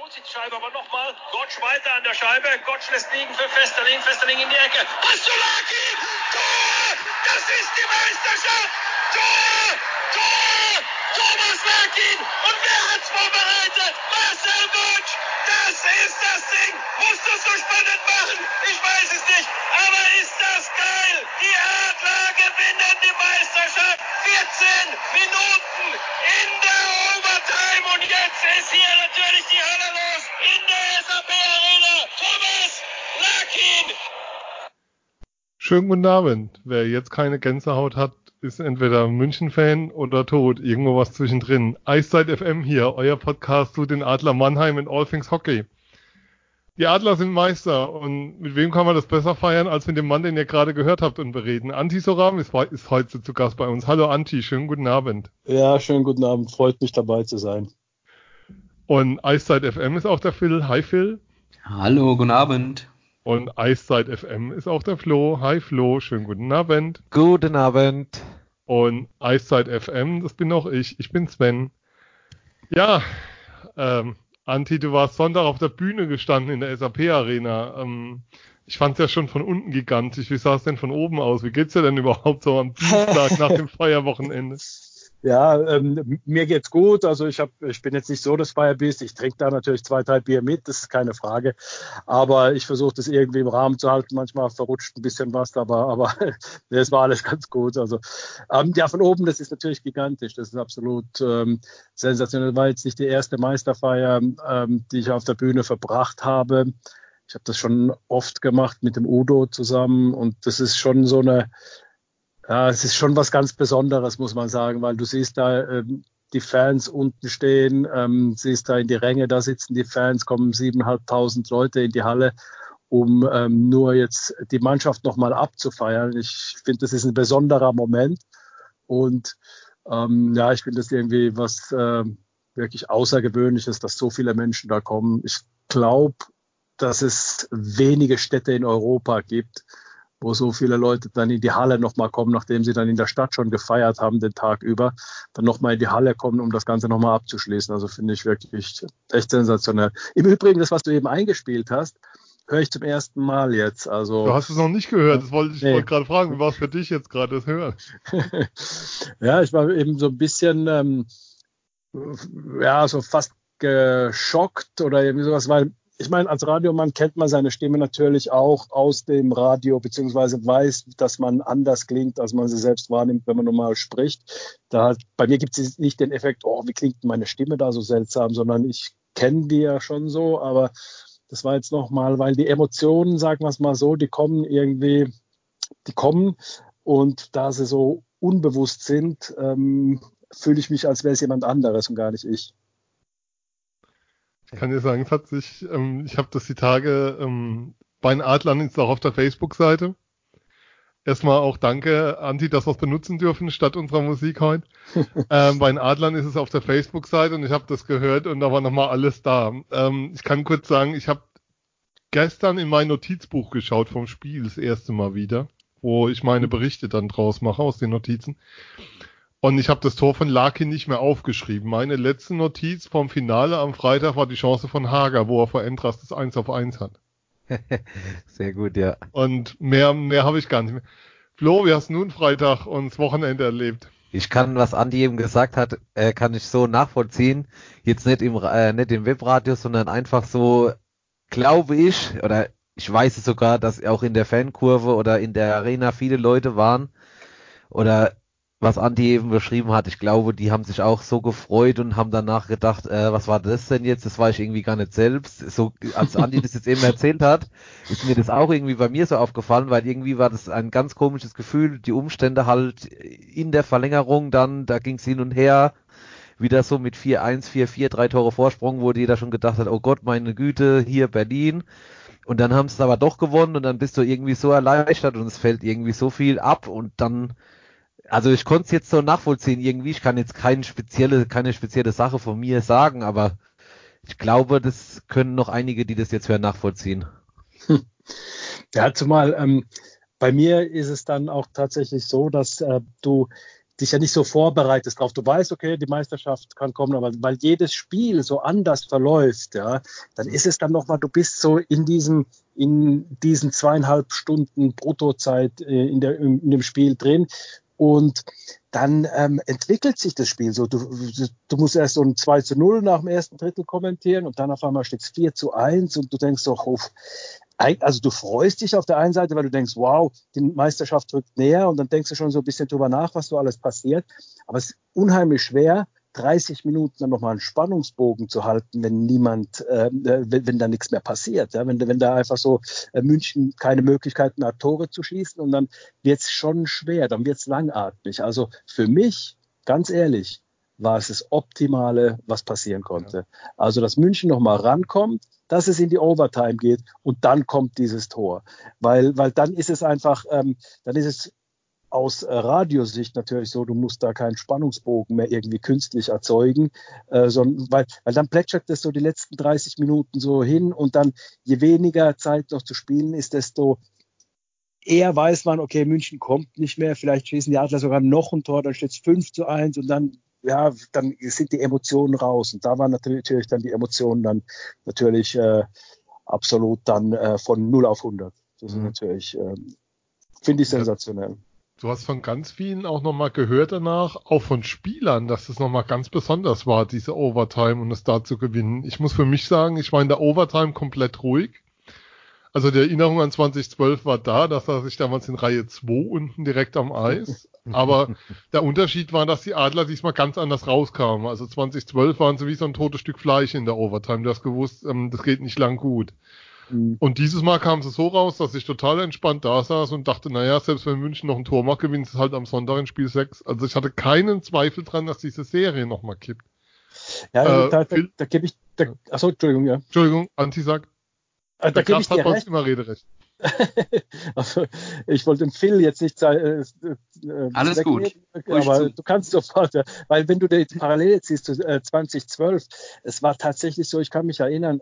holt sich die Scheibe aber nochmal. Gottsch weiter an der Scheibe. Gottsch lässt liegen für Festerling. Festerling in die Ecke. Pastulaki! Tor! Das ist die Meisterschaft! Tor! Tor! Thomas Larkin! Und wer hat's vorbereitet? Marcel Gottsch! Das ist das Ding! Musst du so spannend machen? Ich weiß es nicht. Aber ist das geil! Die Adler gewinnen die Meisterschaft! 14 Minuten in der Overtime und jetzt ist hier natürlich die Hölle los in der SAP Arena. Thomas Larkin! Schönen guten Abend. Wer jetzt keine Gänsehaut hat, ist entweder München-Fan oder tot. Irgendwo was zwischendrin. Eiszeit FM hier, euer Podcast zu den Adler Mannheim in All Things Hockey. Die Adler sind Meister und mit wem kann man das besser feiern als mit dem Mann, den ihr gerade gehört habt und bereden. Anti Soram ist, ist heute zu Gast bei uns. Hallo Anti, schönen guten Abend. Ja, schönen guten Abend. Freut mich dabei zu sein. Und Eiszeit FM ist auch der Phil. Hi Phil. Hallo, guten Abend. Und Eiszeit FM ist auch der Flo. Hi Flo, schönen guten Abend. Guten Abend. Und Eiszeit FM, das bin auch ich. Ich bin Sven. Ja, ähm, Anti, du warst Sonntag auf der Bühne gestanden in der SAP-Arena. Ähm, ich fand es ja schon von unten gigantisch. Wie sah es denn von oben aus? Wie geht's dir denn überhaupt so am Dienstag nach dem Feierwochenende? Ja, ähm, mir geht's gut. Also ich habe, ich bin jetzt nicht so das Feierbiest. Ich trinke da natürlich zwei, drei Bier mit, das ist keine Frage. Aber ich versuche das irgendwie im Rahmen zu halten. Manchmal verrutscht ein bisschen was, aber aber es war alles ganz gut. Also ähm, ja, von oben, das ist natürlich gigantisch. Das ist absolut ähm, sensationell. War jetzt nicht die erste Meisterfeier, ähm, die ich auf der Bühne verbracht habe. Ich habe das schon oft gemacht mit dem Udo zusammen und das ist schon so eine ja, es ist schon was ganz Besonderes, muss man sagen, weil du siehst da ähm, die Fans unten stehen, ähm, siehst da in die Ränge, da sitzen die Fans, kommen siebeneinhalbtausend Leute in die Halle, um ähm, nur jetzt die Mannschaft nochmal abzufeiern. Ich finde, das ist ein besonderer Moment und ähm, ja, ich finde das irgendwie was äh, wirklich Außergewöhnliches, dass so viele Menschen da kommen. Ich glaube, dass es wenige Städte in Europa gibt, wo so viele Leute dann in die Halle nochmal kommen, nachdem sie dann in der Stadt schon gefeiert haben den Tag über, dann nochmal in die Halle kommen, um das Ganze nochmal abzuschließen. Also finde ich wirklich echt sensationell. Im Übrigen, das, was du eben eingespielt hast, höre ich zum ersten Mal jetzt. Also, du hast es noch nicht gehört, das wollte ich nee. wollte gerade fragen, wie war es für dich jetzt gerade das Hören? ja, ich war eben so ein bisschen, ähm, ja, so fast geschockt oder irgendwie sowas, weil ich meine, als Radiomann kennt man seine Stimme natürlich auch aus dem Radio, beziehungsweise weiß, dass man anders klingt, als man sie selbst wahrnimmt, wenn man normal spricht. Da bei mir gibt es nicht den Effekt, oh, wie klingt meine Stimme da so seltsam, sondern ich kenne die ja schon so, aber das war jetzt nochmal, weil die Emotionen, sagen wir es mal so, die kommen irgendwie, die kommen und da sie so unbewusst sind, ähm, fühle ich mich, als wäre es jemand anderes und gar nicht ich. Ich kann dir sagen, es hat sich, ähm, ich habe das die Tage ähm, bei den Adlern ist auch auf der Facebook-Seite. Erstmal auch danke, Anti, dass wir es benutzen dürfen statt unserer Musik heute. ähm, bei den Adlern ist es auf der Facebook-Seite und ich habe das gehört und da war nochmal alles da. Ähm, ich kann kurz sagen, ich habe gestern in mein Notizbuch geschaut vom Spiel das erste Mal wieder, wo ich meine Berichte dann draus mache aus den Notizen. Und ich habe das Tor von Larkin nicht mehr aufgeschrieben. Meine letzte Notiz vom Finale am Freitag war die Chance von Hager, wo er vor Entras das 1 auf 1 hat. Sehr gut, ja. Und mehr, mehr habe ich gar nicht mehr. Flo, wie hast du nun Freitag und das Wochenende erlebt? Ich kann, was Andi eben gesagt hat, äh, kann ich so nachvollziehen. Jetzt nicht im, äh, nicht im Webradio, sondern einfach so, glaube ich, oder ich weiß es sogar, dass auch in der Fankurve oder in der Arena viele Leute waren oder was Andi eben beschrieben hat, ich glaube, die haben sich auch so gefreut und haben danach gedacht, äh, was war das denn jetzt? Das war ich irgendwie gar nicht selbst. So, als Andi das jetzt eben erzählt hat, ist mir das auch irgendwie bei mir so aufgefallen, weil irgendwie war das ein ganz komisches Gefühl, die Umstände halt in der Verlängerung dann, da ging es hin und her, wieder so mit 4-1, 4-4, drei Tore Vorsprung, wo jeder schon gedacht hat, oh Gott, meine Güte, hier Berlin. Und dann haben sie es aber doch gewonnen und dann bist du irgendwie so erleichtert und es fällt irgendwie so viel ab und dann also ich konnte es jetzt so nachvollziehen irgendwie. Ich kann jetzt keine spezielle, keine spezielle Sache von mir sagen, aber ich glaube, das können noch einige, die das jetzt hören, nachvollziehen. Ja, zumal ähm, bei mir ist es dann auch tatsächlich so, dass äh, du dich ja nicht so vorbereitest drauf. Du weißt, okay, die Meisterschaft kann kommen, aber weil jedes Spiel so anders verläuft, ja, dann ist es dann nochmal, du bist so in diesem, in diesen zweieinhalb Stunden Bruttozeit äh, in, der, in, in dem Spiel drin. Und dann ähm, entwickelt sich das Spiel so. Du, du musst erst so ein 2 zu 0 nach dem ersten Drittel kommentieren und dann auf einmal steht es 4 zu 1 und du denkst so, oh, also du freust dich auf der einen Seite, weil du denkst, wow, die Meisterschaft rückt näher und dann denkst du schon so ein bisschen drüber nach, was so alles passiert. Aber es ist unheimlich schwer, 30 Minuten dann nochmal einen Spannungsbogen zu halten, wenn niemand, äh, äh, wenn, wenn da nichts mehr passiert. Ja? Wenn, wenn da einfach so äh, München keine Möglichkeiten hat, Tore zu schießen und dann wird es schon schwer, dann wird es langatmig. Also für mich, ganz ehrlich, war es das Optimale, was passieren konnte. Ja. Also, dass München nochmal rankommt, dass es in die Overtime geht und dann kommt dieses Tor. Weil, weil dann ist es einfach, ähm, dann ist es aus äh, Radiosicht natürlich so, du musst da keinen Spannungsbogen mehr irgendwie künstlich erzeugen, äh, sondern, weil, weil dann plätschert das so die letzten 30 Minuten so hin und dann je weniger Zeit noch zu spielen ist, desto eher weiß man, okay, München kommt nicht mehr, vielleicht schießen die Adler sogar noch ein Tor, dann steht es 5 zu 1 und dann ja, dann sind die Emotionen raus. Und da waren natürlich dann die Emotionen dann natürlich äh, absolut dann äh, von 0 auf 100. Das mhm. ist natürlich, äh, finde ich sensationell. Du hast von ganz vielen auch nochmal gehört danach, auch von Spielern, dass es nochmal ganz besonders war, diese Overtime und es da zu gewinnen. Ich muss für mich sagen, ich war in der Overtime komplett ruhig. Also die Erinnerung an 2012 war da, dass er sich damals in Reihe 2 unten direkt am Eis. Aber der Unterschied war, dass die Adler diesmal ganz anders rauskamen. Also 2012 waren sie wie so ein totes Stück Fleisch in der Overtime. Du hast gewusst, ähm, das geht nicht lang gut. Mhm. Und dieses Mal kam sie so raus, dass ich total entspannt da saß und dachte, naja, selbst wenn München noch ein Tor macht, gewinnt es halt am Sonntag in Spiel 6. Also ich hatte keinen Zweifel dran, dass diese Serie nochmal kippt. Ja, äh, da, da, da gebe ich, da, achso, Entschuldigung, ja. Entschuldigung, Anti sagt. Äh, da gebe ich dir recht. immer Rederecht. also, ich wollte dem Phil jetzt nicht sagen. Äh, äh, Alles gut. Aber du kannst sofort, ja, weil wenn du die Parallele ziehst zu äh, 2012, es war tatsächlich so, ich kann mich erinnern,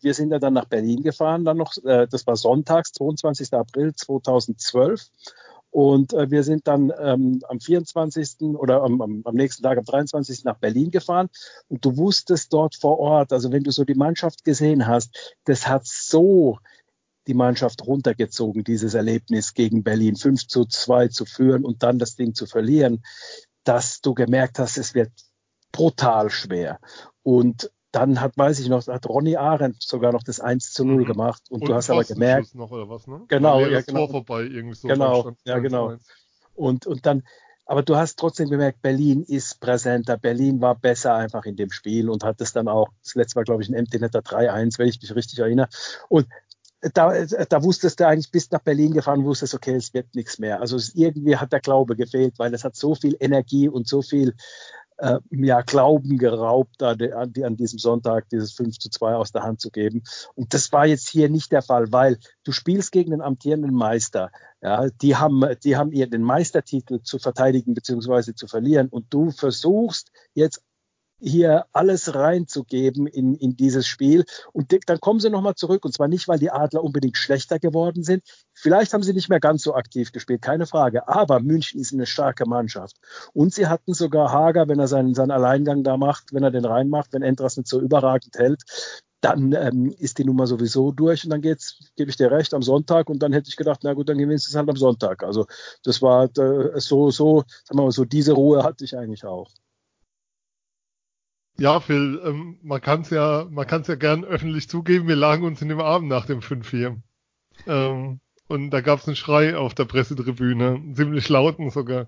wir sind ja dann nach Berlin gefahren, dann noch, äh, das war sonntags, 22. April 2012. Und äh, wir sind dann ähm, am 24. oder am, am, nächsten Tag, am 23. nach Berlin gefahren. Und du wusstest dort vor Ort, also wenn du so die Mannschaft gesehen hast, das hat so die Mannschaft runtergezogen, dieses Erlebnis gegen Berlin 5 zu 2 zu führen und dann das Ding zu verlieren, dass du gemerkt hast, es wird brutal schwer. Und dann hat, weiß ich noch, hat Ronny Arendt sogar noch das 1 zu 0 mhm. gemacht. Und, und du hast aber gemerkt. Noch oder was, ne? Genau, ja, genau. Tor vorbei, irgendwie so genau, ja, genau. Und, und dann, aber du hast trotzdem gemerkt, Berlin ist präsenter. Berlin war besser einfach in dem Spiel und hat es dann auch, das letzte war, glaube ich, ein MT Netter 3-1, wenn ich mich richtig erinnere. Und da, da wusstest du eigentlich, bis nach Berlin gefahren, wusstest, okay, es wird nichts mehr. Also irgendwie hat der Glaube gefehlt, weil es hat so viel Energie und so viel äh, ja, Glauben geraubt, an, an diesem Sonntag dieses 5 zu 2 aus der Hand zu geben. Und das war jetzt hier nicht der Fall, weil du spielst gegen den amtierenden Meister. Ja, die haben, die haben ihr den Meistertitel zu verteidigen bzw. zu verlieren und du versuchst jetzt hier alles reinzugeben in, in dieses Spiel. Und dann kommen sie nochmal zurück. Und zwar nicht, weil die Adler unbedingt schlechter geworden sind. Vielleicht haben sie nicht mehr ganz so aktiv gespielt, keine Frage. Aber München ist eine starke Mannschaft. Und sie hatten sogar Hager, wenn er seinen, seinen Alleingang da macht, wenn er den reinmacht, wenn Endras nicht so überragend hält, dann ähm, ist die Nummer sowieso durch und dann geht's, gebe ich dir recht, am Sonntag und dann hätte ich gedacht, na gut, dann gewinnst du es halt am Sonntag. Also das war äh, so, so, sagen wir mal so, diese Ruhe hatte ich eigentlich auch. Ja, Phil, ähm, man kann es ja, man kann es ja gern öffentlich zugeben, wir lagen uns in dem Abend nach dem 5-4. Ähm, und da gab es einen Schrei auf der Pressetribüne, ziemlich lauten sogar.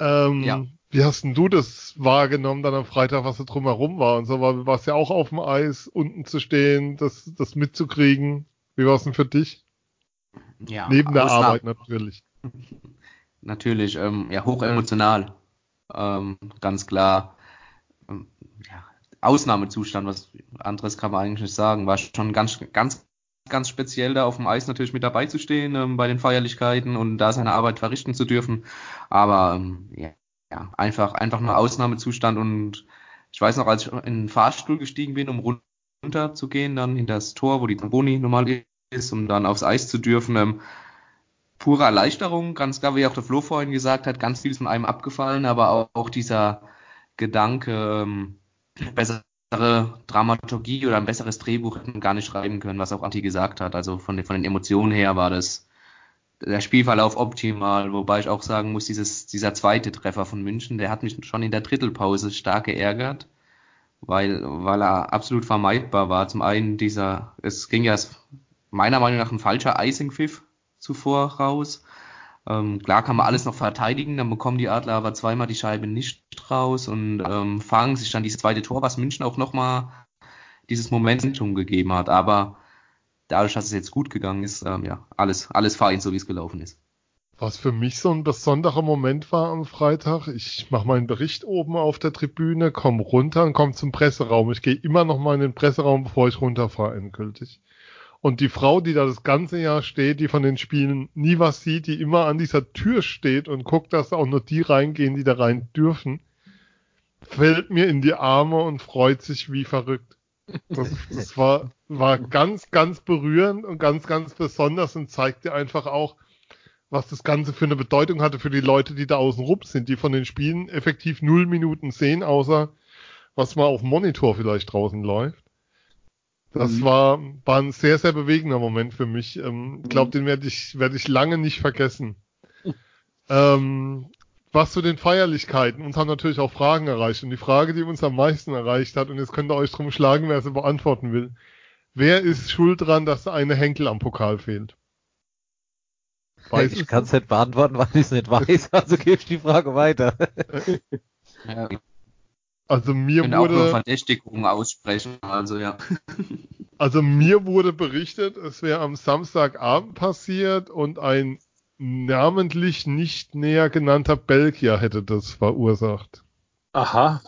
Ähm, ja. Wie hast denn du das wahrgenommen dann am Freitag, was da drumherum war und so? War, war es ja auch auf dem Eis, unten zu stehen, das, das mitzukriegen? Wie war es denn für dich? Ja, Neben der Arbeit natürlich. Natürlich, ähm, ja, hochemotional. Ähm, ganz klar. Ausnahmezustand, was anderes kann man eigentlich nicht sagen. War schon ganz, ganz, ganz speziell da auf dem Eis natürlich mit dabei zu stehen ähm, bei den Feierlichkeiten und da seine Arbeit verrichten zu dürfen. Aber ähm, ja, ja, einfach, einfach nur Ausnahmezustand und ich weiß noch, als ich in den Fahrstuhl gestiegen bin, um runter zu gehen, dann in das Tor, wo die Tamboni normal ist, um dann aufs Eis zu dürfen, ähm, pure Erleichterung, ganz klar, wie auch der Flo vorhin gesagt hat, ganz viel ist mit einem abgefallen, aber auch, auch dieser Gedanke, ähm, bessere Dramaturgie oder ein besseres Drehbuch hätten gar nicht schreiben können, was auch Anti gesagt hat. Also von den, von den Emotionen her war das der Spielverlauf optimal, wobei ich auch sagen muss, dieses, dieser zweite Treffer von München, der hat mich schon in der Drittelpause stark geärgert, weil, weil er absolut vermeidbar war. Zum einen dieser, es ging ja meiner Meinung nach ein falscher Icing-Pfiff zuvor raus. Ähm, klar kann man alles noch verteidigen, dann bekommen die Adler aber zweimal die Scheibe nicht raus und ähm, fangen sich dann dieses zweite Tor, was München auch nochmal dieses Momentum gegeben hat. Aber dadurch, dass es jetzt gut gegangen ist, ähm, ja, alles, alles fein, so wie es gelaufen ist. Was für mich so ein besonderer Moment war am Freitag, ich mache meinen Bericht oben auf der Tribüne, komme runter und komme zum Presseraum. Ich gehe immer noch mal in den Presseraum, bevor ich runterfahre endgültig. Und die Frau, die da das ganze Jahr steht, die von den Spielen nie was sieht, die immer an dieser Tür steht und guckt, dass auch nur die reingehen, die da rein dürfen, fällt mir in die Arme und freut sich wie verrückt. Das, das war, war ganz, ganz berührend und ganz, ganz besonders und zeigte einfach auch, was das Ganze für eine Bedeutung hatte für die Leute, die da außen rum sind, die von den Spielen effektiv null Minuten sehen, außer was mal auf dem Monitor vielleicht draußen läuft. Das mhm. war, war ein sehr, sehr bewegender Moment für mich. Ähm, ich glaube, mhm. den werde ich, werde ich lange nicht vergessen. ähm, was zu den Feierlichkeiten. Uns haben natürlich auch Fragen erreicht. Und die Frage, die uns am meisten erreicht hat, und jetzt könnt ihr euch drum schlagen, wer sie beantworten will. Wer ist schuld dran, dass eine Henkel am Pokal fehlt? Weiß ich kann es nicht beantworten, weil ich es nicht weiß. Also gebe ich die Frage weiter. ja. Also mir wurde. Auch nur Verdächtigungen aussprechen, also ja. Also mir wurde berichtet, es wäre am Samstagabend passiert und ein namentlich nicht näher genannter Belgier hätte das verursacht. Aha.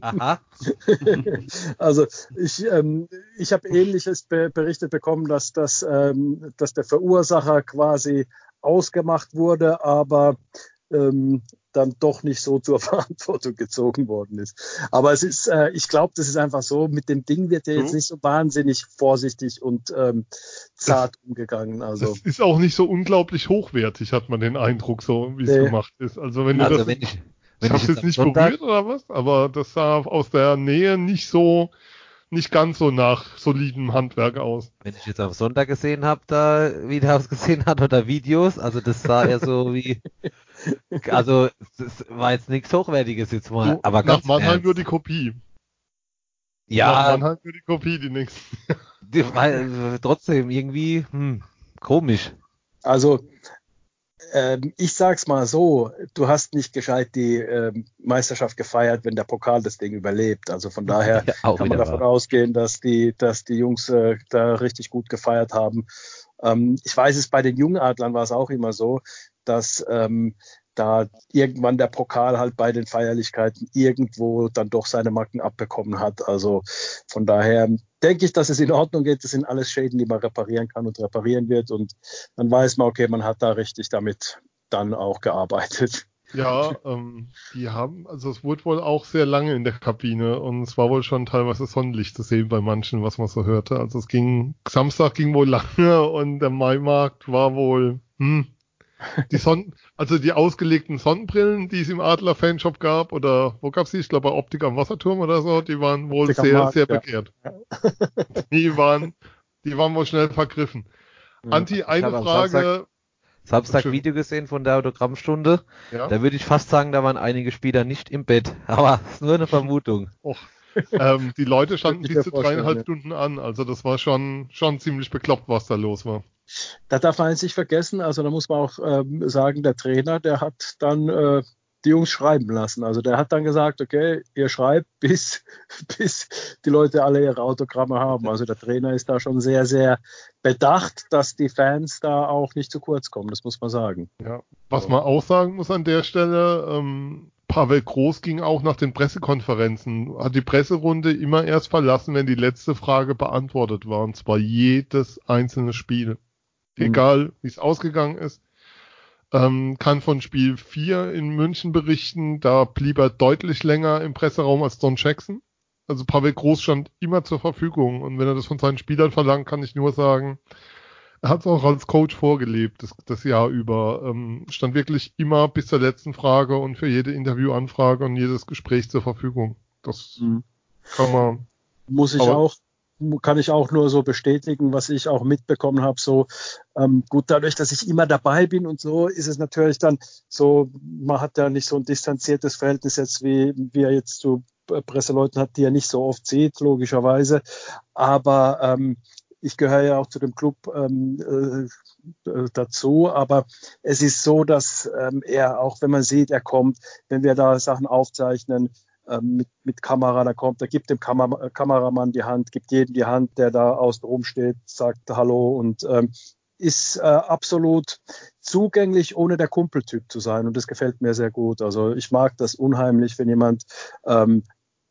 Aha. also ich, ähm, ich habe ähnliches be berichtet bekommen, dass, das, ähm, dass der Verursacher quasi ausgemacht wurde, aber ähm, dann doch nicht so zur Verantwortung gezogen worden ist. Aber es ist, äh, ich glaube, das ist einfach so, mit dem Ding wird ja jetzt nicht so wahnsinnig vorsichtig und ähm, zart das, umgegangen. Also. Das ist auch nicht so unglaublich hochwertig, hat man den Eindruck, so wie es nee. gemacht ist. Also wenn du also das. Wenn ich, wenn ich, ich jetzt nicht Sonntag, berührt oder was, aber das sah aus der Nähe nicht so nicht ganz so nach solidem Handwerk aus. Wenn ich jetzt am Sonntag gesehen habe, da wie der ausgesehen hat oder Videos, also das sah ja so wie also das war jetzt nichts Hochwertiges jetzt mal, aber nach ganz Mannheim ernst. nur die Kopie. Ja. Nach Mannheim nur die Kopie, die nächste. weil, trotzdem irgendwie hm, komisch. Also ähm, ich sag's mal so, du hast nicht gescheit die ähm, Meisterschaft gefeiert, wenn der Pokal das Ding überlebt. Also von daher ja, kann man davon wahr. ausgehen, dass die, dass die Jungs äh, da richtig gut gefeiert haben. Ähm, ich weiß es, bei den Jungadlern war es auch immer so, dass ähm, da irgendwann der Pokal halt bei den Feierlichkeiten irgendwo dann doch seine Macken abbekommen hat. Also von daher denke ich, dass es in Ordnung geht. Das sind alles Schäden, die man reparieren kann und reparieren wird. Und dann weiß man, okay, man hat da richtig damit dann auch gearbeitet. Ja, ähm, die haben, also es wurde wohl auch sehr lange in der Kabine und es war wohl schon teilweise Sonnenlicht zu sehen bei manchen, was man so hörte. Also es ging, Samstag ging wohl lange und der Maimarkt war wohl, hm, die Sonnen, also die ausgelegten Sonnenbrillen, die es im Adler Fanshop gab, oder wo gab es die? Ich glaube bei Optik am Wasserturm oder so, die waren wohl Optik sehr, Markt, sehr begehrt. Ja. die waren, die waren wohl schnell vergriffen. Ja, Anti, eine Frage. Samstag, Samstag Video gesehen von der Autogrammstunde. Ja? Da würde ich fast sagen, da waren einige Spieler nicht im Bett. Aber ist nur eine Vermutung. Och. ähm, die Leute standen bis zu dreieinhalb Stunden an. Also das war schon, schon ziemlich bekloppt, was da los war. Da darf man nicht vergessen, also da muss man auch ähm, sagen, der Trainer, der hat dann äh, die Jungs schreiben lassen. Also der hat dann gesagt, okay, ihr schreibt, bis, bis die Leute alle ihre Autogramme haben. Also der Trainer ist da schon sehr, sehr bedacht, dass die Fans da auch nicht zu kurz kommen, das muss man sagen. Ja, was man auch sagen muss an der Stelle, ähm, Pavel Groß ging auch nach den Pressekonferenzen, hat die Presserunde immer erst verlassen, wenn die letzte Frage beantwortet war, und zwar jedes einzelne Spiel. Mhm. egal wie es ausgegangen ist. Ähm, kann von Spiel 4 in München berichten, da blieb er deutlich länger im Presseraum als Don Jackson. Also Pavel Groß stand immer zur Verfügung und wenn er das von seinen Spielern verlangt, kann ich nur sagen, er hat es auch als Coach vorgelebt, das, das Jahr über. Ähm, stand wirklich immer bis zur letzten Frage und für jede Interviewanfrage und jedes Gespräch zur Verfügung. Das mhm. kann man. Muss ich auch, kann ich auch nur so bestätigen, was ich auch mitbekommen habe. So ähm, gut, dadurch, dass ich immer dabei bin und so, ist es natürlich dann so, man hat ja nicht so ein distanziertes Verhältnis jetzt wie wie er jetzt zu Presseleuten hat, die er nicht so oft sieht, logischerweise. Aber ähm, ich gehöre ja auch zu dem Club ähm, äh, dazu, aber es ist so, dass ähm, er auch, wenn man sieht, er kommt, wenn wir da Sachen aufzeichnen mit, mit Kamera, da kommt, er gibt dem Kamer Kameramann die Hand, gibt jedem die Hand, der da außen rum steht, sagt Hallo und ähm, ist äh, absolut zugänglich, ohne der Kumpeltyp zu sein. Und das gefällt mir sehr gut. Also ich mag das unheimlich, wenn jemand ähm,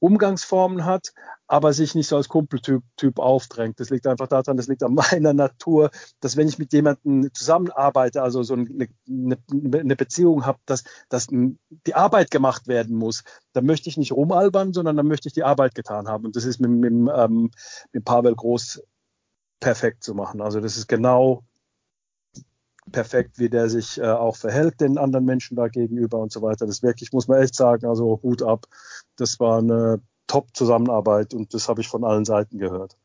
Umgangsformen hat, aber sich nicht so als Kumpeltyp typ aufdrängt. Das liegt einfach daran, das liegt an meiner Natur, dass wenn ich mit jemandem zusammenarbeite, also so eine, eine, Beziehung habe, dass, dass die Arbeit gemacht werden muss, dann möchte ich nicht rumalbern, sondern dann möchte ich die Arbeit getan haben. Und das ist mit, mit, ähm, mit Pavel Groß perfekt zu machen. Also das ist genau perfekt, wie der sich äh, auch verhält den anderen Menschen da gegenüber und so weiter. Das wirklich, muss man echt sagen, also Hut ab. Das war eine Top-Zusammenarbeit und das habe ich von allen Seiten gehört.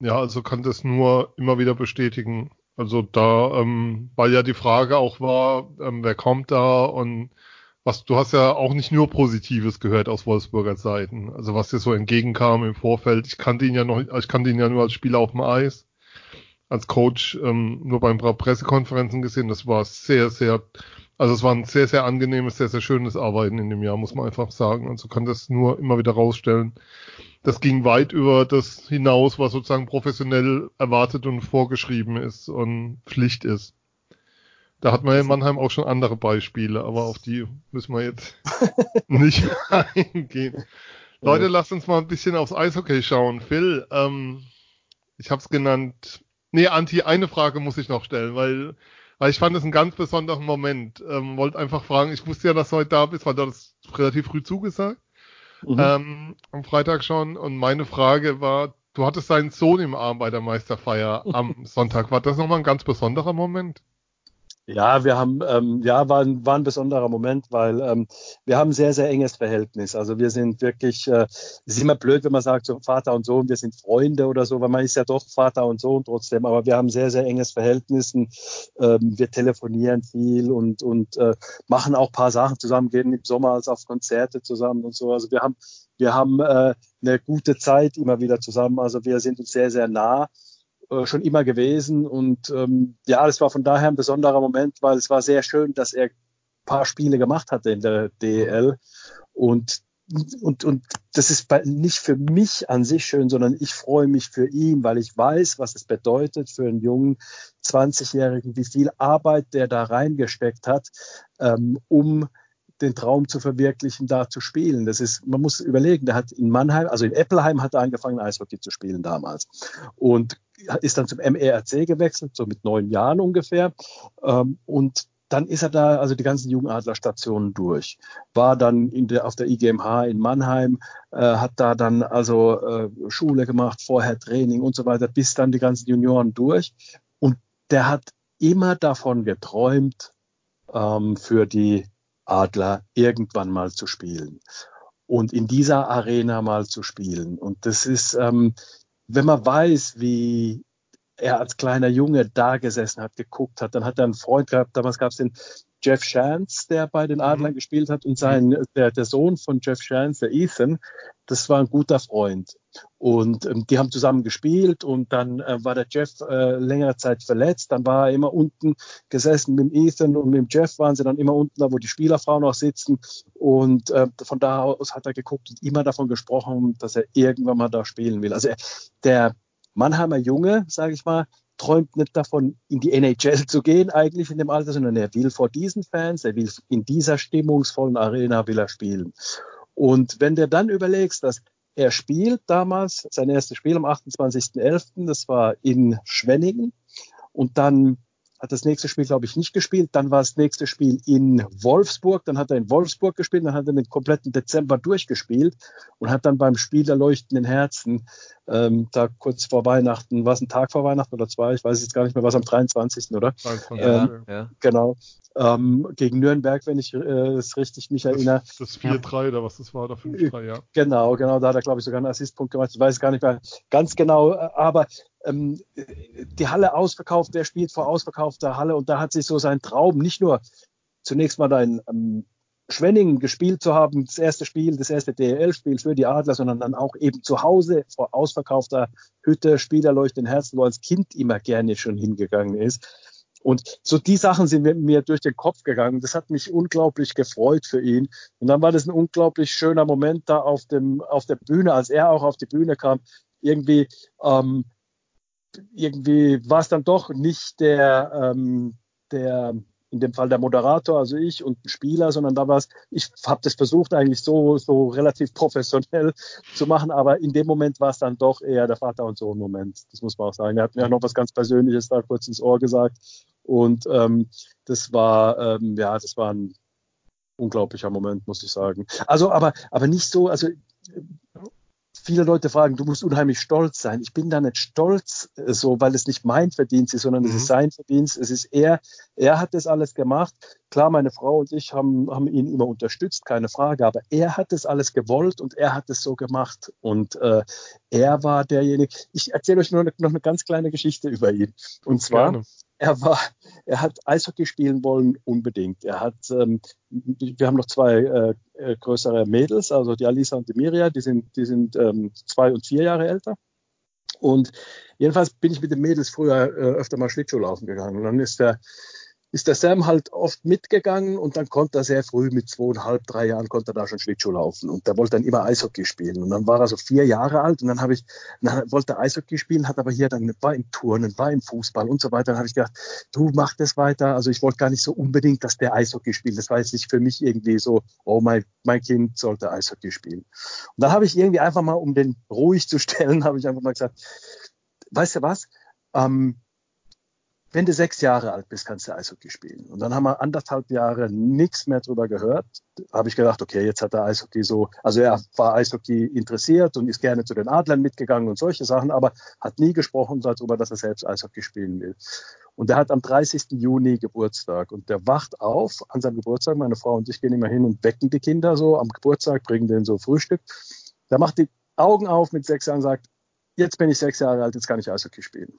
Ja, also kann das nur immer wieder bestätigen. Also da, ähm, weil ja die Frage auch war, ähm, wer kommt da und was, du hast ja auch nicht nur Positives gehört aus Wolfsburger Seiten. Also was dir so entgegenkam im Vorfeld. Ich kannte ihn ja noch, ich kannte ihn ja nur als Spieler auf dem Eis als Coach ähm, nur bei ein paar Pressekonferenzen gesehen. Das war sehr, sehr, also es war ein sehr, sehr angenehmes, sehr, sehr schönes Arbeiten in dem Jahr, muss man einfach sagen. Also kann das nur immer wieder rausstellen. Das ging weit über das hinaus, was sozusagen professionell erwartet und vorgeschrieben ist und Pflicht ist. Da hat man in Mannheim auch schon andere Beispiele, aber auf die müssen wir jetzt nicht eingehen. Leute, lasst uns mal ein bisschen aufs Eishockey schauen. Phil, ähm, ich habe es genannt, Nee, Anti, eine Frage muss ich noch stellen, weil, weil ich fand es einen ganz besonderen Moment. Ähm, wollte einfach fragen, ich wusste ja, dass du heute da bist, weil du das relativ früh zugesagt. Mhm. Ähm, am Freitag schon. Und meine Frage war, du hattest deinen Sohn im Arm bei der Meisterfeier am Sonntag. War das nochmal ein ganz besonderer Moment? Ja, wir haben, ähm, ja, war ein, war ein besonderer Moment, weil ähm, wir haben ein sehr, sehr enges Verhältnis. Also wir sind wirklich, äh, es ist immer blöd, wenn man sagt, so Vater und Sohn, wir sind Freunde oder so, weil man ist ja doch Vater und Sohn trotzdem, aber wir haben sehr, sehr enges Verhältnis. Und, ähm, wir telefonieren viel und, und äh, machen auch paar Sachen zusammen, gehen im Sommer als auf Konzerte zusammen und so. Also wir haben, wir haben äh, eine gute Zeit immer wieder zusammen. Also wir sind uns sehr, sehr nah. Äh, schon immer gewesen. Und ähm, ja, das war von daher ein besonderer Moment, weil es war sehr schön, dass er ein paar Spiele gemacht hatte in der DEL. Und und, und das ist nicht für mich an sich schön, sondern ich freue mich für ihn, weil ich weiß, was es bedeutet für einen jungen 20-Jährigen, wie viel Arbeit der da reingesteckt hat, ähm, um den Traum zu verwirklichen, da zu spielen. Das ist, man muss überlegen, der hat in Mannheim, also in Eppelheim hat er angefangen, Eishockey zu spielen damals. Und ist dann zum MERC gewechselt, so mit neun Jahren ungefähr. Ähm, und dann ist er da, also die ganzen Jugendadlerstationen durch. War dann der, auf der IGMH in Mannheim, äh, hat da dann also äh, Schule gemacht, vorher Training und so weiter, bis dann die ganzen Junioren durch. Und der hat immer davon geträumt, ähm, für die Adler irgendwann mal zu spielen und in dieser Arena mal zu spielen. Und das ist, ähm, wenn man weiß, wie er als kleiner Junge da gesessen hat, geguckt hat, dann hat er einen Freund gehabt, damals gab es den Jeff Shantz, der bei den Adlern mhm. gespielt hat, und sein, der, der Sohn von Jeff Shantz, der Ethan, das war ein guter Freund. Und ähm, die haben zusammen gespielt und dann äh, war der Jeff äh, längere Zeit verletzt. Dann war er immer unten gesessen mit dem Ethan und mit dem Jeff waren sie dann immer unten da, wo die Spielerfrauen auch sitzen. Und äh, von da aus hat er geguckt und immer davon gesprochen, dass er irgendwann mal da spielen will. Also er, der Mannheimer Junge, sage ich mal, träumt nicht davon, in die NHL zu gehen eigentlich in dem Alter, sondern er will vor diesen Fans, er will in dieser stimmungsvollen Arena will er spielen. Und wenn du dann überlegst, dass er spielt damals sein erstes Spiel am 28.11., das war in Schwenningen und dann hat das nächste Spiel, glaube ich, nicht gespielt. Dann war das nächste Spiel in Wolfsburg. Dann hat er in Wolfsburg gespielt. Dann hat er den kompletten Dezember durchgespielt und hat dann beim Spiel der leuchtenden Herzen ähm, da kurz vor Weihnachten, war es ein Tag vor Weihnachten oder zwei, ich weiß jetzt gar nicht mehr, was am 23. oder? 23, Ja, ja. ja. Genau. Ähm, gegen Nürnberg, wenn ich äh, es richtig mich erinnere. Das, das 4-3 oder was das war, oder 5-3, ja. Genau, genau, da hat er, glaube ich, sogar einen Assistpunkt gemacht. Ich weiß gar nicht mehr ganz genau, äh, aber ähm, die Halle ausverkauft, der spielt vor ausverkaufter Halle und da hat sich so sein Traum nicht nur zunächst mal ein ähm, Schwenningen gespielt zu haben, das erste Spiel, das erste DL-Spiel für die Adler, sondern dann auch eben zu Hause vor ausverkaufter Hütte, Spielerleuchten Herzen, wo als Kind immer gerne schon hingegangen ist. Und so die Sachen sind mir, mir durch den Kopf gegangen. Das hat mich unglaublich gefreut für ihn. Und dann war das ein unglaublich schöner Moment da auf dem auf der Bühne, als er auch auf die Bühne kam. Irgendwie ähm, irgendwie war es dann doch nicht der ähm, der in dem Fall der Moderator, also ich und ein Spieler, sondern da war es, ich habe das versucht eigentlich so, so relativ professionell zu machen, aber in dem Moment war es dann doch eher der Vater und Sohn Moment. Das muss man auch sagen. Er hat mir auch noch was ganz Persönliches da kurz ins Ohr gesagt und ähm, das war, ähm, ja, das war ein unglaublicher Moment, muss ich sagen. Also, aber, aber nicht so, also viele Leute fragen, du musst unheimlich stolz sein. Ich bin da nicht stolz, äh, so, weil es nicht mein Verdienst ist, sondern mhm. es ist sein Verdienst. Es ist er, er hat das alles gemacht. Klar, meine Frau und ich haben, haben ihn immer unterstützt, keine Frage, aber er hat das alles gewollt und er hat es so gemacht. Und äh, er war derjenige. Ich erzähle euch nur noch eine ganz kleine Geschichte über ihn. Und zwar, Gerne er war, er hat Eishockey spielen wollen unbedingt. Er hat, ähm, wir haben noch zwei äh, äh, größere Mädels, also die Alisa und die Miria, die sind, die sind ähm, zwei und vier Jahre älter. Und jedenfalls bin ich mit den Mädels früher äh, öfter mal Schlittschuh laufen gegangen. Und dann ist der ist der Sam halt oft mitgegangen und dann konnte er sehr früh mit zweieinhalb, drei Jahren konnte er da schon Schlittschuh laufen und der wollte dann immer Eishockey spielen und dann war er so vier Jahre alt und dann habe ich, dann wollte er Eishockey spielen, hat aber hier dann war im Turnen, war im Fußball und so weiter. Dann habe ich gedacht, du mach das weiter. Also ich wollte gar nicht so unbedingt, dass der Eishockey spielt. Das war jetzt nicht für mich irgendwie so, oh mein, mein Kind sollte Eishockey spielen. Und dann habe ich irgendwie einfach mal, um den ruhig zu stellen, habe ich einfach mal gesagt, weißt du was? Ähm, wenn du sechs Jahre alt bist, kannst du Eishockey spielen. Und dann haben wir anderthalb Jahre nichts mehr drüber gehört. Habe ich gedacht, okay, jetzt hat er Eishockey so, also er war Eishockey interessiert und ist gerne zu den Adlern mitgegangen und solche Sachen, aber hat nie gesprochen darüber, dass er selbst Eishockey spielen will. Und er hat am 30. Juni Geburtstag und der wacht auf an seinem Geburtstag. Meine Frau und ich gehen immer hin und wecken die Kinder so am Geburtstag, bringen denen so Frühstück. Der macht die Augen auf mit sechs Jahren und sagt, jetzt bin ich sechs Jahre alt, jetzt kann ich Eishockey spielen.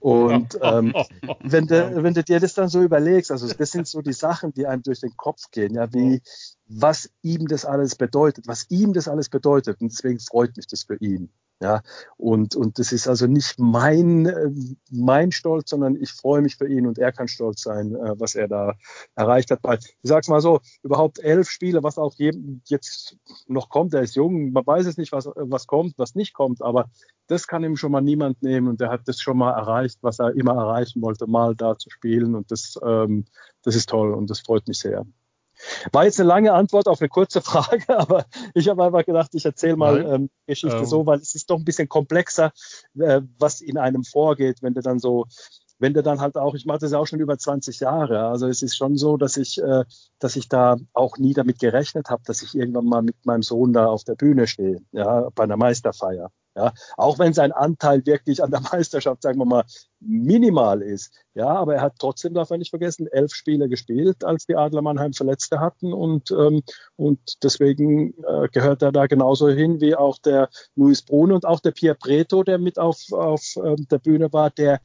Und ähm, wenn, du, wenn du dir das dann so überlegst, also das sind so die Sachen, die einem durch den Kopf gehen, ja, wie was ihm das alles bedeutet, was ihm das alles bedeutet. Und deswegen freut mich das für ihn. Ja, und, und das ist also nicht mein, äh, mein Stolz, sondern ich freue mich für ihn und er kann stolz sein, äh, was er da erreicht hat. Weil, ich sag's mal so, überhaupt elf Spiele, was auch jetzt noch kommt, er ist jung, man weiß es nicht, was, was kommt, was nicht kommt, aber das kann ihm schon mal niemand nehmen und er hat das schon mal erreicht, was er immer erreichen wollte, mal da zu spielen und das, ähm, das ist toll und das freut mich sehr. War jetzt eine lange Antwort auf eine kurze Frage, aber ich habe einfach gedacht, ich erzähle mal ähm, Geschichte ähm. so, weil es ist doch ein bisschen komplexer, äh, was in einem vorgeht, wenn du dann so, wenn du dann halt auch, ich mache das ja auch schon über 20 Jahre, also es ist schon so, dass ich, äh, dass ich da auch nie damit gerechnet habe, dass ich irgendwann mal mit meinem Sohn da auf der Bühne stehe, ja, bei einer Meisterfeier. Ja, auch wenn sein Anteil wirklich an der Meisterschaft, sagen wir mal, minimal ist. Ja, aber er hat trotzdem, darf man nicht vergessen, elf Spiele gespielt, als die Adler Mannheim Verletzte hatten und, ähm, und deswegen äh, gehört er da genauso hin wie auch der Luis Brune und auch der Pierre Preto, der mit auf, auf ähm, der Bühne war, der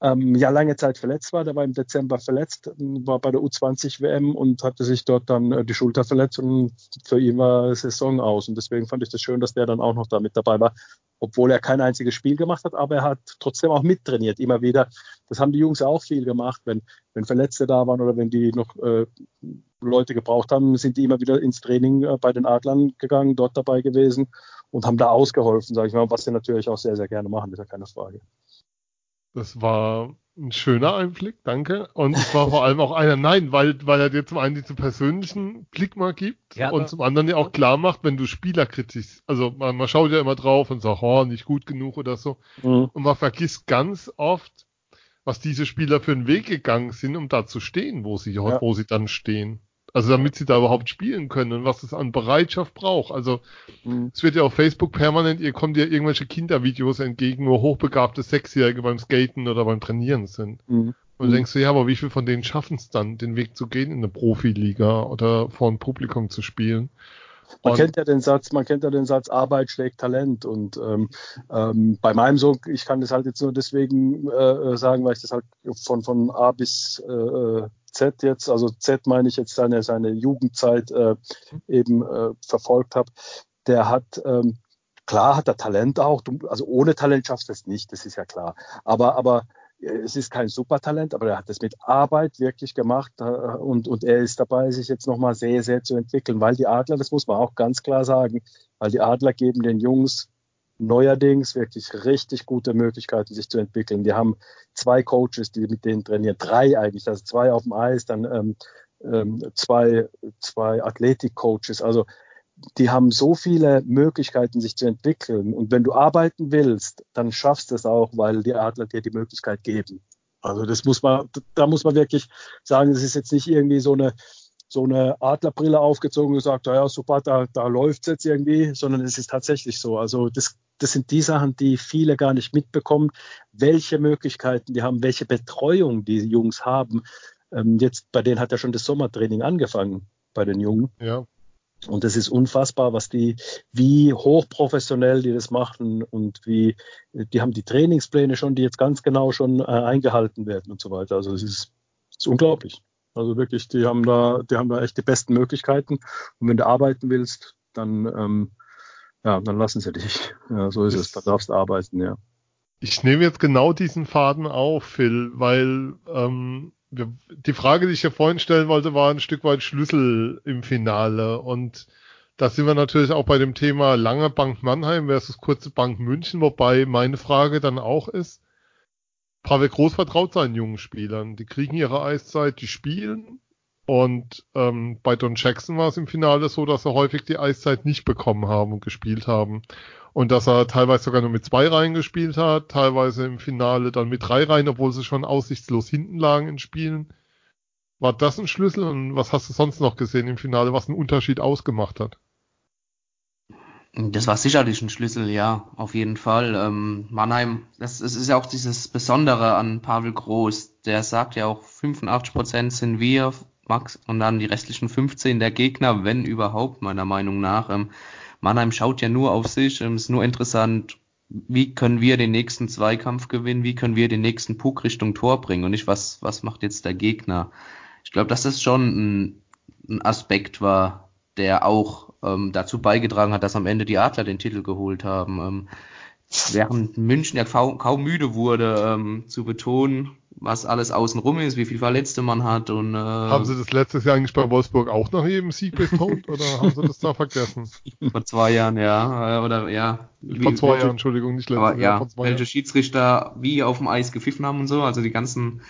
ähm, ja lange Zeit verletzt war. Der war im Dezember verletzt, war bei der U20 WM und hatte sich dort dann äh, die Schulter verletzt und für ihn war Saison aus. Und deswegen fand ich das schön, dass der dann auch noch da mit dabei war, obwohl er kein einziges Spiel gemacht hat, aber er hat trotzdem auch mittrainiert, immer wieder. Das haben die Jungs auch viel gemacht, wenn, wenn Verletzte da waren oder wenn die noch äh, Leute gebraucht haben, sind die immer wieder ins Training äh, bei den Adlern gegangen, dort dabei gewesen und haben da ausgeholfen, sage ich mal, was sie natürlich auch sehr, sehr gerne machen, ist ja keine Frage. Das war ein schöner Einblick, danke. Und es war vor allem auch einer, nein, weil, weil er dir zum einen diesen persönlichen Blick mal gibt ja, und zum anderen ja auch klar macht, wenn du Spieler kritisch, also man, man schaut ja immer drauf und sagt, oh, nicht gut genug oder so. Mhm. Und man vergisst ganz oft, was diese Spieler für einen Weg gegangen sind, um da zu stehen, wo sie, ja. wo sie dann stehen. Also damit sie da überhaupt spielen können und was es an Bereitschaft braucht. Also mhm. es wird ja auf Facebook permanent, ihr kommt ja irgendwelche Kindervideos entgegen, wo hochbegabte Sechsjährige beim Skaten oder beim Trainieren sind. Mhm. Und mhm. denkst du, ja, aber wie viele von denen schaffen es dann, den Weg zu gehen in eine Profiliga oder vor einem Publikum zu spielen? Man kennt ja den Satz, man kennt ja den Satz, Arbeit schlägt Talent. Und ähm, ähm, bei meinem Sohn, ich kann das halt jetzt nur deswegen äh, sagen, weil ich das halt von, von A bis äh, Z jetzt, also Z meine ich jetzt seine, seine Jugendzeit äh, eben äh, verfolgt habe. Der hat ähm, klar hat er Talent auch, also ohne Talent schaffst du es nicht, das ist ja klar. Aber, aber es ist kein Supertalent, aber er hat es mit Arbeit wirklich gemacht äh, und, und er ist dabei, sich jetzt nochmal sehr, sehr zu entwickeln, weil die Adler, das muss man auch ganz klar sagen, weil die Adler geben den Jungs neuerdings wirklich richtig gute Möglichkeiten, sich zu entwickeln. Die haben zwei Coaches, die mit denen trainieren, drei eigentlich, also zwei auf dem Eis, dann ähm, ähm, zwei, zwei Athletik-Coaches. Also die haben so viele Möglichkeiten, sich zu entwickeln. Und wenn du arbeiten willst, dann schaffst du es auch, weil die Adler dir die Möglichkeit geben. Also das muss man, da muss man wirklich sagen, es ist jetzt nicht irgendwie so eine, so eine Adlerbrille aufgezogen und gesagt, ja super, da, da läuft es jetzt irgendwie, sondern es ist tatsächlich so. Also das, das sind die Sachen, die viele gar nicht mitbekommen, welche Möglichkeiten die haben, welche Betreuung die Jungs haben. Ähm, jetzt bei denen hat ja schon das Sommertraining angefangen, bei den Jungen. Ja. Und das ist unfassbar, was die, wie hochprofessionell die das machen und wie, die haben die Trainingspläne schon, die jetzt ganz genau schon äh, eingehalten werden und so weiter. Also es ist, ist unglaublich. Also wirklich, die haben da, die haben da echt die besten Möglichkeiten. Und wenn du arbeiten willst, dann, ähm, ja, dann lassen sie dich. Ja, so ist es. Da darfst du arbeiten, ja. Ich nehme jetzt genau diesen Faden auf, Phil, weil ähm, die Frage, die ich ja vorhin stellen wollte, war ein Stück weit Schlüssel im Finale. Und da sind wir natürlich auch bei dem Thema lange Bank Mannheim versus kurze Bank München, wobei meine Frage dann auch ist, Pavel Groß vertraut seinen jungen Spielern. Die kriegen ihre Eiszeit, die spielen. Und ähm, bei Don Jackson war es im Finale so, dass sie häufig die Eiszeit nicht bekommen haben und gespielt haben und dass er teilweise sogar nur mit zwei Reihen gespielt hat, teilweise im Finale dann mit drei Reihen, obwohl sie schon aussichtslos hinten lagen in Spielen. War das ein Schlüssel und was hast du sonst noch gesehen im Finale, was einen Unterschied ausgemacht hat? Das war sicherlich ein Schlüssel, ja, auf jeden Fall. Ähm, Mannheim, das, das, ist ja auch dieses Besondere an Pavel Groß. Der sagt ja auch, 85 Prozent sind wir, Max, und dann die restlichen 15 der Gegner, wenn überhaupt, meiner Meinung nach. Ähm, Mannheim schaut ja nur auf sich. Es ist nur interessant, wie können wir den nächsten Zweikampf gewinnen, wie können wir den nächsten Puck Richtung Tor bringen und nicht, was, was macht jetzt der Gegner. Ich glaube, dass das schon ein, ein Aspekt war, der auch ähm, dazu beigetragen hat, dass am Ende die Adler den Titel geholt haben. Ähm, während München ja kaum, kaum müde wurde ähm, zu betonen, was alles außenrum ist, wie viel Verletzte man hat und äh, haben Sie das letztes Jahr eigentlich bei Wolfsburg auch nach jedem Sieg betont oder haben Sie das da vergessen? Vor zwei Jahren, ja, äh, oder ja. Vor zwei Jahren, Entschuldigung, nicht letztes Jahr. Ja, welche Jahren. Schiedsrichter wie auf dem Eis gepfiffen haben und so, also die ganzen,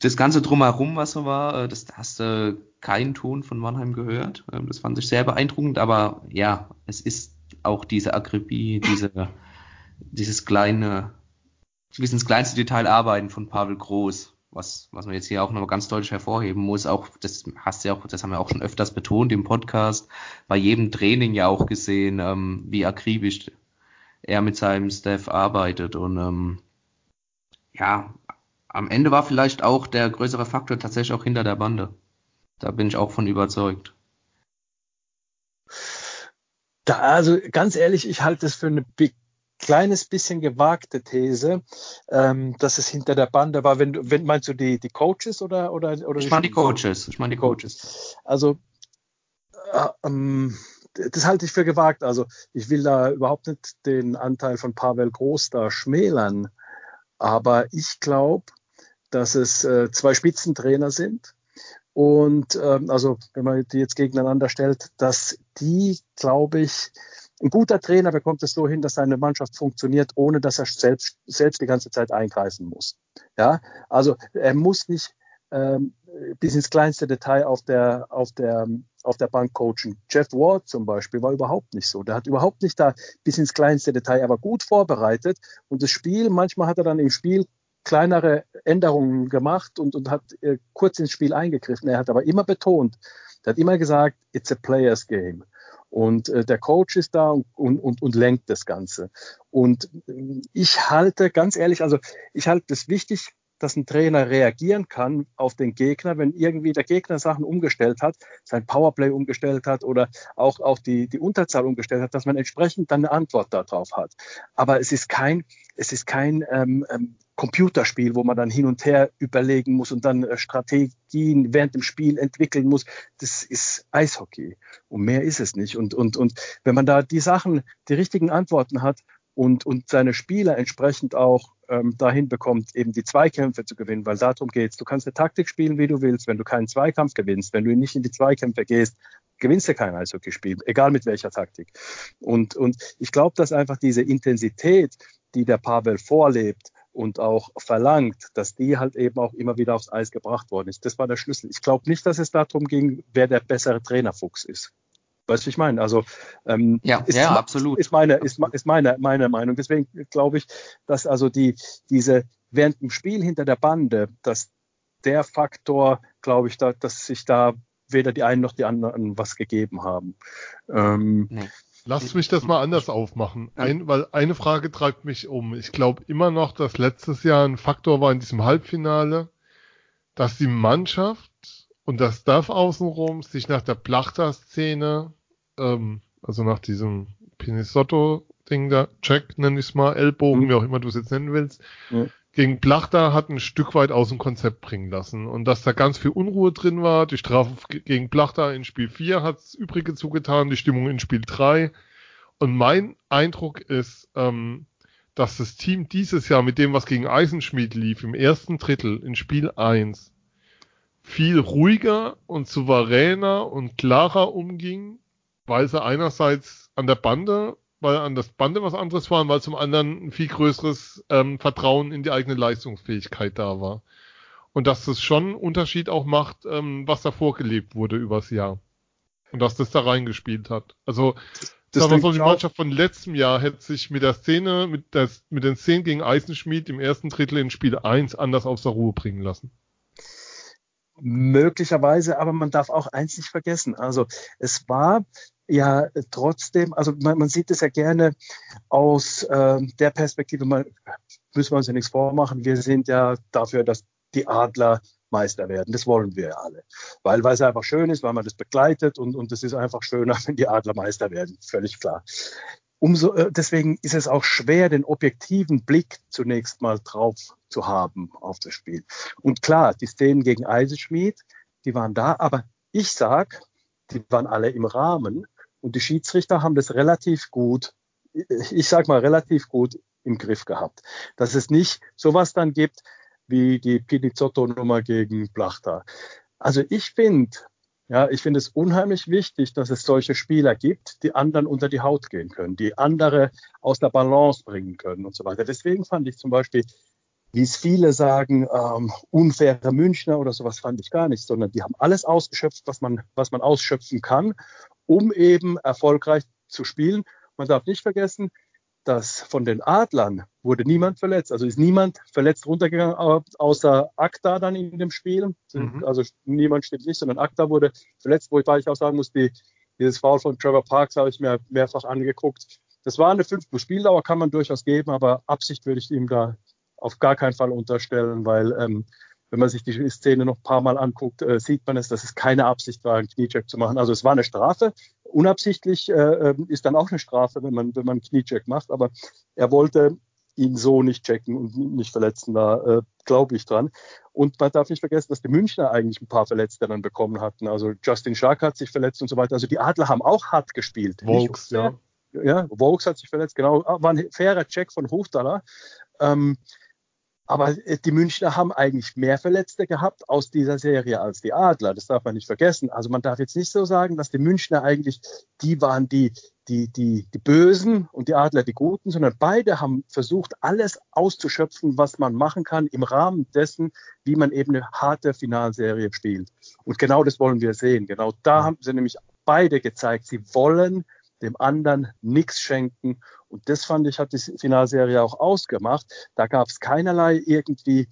das ganze drumherum, was so war, äh, das da hast du keinen Ton von Mannheim gehört. Ähm, das fand ich sehr beeindruckend, aber ja, es ist auch diese Akribie, diese, dieses kleine bis ins kleinste Detail arbeiten von Pavel Groß, was, was man jetzt hier auch noch ganz deutlich hervorheben muss. Auch, das hast du ja auch, das haben wir auch schon öfters betont im Podcast, bei jedem Training ja auch gesehen, ähm, wie akribisch er mit seinem Staff arbeitet und ähm, ja, am Ende war vielleicht auch der größere Faktor tatsächlich auch hinter der Bande. Da bin ich auch von überzeugt. Da, also ganz ehrlich, ich halte das für eine kleines bisschen gewagte These, ähm, dass es hinter der Bande war. Wenn wenn meinst du die, die Coaches oder oder oder Ich meine die Coaches. Ich meine die Coaches. Also äh, ähm, das halte ich für gewagt. Also ich will da überhaupt nicht den Anteil von Pavel Groß da schmälern, aber ich glaube, dass es äh, zwei Spitzentrainer sind. Und ähm, also wenn man die jetzt gegeneinander stellt, dass die, glaube ich, ein guter Trainer bekommt es so hin, dass seine Mannschaft funktioniert, ohne dass er selbst, selbst die ganze Zeit eingreifen muss. Ja, also er muss nicht ähm, bis ins kleinste Detail auf der, auf der, auf der Bank coachen. Jeff Ward zum Beispiel war überhaupt nicht so. Der hat überhaupt nicht da bis ins kleinste Detail, aber gut vorbereitet. Und das Spiel, manchmal hat er dann im Spiel kleinere Änderungen gemacht und, und hat äh, kurz ins Spiel eingegriffen. Er hat aber immer betont, er hat immer gesagt, it's a player's game. Und äh, der Coach ist da und, und, und lenkt das Ganze. Und äh, ich halte, ganz ehrlich, also ich halte es wichtig, dass ein Trainer reagieren kann auf den Gegner, wenn irgendwie der Gegner Sachen umgestellt hat, sein Powerplay umgestellt hat oder auch, auch die, die Unterzahl umgestellt hat, dass man entsprechend dann eine Antwort darauf hat. Aber es ist kein, es ist kein ähm, ähm, Computerspiel, wo man dann hin und her überlegen muss und dann äh, Strategien während dem Spiel entwickeln muss. Das ist Eishockey. Und mehr ist es nicht. Und, und, und wenn man da die Sachen, die richtigen Antworten hat und, und seine Spieler entsprechend auch ähm, dahin bekommt, eben die Zweikämpfe zu gewinnen, weil darum geht's. Du kannst eine Taktik spielen, wie du willst. Wenn du keinen Zweikampf gewinnst, wenn du nicht in die Zweikämpfe gehst, gewinnst du kein Eishockeyspiel, egal mit welcher Taktik. Und, und ich glaube, dass einfach diese Intensität, die der Pavel vorlebt, und auch verlangt, dass die halt eben auch immer wieder aufs Eis gebracht worden ist. Das war der Schlüssel. Ich glaube nicht, dass es darum ging, wer der bessere Trainerfuchs ist. Weißt du, ich meine? Also ähm, ja, ist, ja, absolut. Ist meine, ist, ist meine, meine Meinung. Deswegen glaube ich, dass also die diese während dem Spiel hinter der Bande, dass der Faktor, glaube ich, da, dass sich da weder die einen noch die anderen was gegeben haben. Ähm, nee. Lass mich das mal anders aufmachen. Ein, weil eine Frage treibt mich um. Ich glaube immer noch, dass letztes Jahr ein Faktor war in diesem Halbfinale, dass die Mannschaft und das Staff außenrum sich nach der Plachta-Szene, ähm, also nach diesem Pinisotto-Ding da, Check nenne ich es mal, Ellbogen, mhm. wie auch immer du es jetzt nennen willst, mhm gegen Plachter hat ein Stück weit aus dem Konzept bringen lassen. Und dass da ganz viel Unruhe drin war, die Strafe gegen Plachter in Spiel 4 hat's übrige zugetan, die Stimmung in Spiel 3. Und mein Eindruck ist, ähm, dass das Team dieses Jahr mit dem, was gegen Eisenschmied lief, im ersten Drittel in Spiel 1 viel ruhiger und souveräner und klarer umging, weil sie einerseits an der Bande weil an das Bande was anderes war und weil zum anderen ein viel größeres ähm, Vertrauen in die eigene Leistungsfähigkeit da war. Und dass das schon einen Unterschied auch macht, ähm, was da vorgelebt wurde übers Jahr. Und dass das da reingespielt hat. Also, das sagen wir so, die Mannschaft von letztem Jahr hätte sich mit der Szene, mit, der, mit den Szenen gegen Eisenschmied im ersten Drittel in Spiel 1 anders aus der Ruhe bringen lassen. Möglicherweise, aber man darf auch eins nicht vergessen. Also es war ja trotzdem, also man, man sieht es ja gerne aus äh, der Perspektive, man, müssen wir uns ja nichts vormachen, wir sind ja dafür, dass die Adler Meister werden. Das wollen wir ja alle. Weil, weil es einfach schön ist, weil man das begleitet und, und es ist einfach schöner, wenn die Adler Meister werden. Völlig klar. Umso, äh, deswegen ist es auch schwer, den objektiven Blick zunächst mal drauf zu haben auf das Spiel. Und klar, die Szenen gegen Eisenschmied, die waren da, aber ich sag, die waren alle im Rahmen und die Schiedsrichter haben das relativ gut, ich sag mal relativ gut im Griff gehabt. Dass es nicht sowas dann gibt wie die Pinizotto-Nummer gegen Plachta. Also ich finde, ja, ich finde es unheimlich wichtig, dass es solche Spieler gibt, die anderen unter die Haut gehen können, die andere aus der Balance bringen können und so weiter. Deswegen fand ich zum Beispiel, wie es viele sagen, ähm, unfaire Münchner oder sowas fand ich gar nicht, sondern die haben alles ausgeschöpft, was man, was man ausschöpfen kann um eben erfolgreich zu spielen. Man darf nicht vergessen, dass von den Adlern wurde niemand verletzt. Also ist niemand verletzt runtergegangen, außer Akta dann in dem Spiel. Mhm. Also niemand steht nicht, sondern Akta wurde verletzt, wo ich auch sagen muss, die, dieses Foul von Trevor Parks habe ich mir mehrfach angeguckt. Das war eine 5 plus Spieldauer, kann man durchaus geben, aber Absicht würde ich ihm da auf gar keinen Fall unterstellen, weil ähm, wenn man sich die Szene noch ein paar Mal anguckt, äh, sieht man es, dass es keine Absicht war, einen Kniecheck zu machen. Also es war eine Strafe. Unabsichtlich äh, ähm, ist dann auch eine Strafe, wenn man, wenn man einen Kniecheck macht. Aber er wollte ihn so nicht checken und nicht verletzen. Da äh, glaube ich dran. Und man darf nicht vergessen, dass die Münchner eigentlich ein paar Verletzte dann bekommen hatten. Also Justin Shark hat sich verletzt und so weiter. Also die Adler haben auch hart gespielt. Vokes, ja. Ja, Vokes hat sich verletzt, genau. War ein fairer Check von Hofdaler. Ähm, aber äh, die Münchner haben eigentlich mehr Verletzte gehabt aus dieser Serie als die Adler. Das darf man nicht vergessen. Also man darf jetzt nicht so sagen, dass die Münchner eigentlich die waren, die, die, die, die Bösen und die Adler die Guten, sondern beide haben versucht, alles auszuschöpfen, was man machen kann im Rahmen dessen, wie man eben eine harte Finalserie spielt. Und genau das wollen wir sehen. Genau da haben sie nämlich beide gezeigt, sie wollen dem anderen nichts schenken. Und das fand ich, hat die Finalserie auch ausgemacht. Da gab es keinerlei irgendwie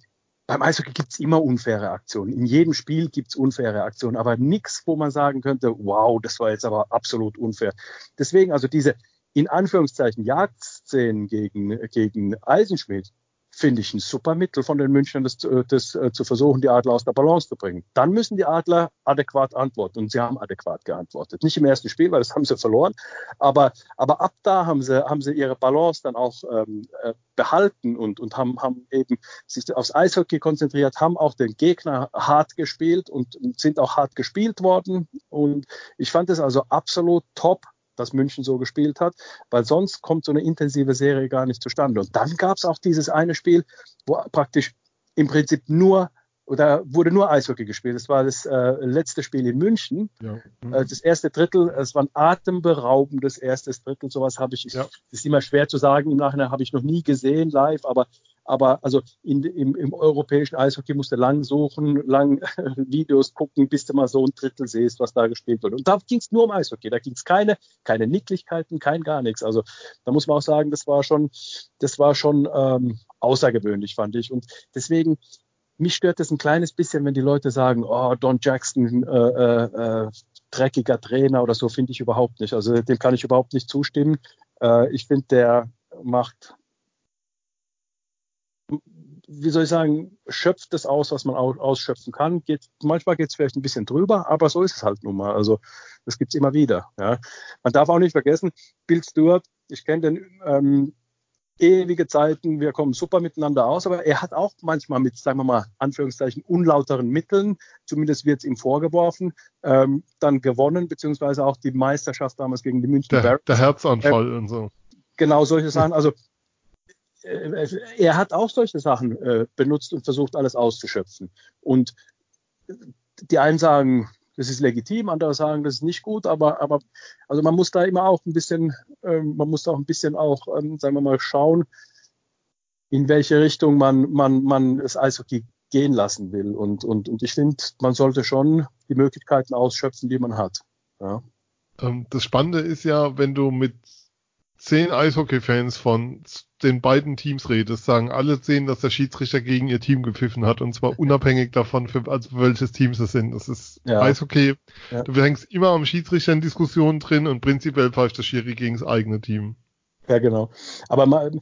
beim Eishockey gibt es immer unfaire Aktionen. In jedem Spiel gibt es unfaire Aktionen, aber nichts, wo man sagen könnte, wow, das war jetzt aber absolut unfair. Deswegen also diese in Anführungszeichen Jagdszenen gegen, gegen Eisenschmidt, finde ich ein super Mittel von den Münchnern, das, das, äh, zu versuchen, die Adler aus der Balance zu bringen. Dann müssen die Adler adäquat antworten und sie haben adäquat geantwortet. Nicht im ersten Spiel, weil das haben sie verloren, aber, aber ab da haben sie, haben sie ihre Balance dann auch ähm, äh, behalten und, und haben, haben eben sich aufs Eishockey konzentriert, haben auch den Gegner hart gespielt und sind auch hart gespielt worden. Und ich fand es also absolut top, dass München so gespielt hat, weil sonst kommt so eine intensive Serie gar nicht zustande. Und dann gab es auch dieses eine Spiel, wo praktisch im Prinzip nur oder wurde nur Eishockey gespielt. Das war das äh, letzte Spiel in München. Ja. Mhm. Äh, das erste Drittel, es war ein atemberaubendes erstes Drittel. Sowas habe ich, ja. ist immer schwer zu sagen. Im Nachhinein habe ich noch nie gesehen live, aber aber also in, im, im europäischen Eishockey musst du lang suchen, lang Videos gucken, bis du mal so ein Drittel siehst, was da gespielt wird. Und da ging es nur um Eishockey. Da ging es keine, keine Nicklichkeiten, kein gar nichts. Also da muss man auch sagen, das war schon, das war schon ähm, außergewöhnlich, fand ich. Und deswegen, mich stört das ein kleines bisschen, wenn die Leute sagen, oh, Don Jackson, äh, äh, äh dreckiger Trainer oder so, finde ich überhaupt nicht. Also dem kann ich überhaupt nicht zustimmen. Äh, ich finde, der macht wie soll ich sagen, schöpft das aus, was man ausschöpfen kann. Geht, manchmal geht es vielleicht ein bisschen drüber, aber so ist es halt nun mal. Also das gibt es immer wieder. Ja. Man darf auch nicht vergessen, Bill Stewart, ich kenne den ähm, ewige Zeiten, wir kommen super miteinander aus, aber er hat auch manchmal mit, sagen wir mal, Anführungszeichen, unlauteren Mitteln, zumindest wird es ihm vorgeworfen, ähm, dann gewonnen, beziehungsweise auch die Meisterschaft damals gegen die München Der, der Herzanfall äh, und so. Genau, solche Sachen. Also er hat auch solche Sachen äh, benutzt und versucht, alles auszuschöpfen. Und die einen sagen, das ist legitim, andere sagen, das ist nicht gut, aber, aber also man muss da immer auch ein bisschen, ähm, man muss da auch ein bisschen auch, ähm, sagen wir mal, schauen, in welche Richtung man, man, man das Eishockey gehen lassen will. Und, und, und ich finde, man sollte schon die Möglichkeiten ausschöpfen, die man hat. Ja. Ähm, das Spannende ist ja, wenn du mit zehn Eishockey-Fans von den beiden Teams redest, sagen alle sehen, dass der Schiedsrichter gegen ihr Team gepfiffen hat und zwar unabhängig davon, für, also für welches Team es sind. Das ist ja. Eishockey. Ja. Du hängst immer am Schiedsrichter in Diskussionen drin und prinzipiell pfeift der Schiri gegen das eigene Team. Ja, genau. Aber man,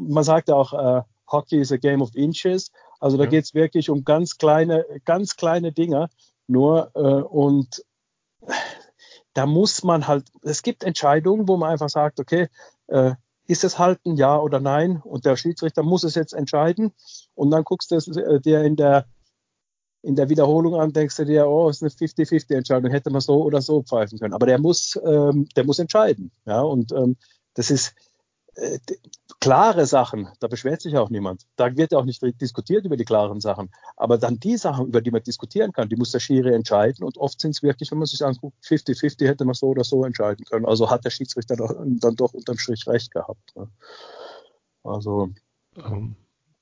man sagt ja auch, uh, Hockey is a game of inches. Also da ja. geht es wirklich um ganz kleine, ganz kleine Dinger nur uh, und da muss man halt, es gibt Entscheidungen, wo man einfach sagt, okay, äh, ist es halten, ja oder nein? Und der Schiedsrichter muss es jetzt entscheiden. Und dann guckst du äh, dir in der, in der Wiederholung an, denkst du dir, oh, ist eine 50-50-Entscheidung, hätte man so oder so pfeifen können. Aber der muss, ähm, der muss entscheiden. Ja, und ähm, das ist, äh, klare Sachen, da beschwert sich auch niemand. Da wird ja auch nicht diskutiert über die klaren Sachen. Aber dann die Sachen, über die man diskutieren kann, die muss der Schiri entscheiden. Und oft sind es wirklich, wenn man sich anguckt, 50-50 hätte man so oder so entscheiden können. Also hat der Schiedsrichter dann doch unterm Strich recht gehabt. Ne? Also. Ähm,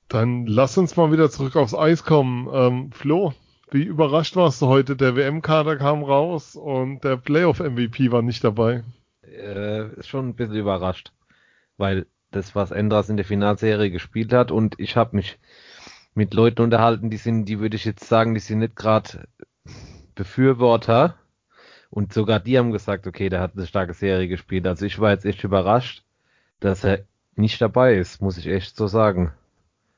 dann lass uns mal wieder zurück aufs Eis kommen. Ähm, Flo, wie überrascht warst du heute? Der WM-Kader kam raus und der Playoff-MVP war nicht dabei. Äh, schon ein bisschen überrascht, weil das, was Endras in der Finalserie gespielt hat. Und ich habe mich mit Leuten unterhalten, die sind, die würde ich jetzt sagen, die sind nicht gerade Befürworter. Und sogar die haben gesagt, okay, der hat eine starke Serie gespielt. Also ich war jetzt echt überrascht, dass er nicht dabei ist, muss ich echt so sagen.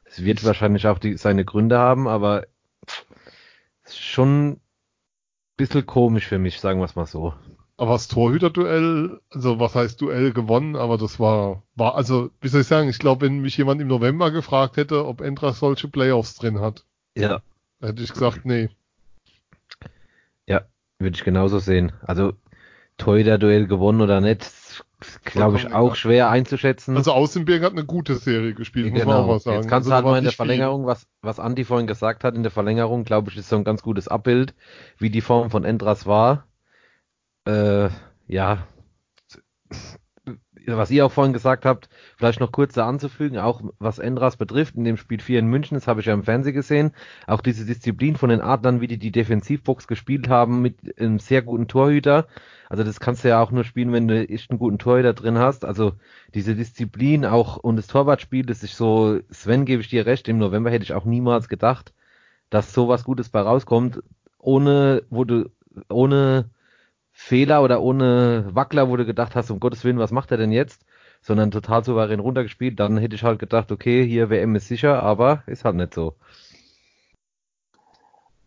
Es wird wahrscheinlich auch die, seine Gründe haben, aber schon ein bisschen komisch für mich, sagen wir es mal so. Aber das Torhüter-Duell, also was heißt Duell gewonnen, aber das war, war, also, wie soll ich sagen, ich glaube, wenn mich jemand im November gefragt hätte, ob Entra solche Playoffs drin hat, ja. hätte ich gesagt, nee. Ja, würde ich genauso sehen. Also, Torhüter-Duell gewonnen oder nicht, glaube ich, auch schwer einzuschätzen. Also Außenberg hat eine gute Serie gespielt, muss genau. man auch mal sagen. Jetzt kannst also, du halt mal in der Verlängerung, was, was Andi vorhin gesagt hat, in der Verlängerung, glaube ich, ist so ein ganz gutes Abbild, wie die Form von Endras war äh, ja, was ihr auch vorhin gesagt habt, vielleicht noch kurz da anzufügen, auch was Endras betrifft, in dem Spiel 4 in München, das habe ich ja im Fernsehen gesehen, auch diese Disziplin von den Adlern, wie die die Defensivbox gespielt haben mit einem sehr guten Torhüter. Also das kannst du ja auch nur spielen, wenn du echt einen guten Torhüter drin hast. Also diese Disziplin auch und das Torwartspiel, das ist so, Sven gebe ich dir recht, im November hätte ich auch niemals gedacht, dass sowas Gutes bei rauskommt, ohne, wo du, ohne Fehler oder ohne Wackler, wo du gedacht hast, um Gottes Willen, was macht er denn jetzt? Sondern total souverän runtergespielt, dann hätte ich halt gedacht, okay, hier WM ist sicher, aber ist halt nicht so.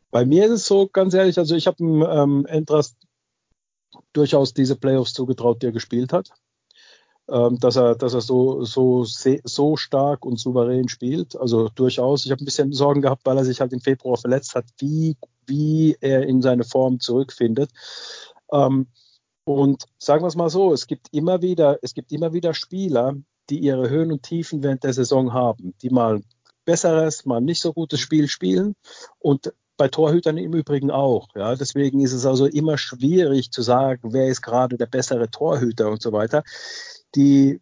Bei mir ist es so, ganz ehrlich, also ich habe ähm, Entras durchaus diese Playoffs zugetraut, die er gespielt hat. Ähm, dass er, dass er so, so, so stark und souverän spielt. Also durchaus. Ich habe ein bisschen Sorgen gehabt, weil er sich halt im Februar verletzt hat, wie, wie er in seine Form zurückfindet. Ähm, und sagen wir es mal so, es gibt immer wieder, es gibt immer wieder Spieler, die ihre Höhen und Tiefen während der Saison haben, die mal besseres, mal nicht so gutes Spiel spielen und bei Torhütern im Übrigen auch. Ja, deswegen ist es also immer schwierig zu sagen, wer ist gerade der bessere Torhüter und so weiter. Die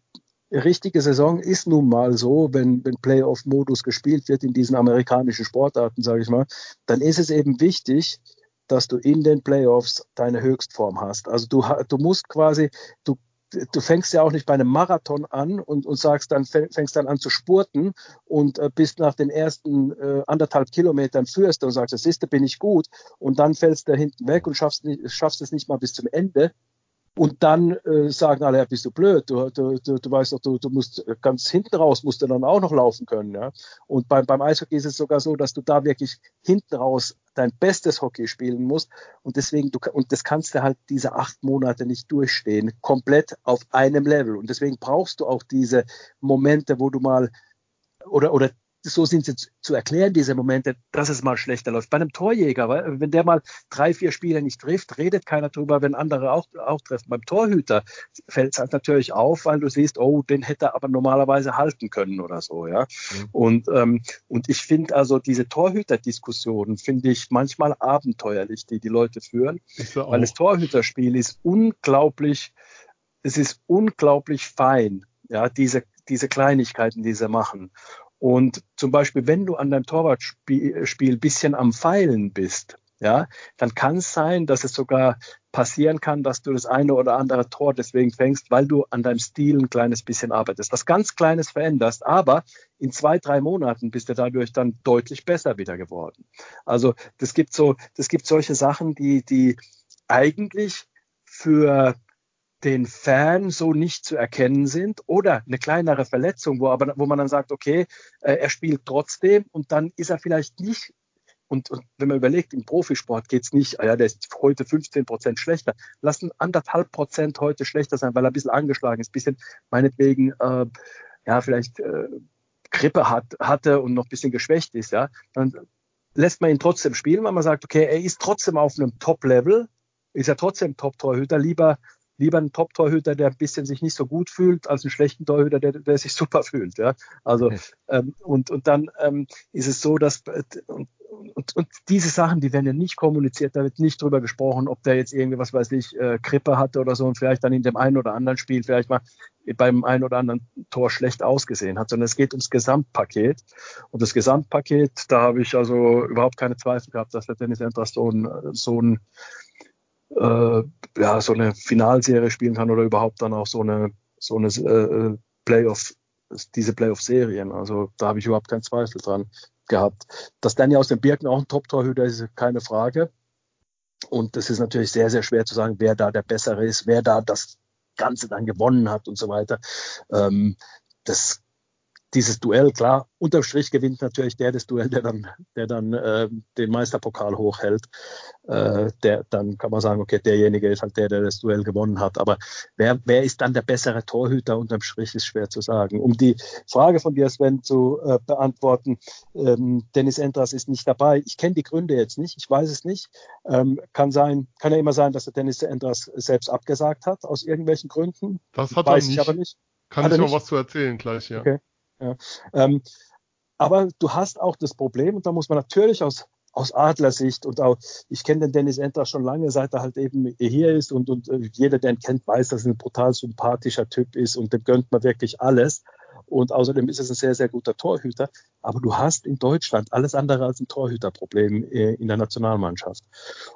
richtige Saison ist nun mal so, wenn, wenn Playoff-Modus gespielt wird in diesen amerikanischen Sportarten, sage ich mal, dann ist es eben wichtig, dass du in den Playoffs deine Höchstform hast. Also du, du musst quasi, du, du fängst ja auch nicht bei einem Marathon an und, und sagst dann, fängst dann an zu spurten und äh, bist nach den ersten äh, anderthalb Kilometern führst und sagst, das ist, da bin ich gut und dann fällst du hinten weg und schaffst, schaffst es nicht mal bis zum Ende, und dann äh, sagen alle, ja, bist du blöd, du, du, du, du weißt doch, du, du musst ganz hinten raus, musst du dann auch noch laufen können. Ja? Und beim, beim Eishockey ist es sogar so, dass du da wirklich hinten raus dein bestes Hockey spielen musst. Und deswegen, du, und das kannst du halt diese acht Monate nicht durchstehen, komplett auf einem Level. Und deswegen brauchst du auch diese Momente, wo du mal oder, oder so sind sie zu erklären, diese Momente, dass es mal schlechter läuft. Bei einem Torjäger, wenn der mal drei, vier Spiele nicht trifft, redet keiner drüber, wenn andere auch, auch treffen. Beim Torhüter fällt es halt natürlich auf, weil du siehst, oh, den hätte er aber normalerweise halten können oder so, ja. Mhm. Und, ähm, und ich finde also diese Torhüter-Diskussionen finde ich manchmal abenteuerlich, die die Leute führen, weil das Torhüterspiel ist unglaublich, es ist unglaublich fein, ja, diese, diese Kleinigkeiten, die sie machen. Und zum Beispiel, wenn du an deinem Torwartspiel bisschen am Feilen bist, ja, dann kann es sein, dass es sogar passieren kann, dass du das eine oder andere Tor deswegen fängst, weil du an deinem Stil ein kleines bisschen arbeitest, was ganz Kleines veränderst, aber in zwei, drei Monaten bist du dadurch dann deutlich besser wieder geworden. Also das gibt so, das gibt solche Sachen, die, die eigentlich für den Fan so nicht zu erkennen sind oder eine kleinere Verletzung, wo, aber, wo man dann sagt, okay, äh, er spielt trotzdem und dann ist er vielleicht nicht, und, und wenn man überlegt, im Profisport geht's nicht, ah ja, der ist heute 15 Prozent schlechter, lassen anderthalb Prozent heute schlechter sein, weil er ein bisschen angeschlagen ist, bisschen meinetwegen, äh, ja, vielleicht äh, Grippe hat, hatte und noch ein bisschen geschwächt ist, ja, dann lässt man ihn trotzdem spielen, weil man sagt, okay, er ist trotzdem auf einem Top-Level, ist er trotzdem Top-Torhüter, lieber lieber einen Top-Torhüter, der ein bisschen sich nicht so gut fühlt, als einen schlechten Torhüter, der, der sich super fühlt. Ja? Also ähm, und, und dann ähm, ist es so, dass äh, und, und, und diese Sachen, die werden ja nicht kommuniziert, da wird nicht drüber gesprochen, ob der jetzt irgendwie, was weiß ich, äh, Krippe hatte oder so und vielleicht dann in dem einen oder anderen Spiel vielleicht mal beim einen oder anderen Tor schlecht ausgesehen hat, sondern es geht ums Gesamtpaket. Und das Gesamtpaket, da habe ich also überhaupt keine Zweifel gehabt, dass der Dennis Entras so ein, so ein äh, ja, so eine Finalserie spielen kann oder überhaupt dann auch so eine, so eine äh, Playoff, diese Playoff-Serien. Also da habe ich überhaupt keinen Zweifel dran gehabt. Dass Danny aus den Birken auch ein Top-Torhüter ist, keine Frage. Und es ist natürlich sehr, sehr schwer zu sagen, wer da der Bessere ist, wer da das Ganze dann gewonnen hat und so weiter. Ähm, das dieses Duell, klar, unterm Strich gewinnt natürlich der das Duell, der dann, der dann äh, den Meisterpokal hochhält. Äh, der, dann kann man sagen, okay, derjenige ist halt der, der das Duell gewonnen hat. Aber wer, wer ist dann der bessere Torhüter unterm Strich, ist schwer zu sagen. Um die Frage von dir, Sven, zu äh, beantworten, ähm, Dennis Endras ist nicht dabei. Ich kenne die Gründe jetzt nicht, ich weiß es nicht. Ähm, kann sein, kann ja immer sein, dass der Dennis Endras selbst abgesagt hat, aus irgendwelchen Gründen. Das hat weiß er nicht. Ich aber nicht. Kann hat ich noch was zu erzählen gleich, ja. Okay. Ja. Ähm, aber du hast auch das Problem, und da muss man natürlich aus aus Adlersicht und auch, ich kenne den Dennis Enter schon lange, seit er halt eben hier ist und, und äh, jeder, der ihn kennt, weiß, dass er ein brutal sympathischer Typ ist und dem gönnt man wirklich alles. Und außerdem ist es ein sehr, sehr guter Torhüter. Aber du hast in Deutschland alles andere als ein Torhüterproblem äh, in der Nationalmannschaft.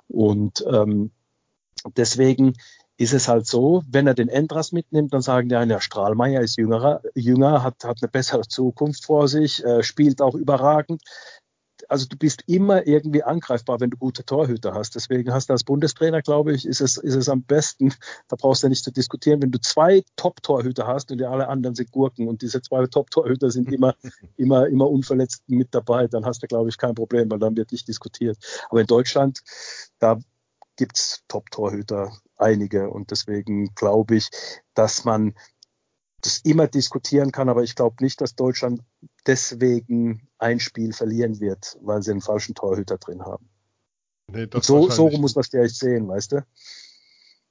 Und ähm, deswegen ist es halt so, wenn er den Endras mitnimmt, dann sagen die einen, ja, Strahlmeier ist jüngerer, jünger, hat, hat eine bessere Zukunft vor sich, äh, spielt auch überragend. Also du bist immer irgendwie angreifbar, wenn du gute Torhüter hast. Deswegen hast du als Bundestrainer, glaube ich, ist es, ist es am besten, da brauchst du nicht zu diskutieren, wenn du zwei Top-Torhüter hast und die alle anderen sind Gurken und diese zwei Top-Torhüter sind immer, immer, immer unverletzt mit dabei, dann hast du, glaube ich, kein Problem, weil dann wird nicht diskutiert. Aber in Deutschland, da gibt es Top-Torhüter, einige. Und deswegen glaube ich, dass man das immer diskutieren kann, aber ich glaube nicht, dass Deutschland deswegen ein Spiel verlieren wird, weil sie einen falschen Torhüter drin haben. Nee, so, so muss man es vielleicht sehen, weißt du?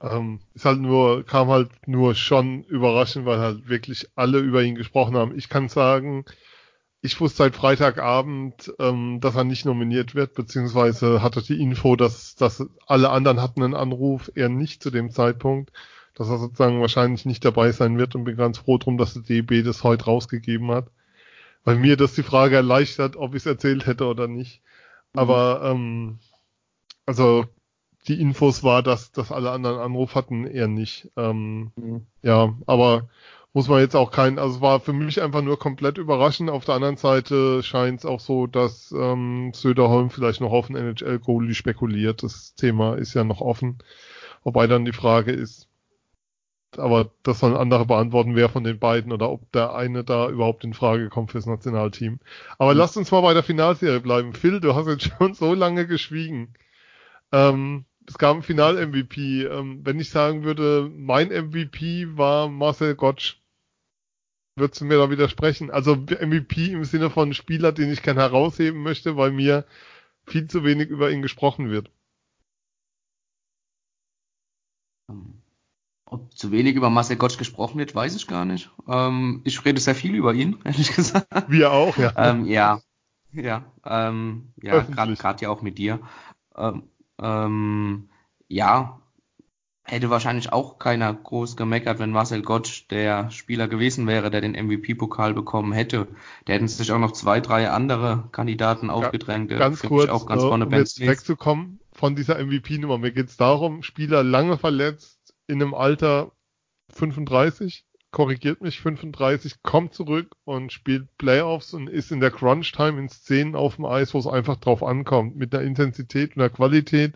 Ähm, ist halt nur, kam halt nur schon überraschend, weil halt wirklich alle über ihn gesprochen haben. Ich kann sagen, ich wusste seit Freitagabend, ähm, dass er nicht nominiert wird, beziehungsweise hatte die Info, dass, dass alle anderen hatten einen Anruf, er nicht zu dem Zeitpunkt, dass er sozusagen wahrscheinlich nicht dabei sein wird und bin ganz froh drum, dass der DB das heute rausgegeben hat. Weil mir das die Frage erleichtert, ob ich es erzählt hätte oder nicht. Mhm. Aber ähm, also die Infos war, dass, dass alle anderen Anruf hatten, eher nicht. Ähm, mhm. Ja, aber muss man jetzt auch kein, also es war für mich einfach nur komplett überraschend. Auf der anderen Seite scheint es auch so, dass ähm, Söderholm vielleicht noch auf den NHL-Goalie spekuliert. Das Thema ist ja noch offen. Wobei dann die Frage ist, aber das sollen andere beantworten, wer von den beiden oder ob der eine da überhaupt in Frage kommt fürs Nationalteam. Aber mhm. lasst uns mal bei der Finalserie bleiben. Phil, du hast jetzt schon so lange geschwiegen. Ähm, es gab ein Final-MVP. Ähm, wenn ich sagen würde, mein MVP war Marcel Gottsch würdest du mir da widersprechen? Also MVP im Sinne von Spieler, den ich gerne herausheben möchte, weil mir viel zu wenig über ihn gesprochen wird. Ob zu wenig über Marcel Gottsch gesprochen wird, weiß ich gar nicht. Ähm, ich rede sehr viel über ihn, ehrlich gesagt. Wir auch, ja. ähm, ja, ja, ähm, ja, gerade ja auch mit dir. Ähm, ähm, ja, hätte wahrscheinlich auch keiner groß gemeckert, wenn Marcel Gottsch der Spieler gewesen wäre, der den MVP-Pokal bekommen hätte. Da hätten sich auch noch zwei, drei andere Kandidaten ja, aufgedrängt. Ganz kurz, auch ganz äh, vorne um jetzt wegzukommen von dieser MVP-Nummer. Mir geht es darum, Spieler lange verletzt, in einem Alter 35, korrigiert mich 35, kommt zurück und spielt Playoffs und ist in der Crunch-Time in Szenen auf dem Eis, wo es einfach drauf ankommt, mit der Intensität und der Qualität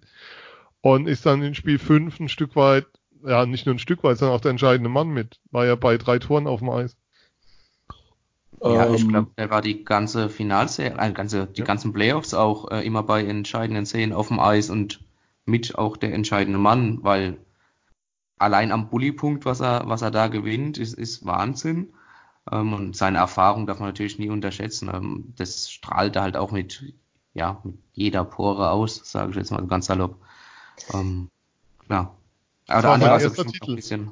und ist dann in Spiel 5 ein Stück weit, ja, nicht nur ein Stück weit, sondern auch der entscheidende Mann mit. War ja bei drei Toren auf dem Eis. Ja, ich ähm, glaube, er war die ganze Finalserie, äh, ganze, die ja. ganzen Playoffs auch äh, immer bei entscheidenden Szenen auf dem Eis und mit auch der entscheidende Mann, weil allein am Bully-Punkt, was er, was er da gewinnt, ist, ist Wahnsinn. Ähm, und seine Erfahrung darf man natürlich nie unterschätzen. Ähm, das strahlt er halt auch mit, ja, mit jeder Pore aus, sage ich jetzt mal ganz salopp. Ähm, ja. Aber der andere war erster Titel. Ein bisschen,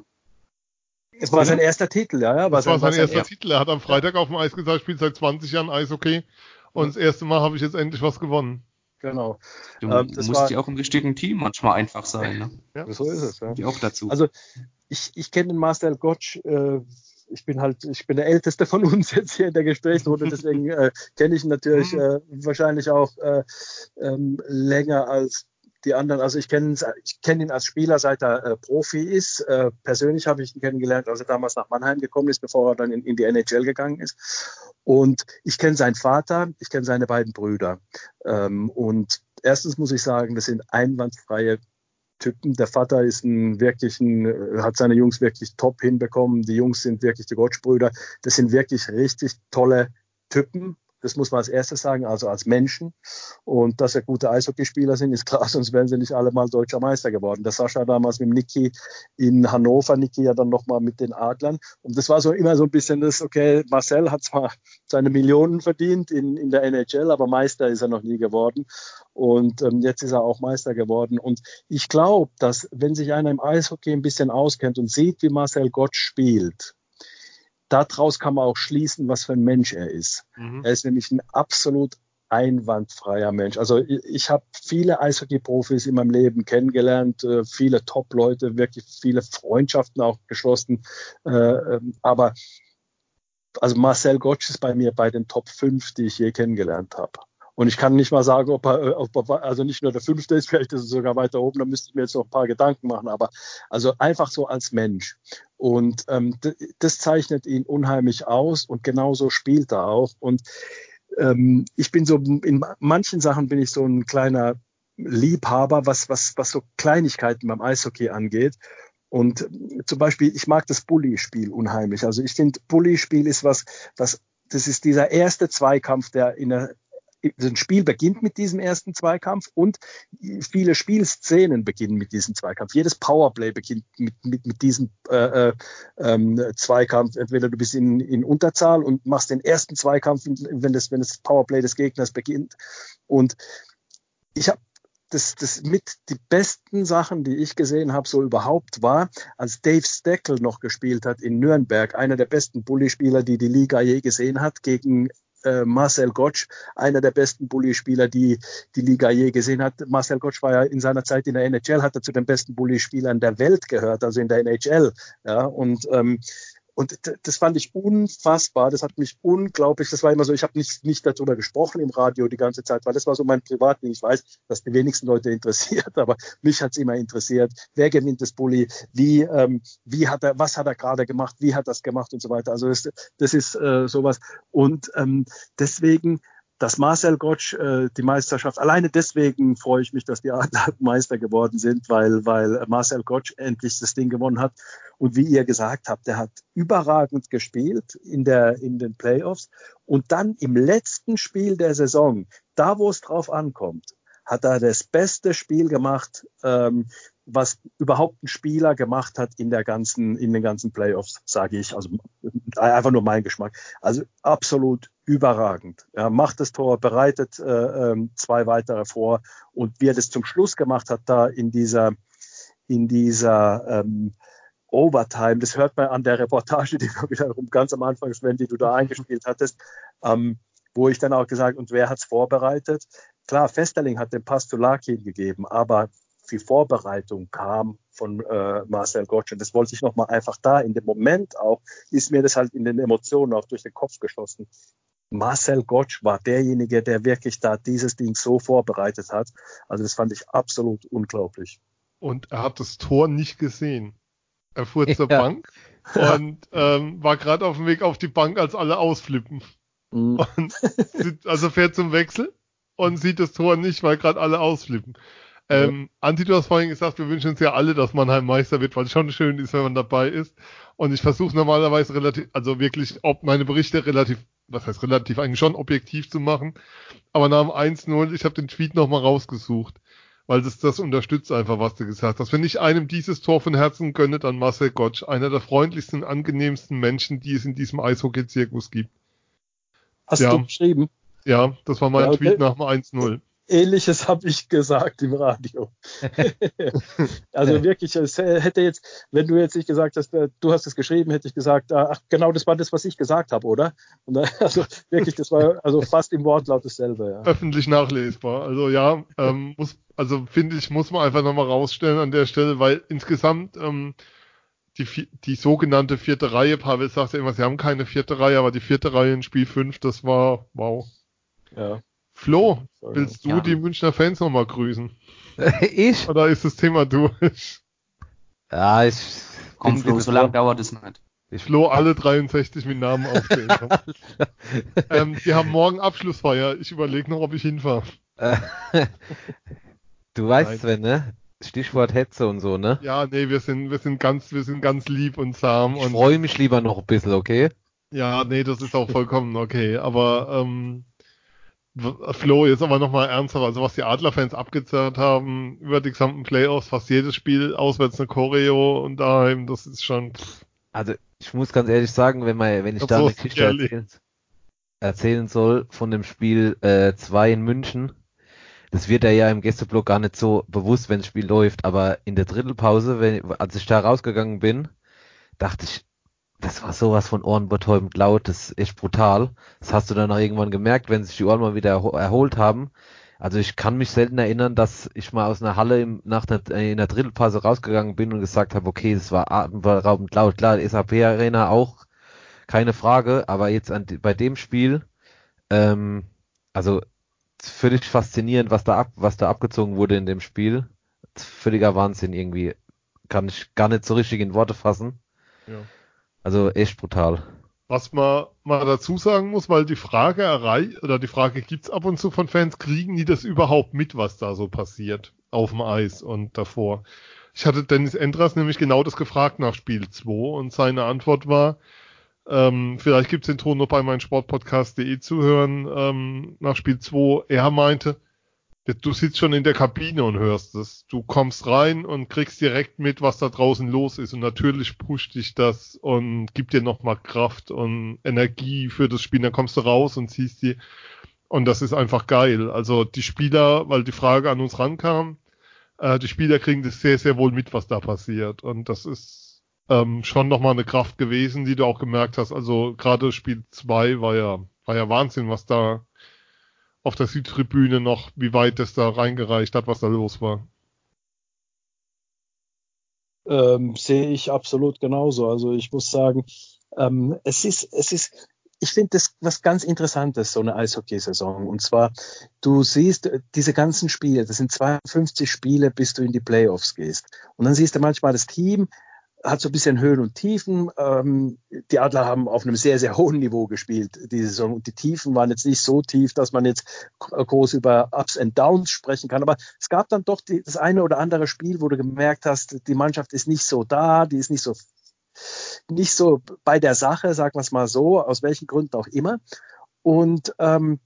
es war sein erster Titel, ja. ja das war sein, sein erster Titel. Er hat am Freitag auf dem Eis gesagt, spielt seit 20 Jahren Eishockey. Und das erste Mal habe ich jetzt endlich was gewonnen. Genau. Du ähm, musst war, ja auch im richtigen Team manchmal einfach sein. Ne? Ja. So ist es. Ja. Die auch dazu. Also ich, ich kenne den Marcel Gottsch. Äh, ich bin halt, ich bin der Älteste von uns jetzt hier in der Gesprächsrunde, deswegen äh, kenne ich ihn natürlich mhm. äh, wahrscheinlich auch äh, ähm, länger als die anderen, also ich kenne ich kenn ihn als Spieler, seit er äh, Profi ist. Äh, persönlich habe ich ihn kennengelernt, als er damals nach Mannheim gekommen ist, bevor er dann in, in die NHL gegangen ist. Und ich kenne seinen Vater, ich kenne seine beiden Brüder. Ähm, und erstens muss ich sagen, das sind einwandfreie Typen. Der Vater ist ein wirklich ein, hat seine Jungs wirklich top hinbekommen. Die Jungs sind wirklich die Gottschbrüder. Das sind wirklich richtig tolle Typen. Das muss man als erstes sagen, also als Menschen. Und dass er gute Eishockeyspieler sind, ist klar, sonst wären sie nicht alle mal deutscher Meister geworden. Der Sascha damals mit Niki in Hannover, Niki ja dann nochmal mit den Adlern. Und das war so immer so ein bisschen das, okay, Marcel hat zwar seine Millionen verdient in, in der NHL, aber Meister ist er noch nie geworden. Und ähm, jetzt ist er auch Meister geworden. Und ich glaube, dass wenn sich einer im Eishockey ein bisschen auskennt und sieht, wie Marcel Gott spielt, daraus kann man auch schließen, was für ein Mensch er ist. Mhm. Er ist nämlich ein absolut einwandfreier Mensch. Also ich, ich habe viele Eishockey-Profis in meinem Leben kennengelernt, äh, viele Top-Leute, wirklich viele Freundschaften auch geschlossen. Äh, ähm, aber also Marcel Gottsch ist bei mir bei den Top 5, die ich je kennengelernt habe. Und ich kann nicht mal sagen, ob er, ob er, also nicht nur der fünfte ist, vielleicht ist er sogar weiter oben, da müsste ich mir jetzt noch ein paar Gedanken machen, aber also einfach so als Mensch. Und ähm, das zeichnet ihn unheimlich aus und genauso spielt er auch. Und ähm, ich bin so, in manchen Sachen bin ich so ein kleiner Liebhaber, was, was, was so Kleinigkeiten beim Eishockey angeht. Und zum Beispiel, ich mag das Bully-Spiel unheimlich. Also ich finde, Bully-Spiel ist was, was, das ist dieser erste Zweikampf, der in der ein Spiel beginnt mit diesem ersten Zweikampf und viele Spielszenen beginnen mit diesem Zweikampf. Jedes Powerplay beginnt mit, mit, mit diesem äh, äh, ähm, Zweikampf. Entweder du bist in, in Unterzahl und machst den ersten Zweikampf, wenn das, wenn das Powerplay des Gegners beginnt. Und ich habe das, das mit die besten Sachen, die ich gesehen habe, so überhaupt war, als Dave Steckel noch gespielt hat in Nürnberg, einer der besten Bully-Spieler, die die Liga je gesehen hat, gegen äh, Marcel Gottsch, einer der besten Bully-Spieler, die die Liga je gesehen hat. Marcel Gottsch war ja in seiner Zeit in der NHL, hat er zu den besten Bully-Spielern der Welt gehört, also in der NHL. Ja, und ähm, und das fand ich unfassbar. Das hat mich unglaublich, das war immer so, ich habe nicht, nicht darüber gesprochen im Radio die ganze Zeit, weil das war so mein Privatding. Ich weiß, dass die wenigsten Leute interessiert, aber mich hat's immer interessiert. Wer gewinnt das Bulli? Wie, ähm, wie hat er, was hat er gerade gemacht? Wie hat das gemacht und so weiter? Also das, das ist äh, sowas. Und ähm, deswegen dass Marcel Gottsch äh, die Meisterschaft, alleine deswegen freue ich mich, dass die Adler Meister geworden sind, weil, weil Marcel Gottsch endlich das Ding gewonnen hat. Und wie ihr gesagt habt, der hat überragend gespielt in, der, in den Playoffs. Und dann im letzten Spiel der Saison, da wo es drauf ankommt, hat er das beste Spiel gemacht, ähm, was überhaupt ein Spieler gemacht hat in der ganzen, in den ganzen Playoffs, sage ich. Also einfach nur mein Geschmack. Also absolut überragend. Er macht das Tor, bereitet äh, ähm, zwei weitere vor und wie er das zum Schluss gemacht hat, da in dieser, in dieser ähm, Overtime, das hört man an der Reportage, die wir wiederum ganz am Anfang, Sven, die du da eingespielt hattest, ähm, wo ich dann auch gesagt, und wer hat's vorbereitet? Klar, Festerling hat den Pass zu Larkin gegeben, aber die Vorbereitung kam von äh, Marcel Gottsch. Und das wollte ich nochmal einfach da in dem Moment auch, ist mir das halt in den Emotionen auch durch den Kopf geschossen. Marcel Gottsch war derjenige, der wirklich da dieses Ding so vorbereitet hat. Also das fand ich absolut unglaublich. Und er hat das Tor nicht gesehen. Er fuhr zur ja. Bank und ähm, war gerade auf dem Weg auf die Bank, als alle ausflippen. Mhm. Und, also fährt zum Wechsel und sieht das Tor nicht, weil gerade alle ausflippen. Ähm, Anti, du hast vorhin gesagt, wir wünschen uns ja alle, dass Mannheim Meister wird, weil es schon schön ist, wenn man dabei ist. Und ich versuche normalerweise relativ, also wirklich, ob meine Berichte relativ, was heißt relativ, eigentlich schon objektiv zu machen. Aber nach dem 1-0, ich habe den Tweet nochmal rausgesucht, weil das, das unterstützt einfach, was du gesagt hast. Wenn ich einem dieses Tor von Herzen gönne, dann Marcel Gottsch, einer der freundlichsten, angenehmsten Menschen, die es in diesem Eishockey-Zirkus gibt. Hast ja. du geschrieben? Ja, das war mein ja, okay. Tweet nach dem 1-0. Ähnliches habe ich gesagt im Radio. also wirklich, es hätte jetzt, wenn du jetzt nicht gesagt hast, äh, du hast es geschrieben, hätte ich gesagt, ah, ach genau, das war das, was ich gesagt habe, oder? Und, also wirklich, das war also fast im Wortlaut dasselbe. Ja. Öffentlich nachlesbar. Also ja, ähm, muss, also finde ich, muss man einfach nochmal rausstellen an der Stelle, weil insgesamt ähm, die, die sogenannte vierte Reihe, Pavel sagt ja immer, sie haben keine vierte Reihe, aber die vierte Reihe in Spiel 5, das war wow. Ja. Flo, willst du ja. die Münchner Fans nochmal grüßen? ich? Oder ist das Thema durch? Ja, ich. Komm, Flo, so lange dauert es nicht. Ich Flo alle 63 mit Namen aufzählen ähm, Die haben morgen Abschlussfeier. Ich überlege noch, ob ich hinfahre. du weißt, Nein. Sven, ne? Stichwort Hetze und so, ne? Ja, nee, wir sind, wir sind ganz, wir sind ganz lieb und zahm. Ich freue mich lieber noch ein bisschen, okay? Ja, nee, das ist auch vollkommen okay. Aber ähm, Flo, jetzt aber nochmal ernsthaft, also was die Adlerfans abgezerrt haben über die gesamten Playoffs, fast jedes Spiel auswärts eine Choreo und daheim, das ist schon. Pff. Also ich muss ganz ehrlich sagen, wenn man, wenn ich da eine Geschichte erzählen, erzählen, soll von dem Spiel 2 äh, in München, das wird ja im Gästeblock gar nicht so bewusst, wenn das Spiel läuft, aber in der Drittelpause, wenn, als ich da rausgegangen bin, dachte ich, das war sowas von ohrenbetäubend laut, das ist echt brutal. Das hast du dann auch irgendwann gemerkt, wenn sich die Ohren mal wieder erholt haben. Also ich kann mich selten erinnern, dass ich mal aus einer Halle im, nach einer, äh, in der Drittelphase rausgegangen bin und gesagt habe, okay, das war atemberaubend laut. Klar, SAP Arena auch, keine Frage, aber jetzt an, bei dem Spiel, ähm, also völlig faszinierend, was da ab, was da abgezogen wurde in dem Spiel. Völliger Wahnsinn irgendwie. Kann ich gar nicht so richtig in Worte fassen. Ja. Also echt brutal. Was man mal dazu sagen muss, weil die Frage erreicht, oder die Frage gibt's ab und zu von Fans, kriegen die das überhaupt mit, was da so passiert? Auf dem Eis und davor. Ich hatte Dennis Endras nämlich genau das gefragt nach Spiel 2 und seine Antwort war, ähm, vielleicht gibt's den Ton noch bei meinem Sportpodcast.de zu hören, ähm, nach Spiel 2. Er meinte, du sitzt schon in der Kabine und hörst es. Du kommst rein und kriegst direkt mit, was da draußen los ist. Und natürlich pusht dich das und gibt dir nochmal Kraft und Energie für das Spiel. Dann kommst du raus und siehst die. Und das ist einfach geil. Also die Spieler, weil die Frage an uns rankam, äh, die Spieler kriegen das sehr, sehr wohl mit, was da passiert. Und das ist ähm, schon nochmal eine Kraft gewesen, die du auch gemerkt hast. Also gerade Spiel 2 war ja, war ja Wahnsinn, was da auf der Südtribüne noch, wie weit es da reingereicht hat, was da los war. Ähm, sehe ich absolut genauso. Also ich muss sagen, ähm, es ist, es ist, ich finde das was ganz Interessantes, so eine Eishockeysaison. Und zwar, du siehst diese ganzen Spiele, das sind 52 Spiele, bis du in die Playoffs gehst. Und dann siehst du manchmal das Team, hat so ein bisschen Höhen und Tiefen. Ähm, die Adler haben auf einem sehr, sehr hohen Niveau gespielt diese Saison. Und die Tiefen waren jetzt nicht so tief, dass man jetzt groß über Ups and Downs sprechen kann. Aber es gab dann doch die, das eine oder andere Spiel, wo du gemerkt hast, die Mannschaft ist nicht so da, die ist nicht so nicht so bei der Sache, sagen wir es mal so, aus welchen Gründen auch immer. Und ähm,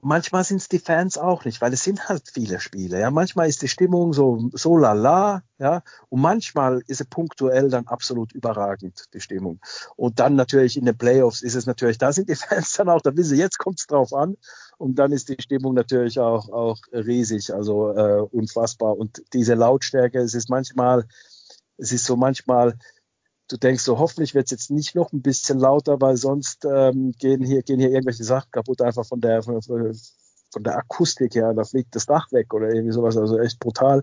manchmal sind es die Fans auch nicht, weil es sind halt viele Spiele. Ja, manchmal ist die Stimmung so so lala, ja, und manchmal ist sie punktuell dann absolut überragend die Stimmung. Und dann natürlich in den Playoffs ist es natürlich, da sind die Fans dann auch, da wissen sie, jetzt kommt es drauf an. Und dann ist die Stimmung natürlich auch auch riesig, also äh, unfassbar. Und diese Lautstärke, es ist manchmal, es ist so manchmal du denkst so, hoffentlich wird es jetzt nicht noch ein bisschen lauter, weil sonst ähm, gehen, hier, gehen hier irgendwelche Sachen kaputt, einfach von der, von, von der Akustik her, da fliegt das Dach weg oder irgendwie sowas, also echt brutal.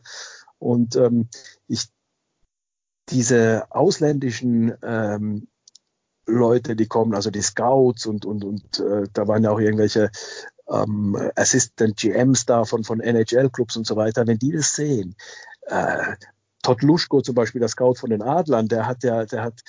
Und ähm, ich, diese ausländischen ähm, Leute, die kommen, also die Scouts und, und, und äh, da waren ja auch irgendwelche ähm, Assistant GMs da von, von NHL-Clubs und so weiter, wenn die das sehen, äh, Todd Luschko zum Beispiel, der Scout von den Adlern, der hat ja, der hat,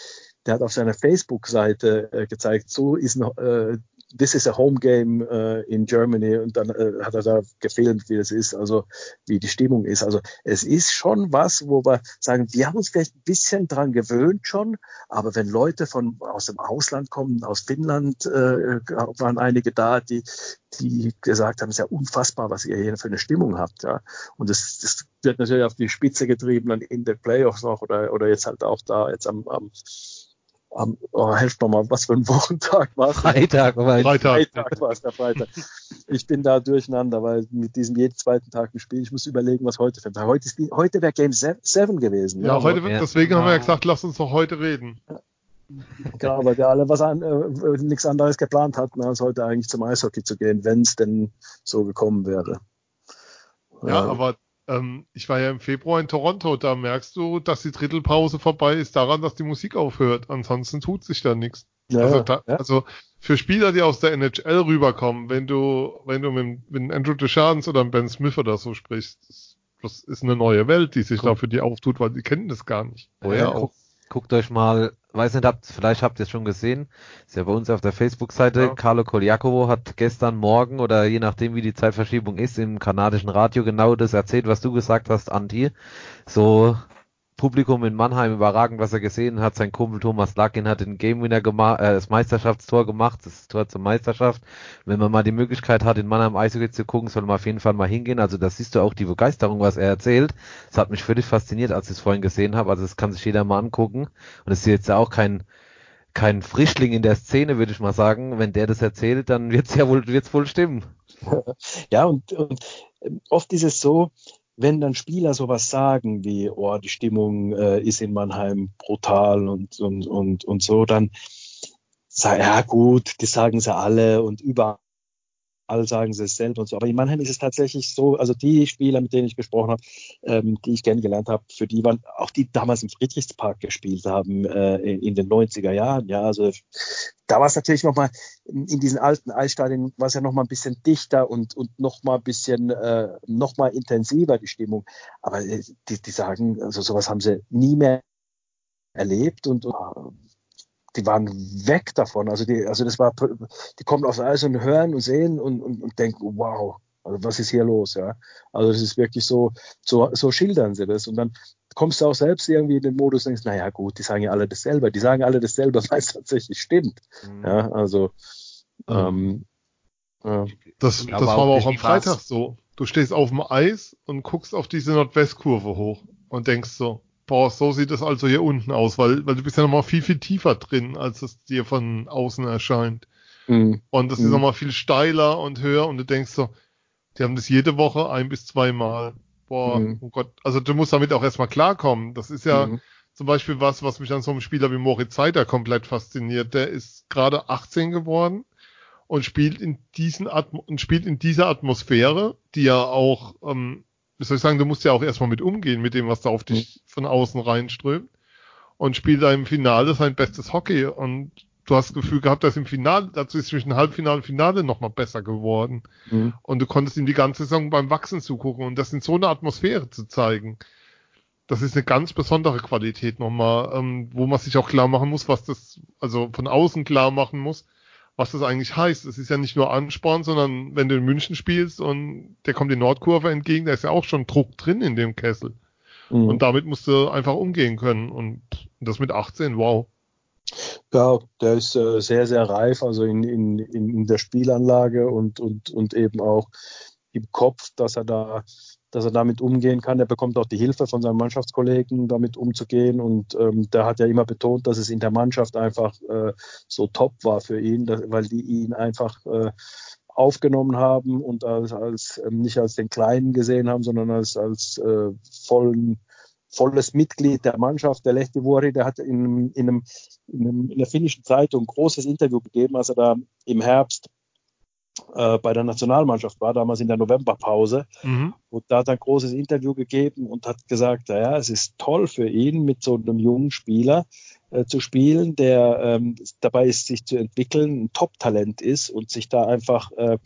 der hat auf seiner Facebook-Seite äh, gezeigt, so ist ein, äh, this is a home game äh, in Germany und dann äh, hat er da gefilmt, wie das ist, also wie die Stimmung ist. Also es ist schon was, wo wir sagen, wir haben uns vielleicht ein bisschen dran gewöhnt schon, aber wenn Leute von aus dem Ausland kommen, aus Finnland äh, waren einige da, die die gesagt haben, es ist ja unfassbar, was ihr hier für eine Stimmung habt. Ja. Und das, das wird natürlich auf die Spitze getrieben dann in den Playoffs noch oder, oder jetzt halt auch da jetzt am, am am, oh, helft mir mal, was für ein Wochentag war es? Freitag, Freitag. Freitag war es, der Freitag. Ich bin da durcheinander, weil mit diesem jeden zweiten Tag ein Spiel, ich muss überlegen, was heute für ein Tag. Heute, ist die, heute wäre Game 7 gewesen. Ja, ja heute, ja. deswegen haben wir ja gesagt, lass uns doch heute reden. Ja. Genau, weil wir alle was an, äh, nichts anderes geplant hatten, als heute eigentlich zum Eishockey zu gehen, wenn es denn so gekommen wäre. Ja, ja, aber ähm, ich war ja im Februar in Toronto, da merkst du, dass die Drittelpause vorbei ist, daran, dass die Musik aufhört. Ansonsten tut sich da nichts. Ja, also, da, ja. also, für Spieler, die aus der NHL rüberkommen, wenn du, wenn du mit, mit Andrew Deschamps oder Ben Smith oder so sprichst, das, das ist eine neue Welt, die sich Guck. da für die auftut, weil die kennen das gar nicht. Woher ja, auch? Guckt euch mal, weiß nicht, habt, vielleicht habt ihr es schon gesehen, ist ja bei uns auf der Facebook-Seite, ja. Carlo Koljakovo hat gestern Morgen oder je nachdem wie die Zeitverschiebung ist, im kanadischen Radio genau das erzählt, was du gesagt hast, Anti. So Publikum in Mannheim überragend, was er gesehen hat. Sein Kumpel Thomas Larkin hat den Game Winner gemacht, äh, das Meisterschaftstor gemacht, das Tor zur Meisterschaft. Wenn man mal die Möglichkeit hat, in Mannheim Eishockey zu gucken, soll man auf jeden Fall mal hingehen. Also da siehst du auch die Begeisterung, was er erzählt. Das hat mich völlig fasziniert, als ich es vorhin gesehen habe. Also das kann sich jeder mal angucken. Und es ist jetzt ja auch kein kein Frischling in der Szene, würde ich mal sagen. Wenn der das erzählt, dann wird's ja wohl wird's wohl stimmen. Ja, und, und oft ist es so, wenn dann Spieler sowas sagen wie, oh, die Stimmung äh, ist in Mannheim brutal und, und, und, und so, dann sag, ja gut, die sagen sie alle und überall alle sagen sie es selber und so. Aber in Mannheim ist es tatsächlich so, also die Spieler, mit denen ich gesprochen habe, ähm, die ich kennengelernt habe, für die waren auch die damals im Friedrichspark gespielt haben äh, in, den 90er Jahren. Ja, also da war es natürlich nochmal in, in diesen alten Eisstadien war es ja nochmal ein bisschen dichter und, und nochmal ein bisschen äh, nochmal intensiver die Stimmung. Aber äh, die, die sagen, also sowas haben sie nie mehr erlebt und, und die waren weg davon. Also die, also das war, die kommen aufs Eis und hören und sehen und, und, und denken, wow, also was ist hier los, ja? Also das ist wirklich so, so, so schildern sie das. Und dann kommst du auch selbst irgendwie in den Modus und denkst, naja gut, die sagen ja alle dasselbe. Die sagen alle dasselbe, weil es tatsächlich stimmt. Mhm. Ja, also ähm, ja. Das, das war aber auch am Freitag so. Du stehst auf dem Eis und guckst auf diese Nordwestkurve hoch und denkst so, boah, so sieht es also hier unten aus, weil, weil du bist ja nochmal viel, viel tiefer drin, als es dir von außen erscheint. Mhm. Und das mhm. ist nochmal viel steiler und höher und du denkst so, die haben das jede Woche ein bis zweimal. Boah, mhm. oh Gott, also du musst damit auch erstmal klarkommen. Das ist ja mhm. zum Beispiel was, was mich an so einem Spieler wie Moritz Seider komplett fasziniert. Der ist gerade 18 geworden und spielt in diesen Atmo und spielt in dieser Atmosphäre, die ja auch ähm, wie soll ich sagen, du musst ja auch erstmal mit umgehen, mit dem, was da auf dich von außen reinströmt. Und spielt da im Finale sein bestes Hockey. Und du hast das Gefühl gehabt, dass im Finale, dazu ist zwischen Halbfinale und Finale nochmal besser geworden. Mhm. Und du konntest ihm die ganze Saison beim Wachsen zugucken. Und das in so einer Atmosphäre zu zeigen, das ist eine ganz besondere Qualität nochmal, ähm, wo man sich auch klar machen muss, was das, also von außen klar machen muss, was das eigentlich heißt. Es ist ja nicht nur Ansporn, sondern wenn du in München spielst und der kommt die Nordkurve entgegen, da ist ja auch schon Druck drin in dem Kessel. Mhm. Und damit musst du einfach umgehen können. Und das mit 18, wow. Ja, der ist äh, sehr, sehr reif, also in, in, in der Spielanlage und, und, und eben auch im Kopf, dass er da dass er damit umgehen kann. Er bekommt auch die Hilfe von seinen Mannschaftskollegen, damit umzugehen. Und ähm, der hat ja immer betont, dass es in der Mannschaft einfach äh, so top war für ihn, dass, weil die ihn einfach äh, aufgenommen haben und als, als ähm, nicht als den Kleinen gesehen haben, sondern als, als äh, vollen volles Mitglied der Mannschaft, der Lehtivori, der hat in, in, einem, in, einem, in der finnischen Zeitung ein großes Interview gegeben, als er da im Herbst äh, bei der Nationalmannschaft war, damals in der Novemberpause, mhm. und da hat er ein großes Interview gegeben und hat gesagt, ja, es ist toll für ihn, mit so einem jungen Spieler äh, zu spielen, der ähm, dabei ist, sich zu entwickeln, ein Top-Talent ist und sich da einfach äh,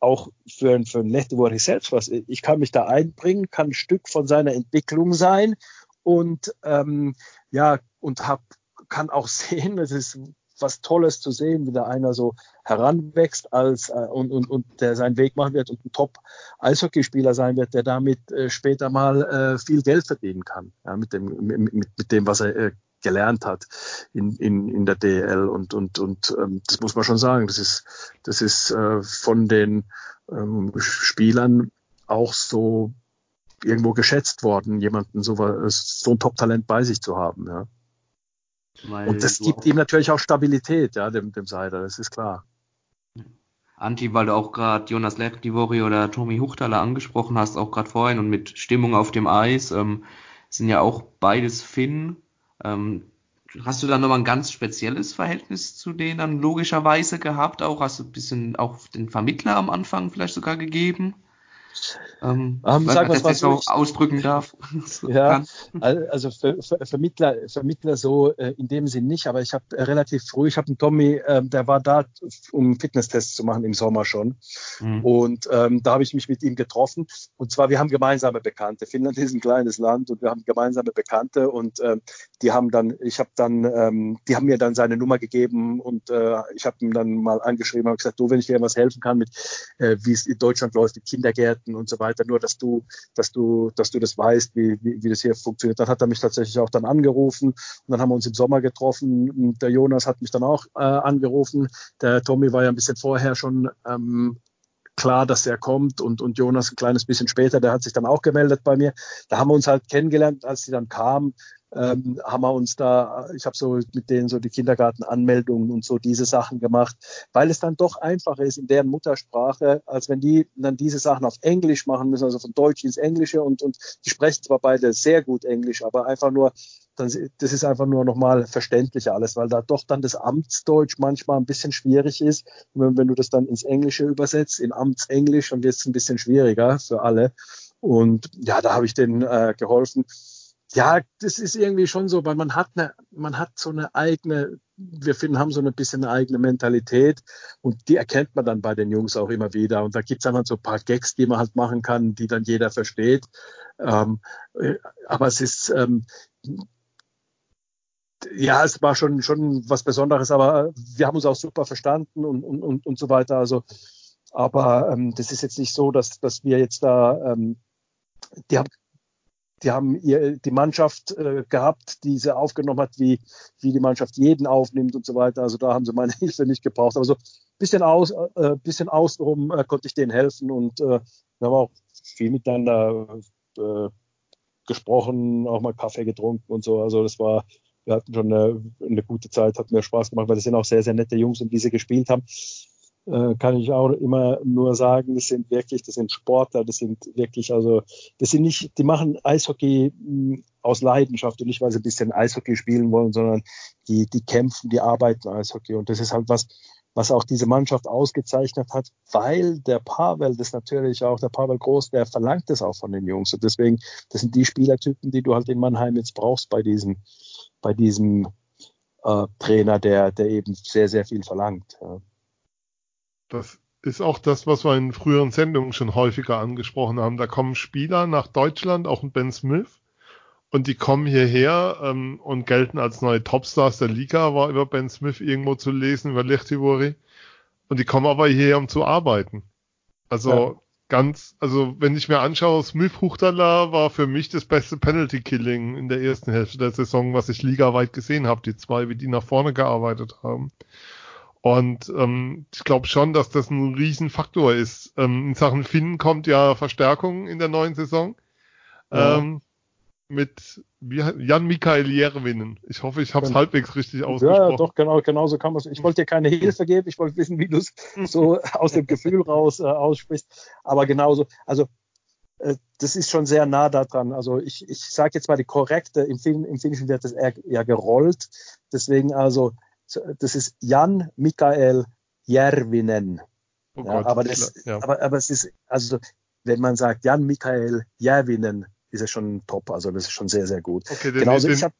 auch für, ein für ein Lehtewori selbst was, ich kann mich da einbringen, kann ein Stück von seiner Entwicklung sein und ähm, ja, und hab, kann auch sehen, das ist was Tolles zu sehen, wie da einer so heranwächst als äh, und, und, und der seinen Weg machen wird und ein Top-Eishockeyspieler sein wird, der damit äh, später mal äh, viel Geld verdienen kann, ja, mit, dem, mit, mit dem, was er äh, gelernt hat in, in, in der DL und, und, und ähm, das muss man schon sagen, das ist, das ist äh, von den ähm, Spielern auch so irgendwo geschätzt worden, jemanden so, so ein Top-Talent bei sich zu haben. Ja. Weil und das gibt ihm natürlich auch Stabilität, ja, dem, dem Seider, das ist klar. Anti, weil du auch gerade Jonas Lertivori oder Tommy Huchtaler angesprochen hast, auch gerade vorhin und mit Stimmung auf dem Eis, ähm, sind ja auch beides Finn. Ähm, hast du da nochmal ein ganz spezielles Verhältnis zu denen dann logischerweise gehabt? Auch hast du ein bisschen auch den Vermittler am Anfang vielleicht sogar gegeben? Ähm, um, sag was, was so ausdrücken darf. ja, also Ver Ver Vermittler, Vermittler so äh, in dem Sinn nicht, aber ich habe äh, relativ früh, ich habe einen Tommy, äh, der war da, um Fitnesstests zu machen im Sommer schon. Mhm. Und ähm, da habe ich mich mit ihm getroffen. Und zwar, wir haben gemeinsame Bekannte. Finnland ist ein kleines Land und wir haben gemeinsame Bekannte und äh, die haben dann, ich habe dann, ähm, die haben mir dann seine Nummer gegeben und äh, ich habe ihm dann mal angeschrieben und gesagt, du, wenn ich dir was helfen kann mit, äh, wie es in Deutschland läuft, mit Kindergärten und so weiter, nur dass du, dass du, dass du das weißt, wie, wie, wie das hier funktioniert. Dann hat er mich tatsächlich auch dann angerufen und dann haben wir uns im Sommer getroffen. Der Jonas hat mich dann auch äh, angerufen. Der Tommy war ja ein bisschen vorher schon ähm, klar, dass er kommt und, und Jonas ein kleines bisschen später, der hat sich dann auch gemeldet bei mir. Da haben wir uns halt kennengelernt, als sie dann kamen, ähm, haben wir uns da, ich habe so mit denen so die Kindergartenanmeldungen und so diese Sachen gemacht, weil es dann doch einfacher ist in deren Muttersprache, als wenn die dann diese Sachen auf Englisch machen müssen, also von Deutsch ins Englische und, und die sprechen zwar beide sehr gut Englisch, aber einfach nur, das ist einfach nur nochmal verständlicher alles, weil da doch dann das Amtsdeutsch manchmal ein bisschen schwierig ist. Wenn, wenn du das dann ins Englische übersetzt, in Amtsenglisch, dann wird es ein bisschen schwieriger für alle. Und ja, da habe ich denen äh, geholfen ja, das ist irgendwie schon so, weil man hat eine, man hat so eine eigene, wir finden, haben so ein bisschen eine eigene Mentalität und die erkennt man dann bei den Jungs auch immer wieder. Und da gibt's dann halt so ein paar Gags, die man halt machen kann, die dann jeder versteht. Ähm, äh, aber es ist, ähm, ja, es war schon, schon was Besonderes, aber wir haben uns auch super verstanden und, und, und, und so weiter. Also, aber ähm, das ist jetzt nicht so, dass, dass wir jetzt da, ähm, die haben die haben ihr, die Mannschaft äh, gehabt, die sie aufgenommen hat, wie, wie die Mannschaft jeden aufnimmt und so weiter. Also da haben sie meine Hilfe nicht gebraucht. Aber so ein bisschen aus, äh, bisschen außenrum äh, konnte ich denen helfen und äh, wir haben auch viel miteinander äh, gesprochen, auch mal Kaffee getrunken und so. Also das war, wir hatten schon eine, eine gute Zeit, hat mir Spaß gemacht, weil das sind auch sehr, sehr nette Jungs, um die sie gespielt haben äh, kann ich auch immer nur sagen, das sind wirklich, das sind Sportler, das sind wirklich, also das sind nicht, die machen Eishockey hm, aus Leidenschaft und nicht, weil sie ein bisschen Eishockey spielen wollen, sondern die, die kämpfen, die arbeiten Eishockey. Und das ist halt was, was auch diese Mannschaft ausgezeichnet hat, weil der Pavel das natürlich auch, der Pavel Groß, der verlangt das auch von den Jungs. Und deswegen, das sind die Spielertypen, die du halt in Mannheim jetzt brauchst bei diesem, bei diesem äh, Trainer, der, der eben sehr, sehr viel verlangt. Ja. Das ist auch das, was wir in früheren Sendungen schon häufiger angesprochen haben. Da kommen Spieler nach Deutschland, auch ein Ben Smith, und die kommen hierher ähm, und gelten als neue Topstars der Liga, war über Ben Smith irgendwo zu lesen, über Lechtivori. Und die kommen aber hierher, um zu arbeiten. Also ja. ganz, also wenn ich mir anschaue, Smith Huchtala war für mich das beste Penalty Killing in der ersten Hälfte der Saison, was ich ligaweit gesehen habe, die zwei, wie die nach vorne gearbeitet haben. Und ähm, ich glaube schon, dass das ein Riesenfaktor ist. Ähm, in Sachen Finnen kommt ja Verstärkung in der neuen Saison. Ja. Ähm, mit Jan Mikael Järvinen. Ich hoffe, ich habe es ja. halbwegs richtig ausgesprochen. Ja, doch, genau, genau so kann man es. Ich wollte dir keine Hilfe geben, ich wollte wissen, wie du es so aus dem Gefühl raus äh, aussprichst. Aber genauso, also äh, das ist schon sehr nah daran. Also ich, ich sage jetzt mal die korrekte, im Finnischen wird das eher, eher gerollt. Deswegen also das ist Jan Mikael Järvinen. Oh ja, aber, das, ja. aber, aber es ist, also wenn man sagt Jan Mikael Järvinen, ist es schon top. Also das ist schon sehr, sehr gut. Okay, den, Genauso, den, ich hab,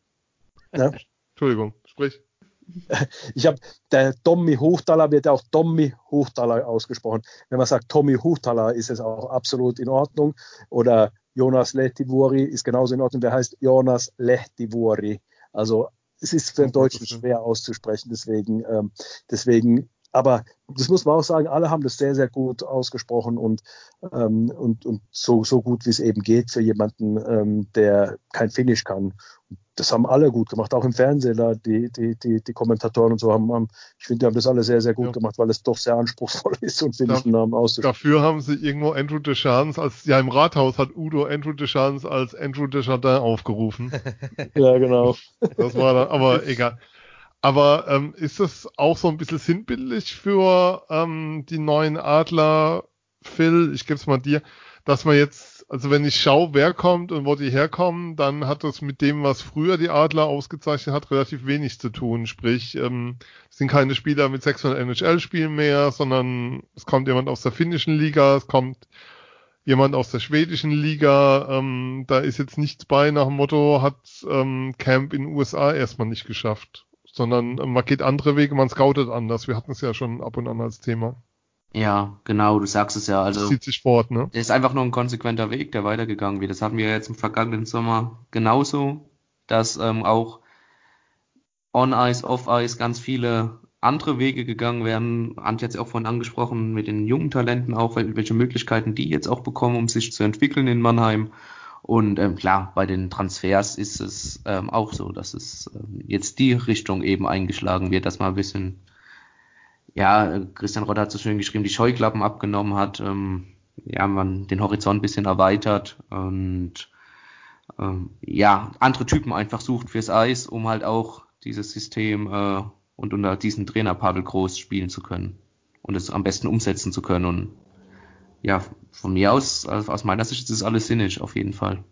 ja? Entschuldigung, sprich. Ich habe, der Tommy Huchtala wird ja auch Tommy Huchtala ausgesprochen. Wenn man sagt Tommy Huchtala, ist es auch absolut in Ordnung. Oder Jonas Lehtivori ist genauso in Ordnung. Der heißt Jonas Lehtivori. Also es ist für den Deutschen schwer auszusprechen, deswegen, ähm, deswegen, aber das muss man auch sagen, alle haben das sehr, sehr gut ausgesprochen und, ähm, und, und so, so gut, wie es eben geht für jemanden, ähm, der kein Finnisch kann. Das haben alle gut gemacht, auch im Fernsehen, da die, die, die, die Kommentatoren und so haben, haben ich finde, die haben das alle sehr, sehr gut ja. gemacht, weil es doch sehr anspruchsvoll ist, so einen finnischen Namen auszusprechen. Dafür haben sie irgendwo Andrew Deschamps als, ja, im Rathaus hat Udo Andrew Deschamps als Andrew Deschardin aufgerufen. ja, genau. Das war dann, aber egal. Aber ähm, ist das auch so ein bisschen sinnbildlich für ähm, die neuen Adler, Phil? Ich gebe es mal dir, dass man jetzt, also wenn ich schaue, wer kommt und wo die herkommen, dann hat das mit dem, was früher die Adler ausgezeichnet hat, relativ wenig zu tun. Sprich, ähm, es sind keine Spieler mit 600 NHL-Spielen mehr, sondern es kommt jemand aus der finnischen Liga, es kommt jemand aus der schwedischen Liga. Ähm, da ist jetzt nichts bei nach dem Motto, hat ähm, Camp in den USA erstmal nicht geschafft sondern man geht andere Wege, man scoutet anders. Wir hatten es ja schon ab und an als Thema. Ja, genau, du sagst es ja. Also, das zieht sich fort, ne? Das ist einfach nur ein konsequenter Weg, der weitergegangen wird. Das hatten wir jetzt im vergangenen Sommer genauso, dass ähm, auch on-ice, off-ice ganz viele andere Wege gegangen werden. Antje hat es ja auch vorhin angesprochen, mit den jungen Talenten auch, welche Möglichkeiten die jetzt auch bekommen, um sich zu entwickeln in Mannheim. Und ähm, klar, bei den Transfers ist es ähm, auch so, dass es ähm, jetzt die Richtung eben eingeschlagen wird, dass man ein bisschen ja, Christian Rotter hat so schön geschrieben, die Scheuklappen abgenommen hat, ähm, ja, man den Horizont ein bisschen erweitert und ähm, ja, andere Typen einfach sucht fürs Eis, um halt auch dieses System äh, und unter diesen Trainer Pavel Groß spielen zu können und es am besten umsetzen zu können. Und ja, von mir aus, also aus meiner Sicht ist das alles sinnig, auf jeden Fall.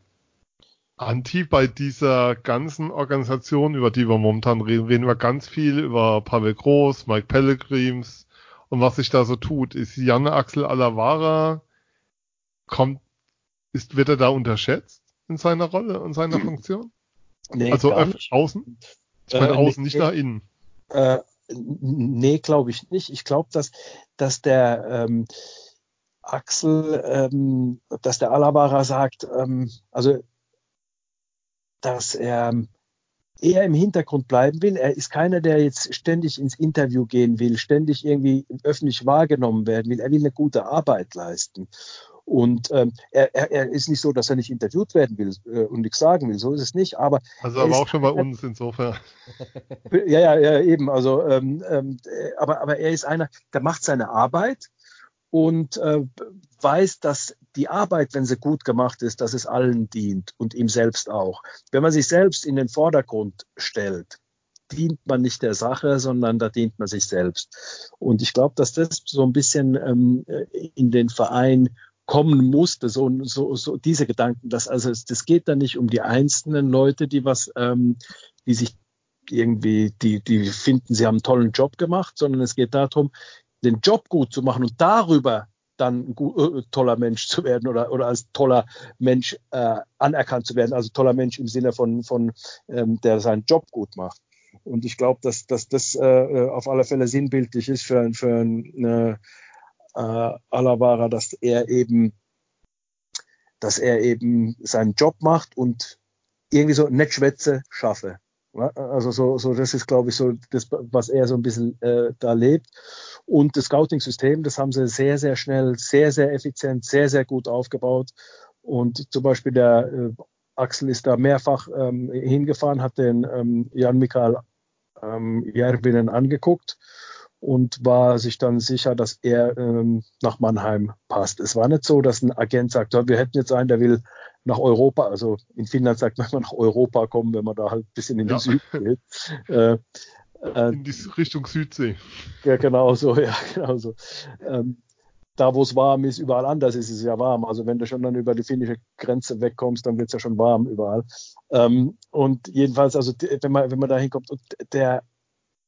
Anti, bei dieser ganzen Organisation, über die wir momentan reden, reden wir ganz viel über Pavel Groß, Mike Pellegrims und was sich da so tut. Ist Janne Axel Alavara, kommt, ist, wird er da unterschätzt in seiner Rolle und seiner Funktion? Nee, also außen? Ich meine äh, außen, nee, nicht nach innen. Äh, nee, glaube ich nicht. Ich glaube, dass, dass der ähm, Axel, ähm, dass der Alabara sagt, ähm, also dass er eher im Hintergrund bleiben will. Er ist keiner, der jetzt ständig ins Interview gehen will, ständig irgendwie öffentlich wahrgenommen werden will. Er will eine gute Arbeit leisten. Und ähm, er, er, er, ist nicht so, dass er nicht interviewt werden will äh, und nichts sagen will. So ist es nicht. Aber also aber auch schon bei uns insofern. Ja, ja, ja, eben. Also, ähm, ähm, aber, aber er ist einer, der macht seine Arbeit und äh, weiß, dass die Arbeit, wenn sie gut gemacht ist, dass es allen dient und ihm selbst auch. Wenn man sich selbst in den Vordergrund stellt, dient man nicht der Sache, sondern da dient man sich selbst. Und ich glaube, dass das so ein bisschen ähm, in den Verein kommen musste, so, so, so diese Gedanken, dass also es, das geht da nicht um die einzelnen Leute, die was, ähm, die sich irgendwie, die, die finden, sie haben einen tollen Job gemacht, sondern es geht darum, den Job gut zu machen und darüber dann ein äh, toller Mensch zu werden oder, oder als toller Mensch äh, anerkannt zu werden, also toller Mensch im Sinne von, von ähm, der seinen Job gut macht. Und ich glaube, dass, dass das äh, äh auf alle Fälle sinnbildlich ist für, für eine äh, Alavara, dass er eben, dass er eben seinen Job macht und irgendwie so Netzschwätze schaffe. Also so, so das ist, glaube ich, so das, was er so ein bisschen äh, da lebt. Und das Scouting-System, das haben sie sehr, sehr schnell, sehr, sehr effizient, sehr, sehr gut aufgebaut. Und zum Beispiel der äh, Axel ist da mehrfach ähm, hingefahren, hat den ähm, Jan Mikael ähm, Järvinen angeguckt und war sich dann sicher, dass er ähm, nach Mannheim passt. Es war nicht so, dass ein Agent sagt, wir hätten jetzt einen, der will nach Europa, also in Finnland sagt man nach Europa kommen, wenn man da halt ein bisschen in den ja. Süden geht. Äh, äh, in die Richtung Südsee. Ja, genau so, ja, genau so. Ähm, da, wo es warm ist, überall anders ist es ja warm. Also wenn du schon dann über die finnische Grenze wegkommst, dann wird es ja schon warm überall. Ähm, und jedenfalls, also wenn man, wenn man da hinkommt, und der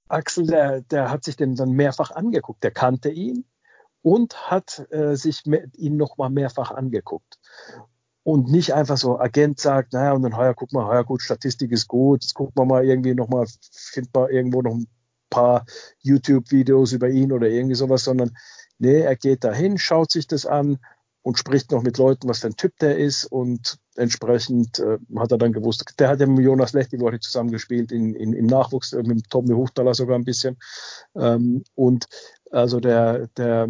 Axel, der, der hat sich den dann mehrfach angeguckt. Der kannte ihn und hat äh, sich ihn nochmal mehrfach angeguckt. Und nicht einfach so, Agent sagt, naja, und dann, ja, guck mal, ja gut, Statistik ist gut, jetzt gucken wir mal irgendwie nochmal, findet man irgendwo noch ein paar YouTube-Videos über ihn oder irgendwie sowas, sondern nee, er geht dahin, schaut sich das an, und spricht noch mit Leuten, was für ein Typ der ist. Und entsprechend äh, hat er dann gewusst, der hat ja mit Jonas Lechti wo zusammengespielt in, in, im Nachwuchs, äh, mit Tommy Huchtaler sogar ein bisschen. Ähm, und also der, der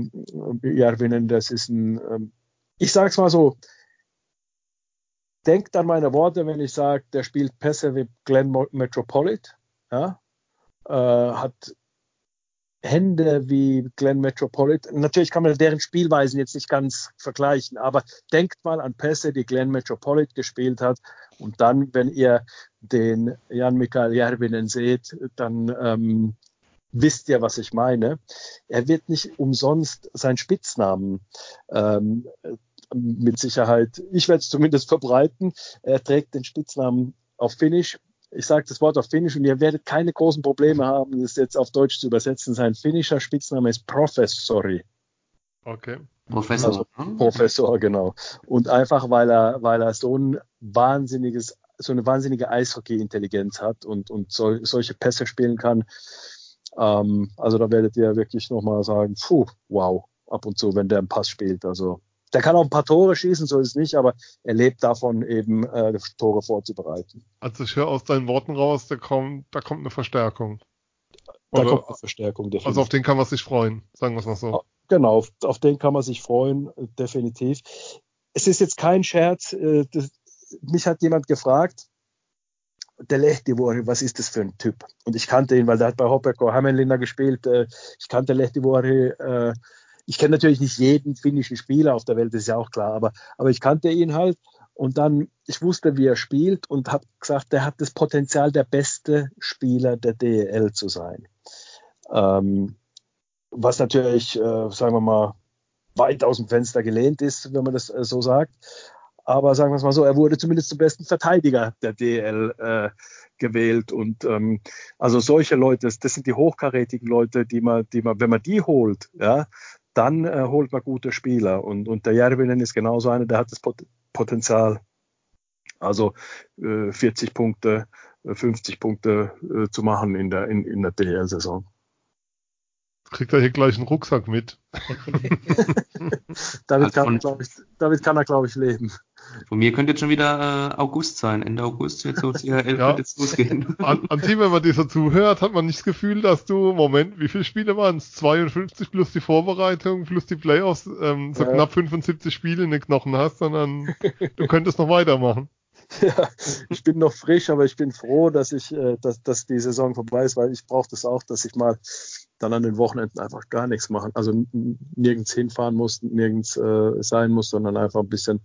Järvinen, das ist ein, ähm, ich sag's mal so, denkt an meine Worte, wenn ich sage, der spielt Pässe wie Glenn Metropolit, ja, äh, hat Hände wie Glenn Metropolitan. Natürlich kann man deren Spielweisen jetzt nicht ganz vergleichen, aber denkt mal an Pässe, die Glenn Metropolitan gespielt hat. Und dann, wenn ihr den Jan Mikael Järvinen seht, dann ähm, wisst ihr, was ich meine. Er wird nicht umsonst seinen Spitznamen ähm, mit Sicherheit, ich werde es zumindest verbreiten. Er trägt den Spitznamen auf Finnish ich sage das Wort auf Finnisch und ihr werdet keine großen Probleme haben, das jetzt auf Deutsch zu übersetzen. Sein finnischer Spitzname ist Professori. Okay. Professor. Also, Professor, genau. Und einfach, weil er, weil er so ein wahnsinniges, so eine wahnsinnige Eishockey-Intelligenz hat und, und so, solche Pässe spielen kann. Ähm, also da werdet ihr wirklich nochmal sagen, puh, wow, ab und zu, wenn der einen Pass spielt. Also der kann auch ein paar Tore schießen, so ist es nicht, aber er lebt davon, eben äh, Tore vorzubereiten. Also ich höre aus deinen Worten raus, da kommt, da kommt eine Verstärkung. Oder, da kommt eine Verstärkung, definitiv. Also auf den kann man sich freuen, sagen wir es mal so. Genau, auf, auf den kann man sich freuen, definitiv. Es ist jetzt kein Scherz, äh, das, mich hat jemand gefragt, der Lehtivori, was ist das für ein Typ? Und ich kannte ihn, weil der hat bei Hopeko Hämeenlinna gespielt. Äh, ich kannte Lehtivori. Äh, ich kenne natürlich nicht jeden finnischen Spieler auf der Welt, das ist ja auch klar, aber, aber ich kannte ihn halt. Und dann, ich wusste, wie er spielt und habe gesagt, der hat das Potenzial, der beste Spieler der DEL zu sein. Ähm, was natürlich, äh, sagen wir mal, weit aus dem Fenster gelehnt ist, wenn man das äh, so sagt. Aber sagen wir es mal so, er wurde zumindest zum besten Verteidiger der DL äh, gewählt. Und ähm, also solche Leute, das, das, sind die hochkarätigen Leute, die man, die man, wenn man die holt, ja, dann äh, holt man gute Spieler. Und, und der Järvinen ist genauso einer, der hat das Pot Potenzial. Also äh, 40 Punkte, 50 äh, Punkte äh, zu machen in der, in, in der DL-Saison kriegt er hier gleich einen Rucksack mit. damit, kann, ich, damit kann er, glaube ich, leben. Von mir könnte jetzt schon wieder äh, August sein. Ende August wird so CHL ja. jetzt losgehen. An, an Team, wenn man dieser zuhört, hat man nicht das Gefühl, dass du, Moment, wie viele Spiele waren es? 52 plus die Vorbereitung plus die Playoffs, ähm, so ja. knapp 75 Spiele in den Knochen hast, sondern du könntest noch weitermachen. Ja, ich bin noch frisch, aber ich bin froh, dass ich, äh, dass, dass die Saison vorbei ist, weil ich brauche das auch, dass ich mal dann an den Wochenenden einfach gar nichts machen. Also nirgends hinfahren muss, nirgends äh, sein muss, sondern einfach ein bisschen,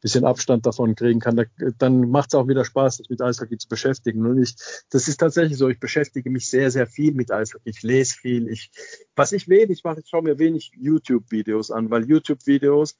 bisschen Abstand davon kriegen kann. Da, dann macht es auch wieder Spaß, sich mit Eishockey zu beschäftigen. Und ich, das ist tatsächlich so, ich beschäftige mich sehr, sehr viel mit Eishockey. Ich lese viel. Ich, was ich wenig mache, ich schaue mir wenig YouTube-Videos an, weil YouTube-Videos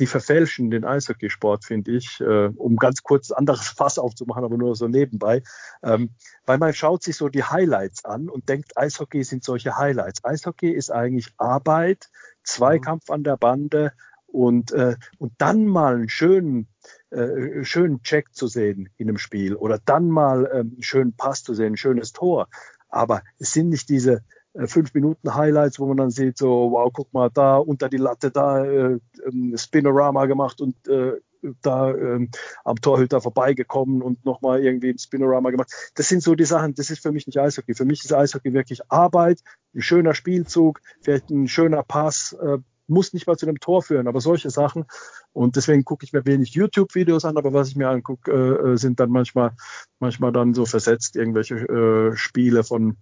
die verfälschen den Eishockeysport, finde ich, äh, um ganz kurz anderes Fass aufzumachen, aber nur so nebenbei. Ähm, weil man schaut sich so die Highlights an und denkt, Eishockey sind solche Highlights. Eishockey ist eigentlich Arbeit, Zweikampf an der Bande und, äh, und dann mal einen schönen, äh, schönen Check zu sehen in einem Spiel oder dann mal äh, einen schönen Pass zu sehen, ein schönes Tor. Aber es sind nicht diese, äh, fünf Minuten Highlights, wo man dann sieht, so, wow, guck mal, da unter die Latte, da äh, ähm, Spinorama gemacht und äh, da ähm, am Torhüter vorbeigekommen und nochmal irgendwie ein Spinorama gemacht. Das sind so die Sachen, das ist für mich nicht Eishockey. Für mich ist Eishockey wirklich Arbeit, ein schöner Spielzug, vielleicht ein schöner Pass, äh, muss nicht mal zu einem Tor führen, aber solche Sachen. Und deswegen gucke ich mir wenig YouTube-Videos an, aber was ich mir angucke, äh, äh, sind dann manchmal, manchmal dann so versetzt irgendwelche äh, Spiele von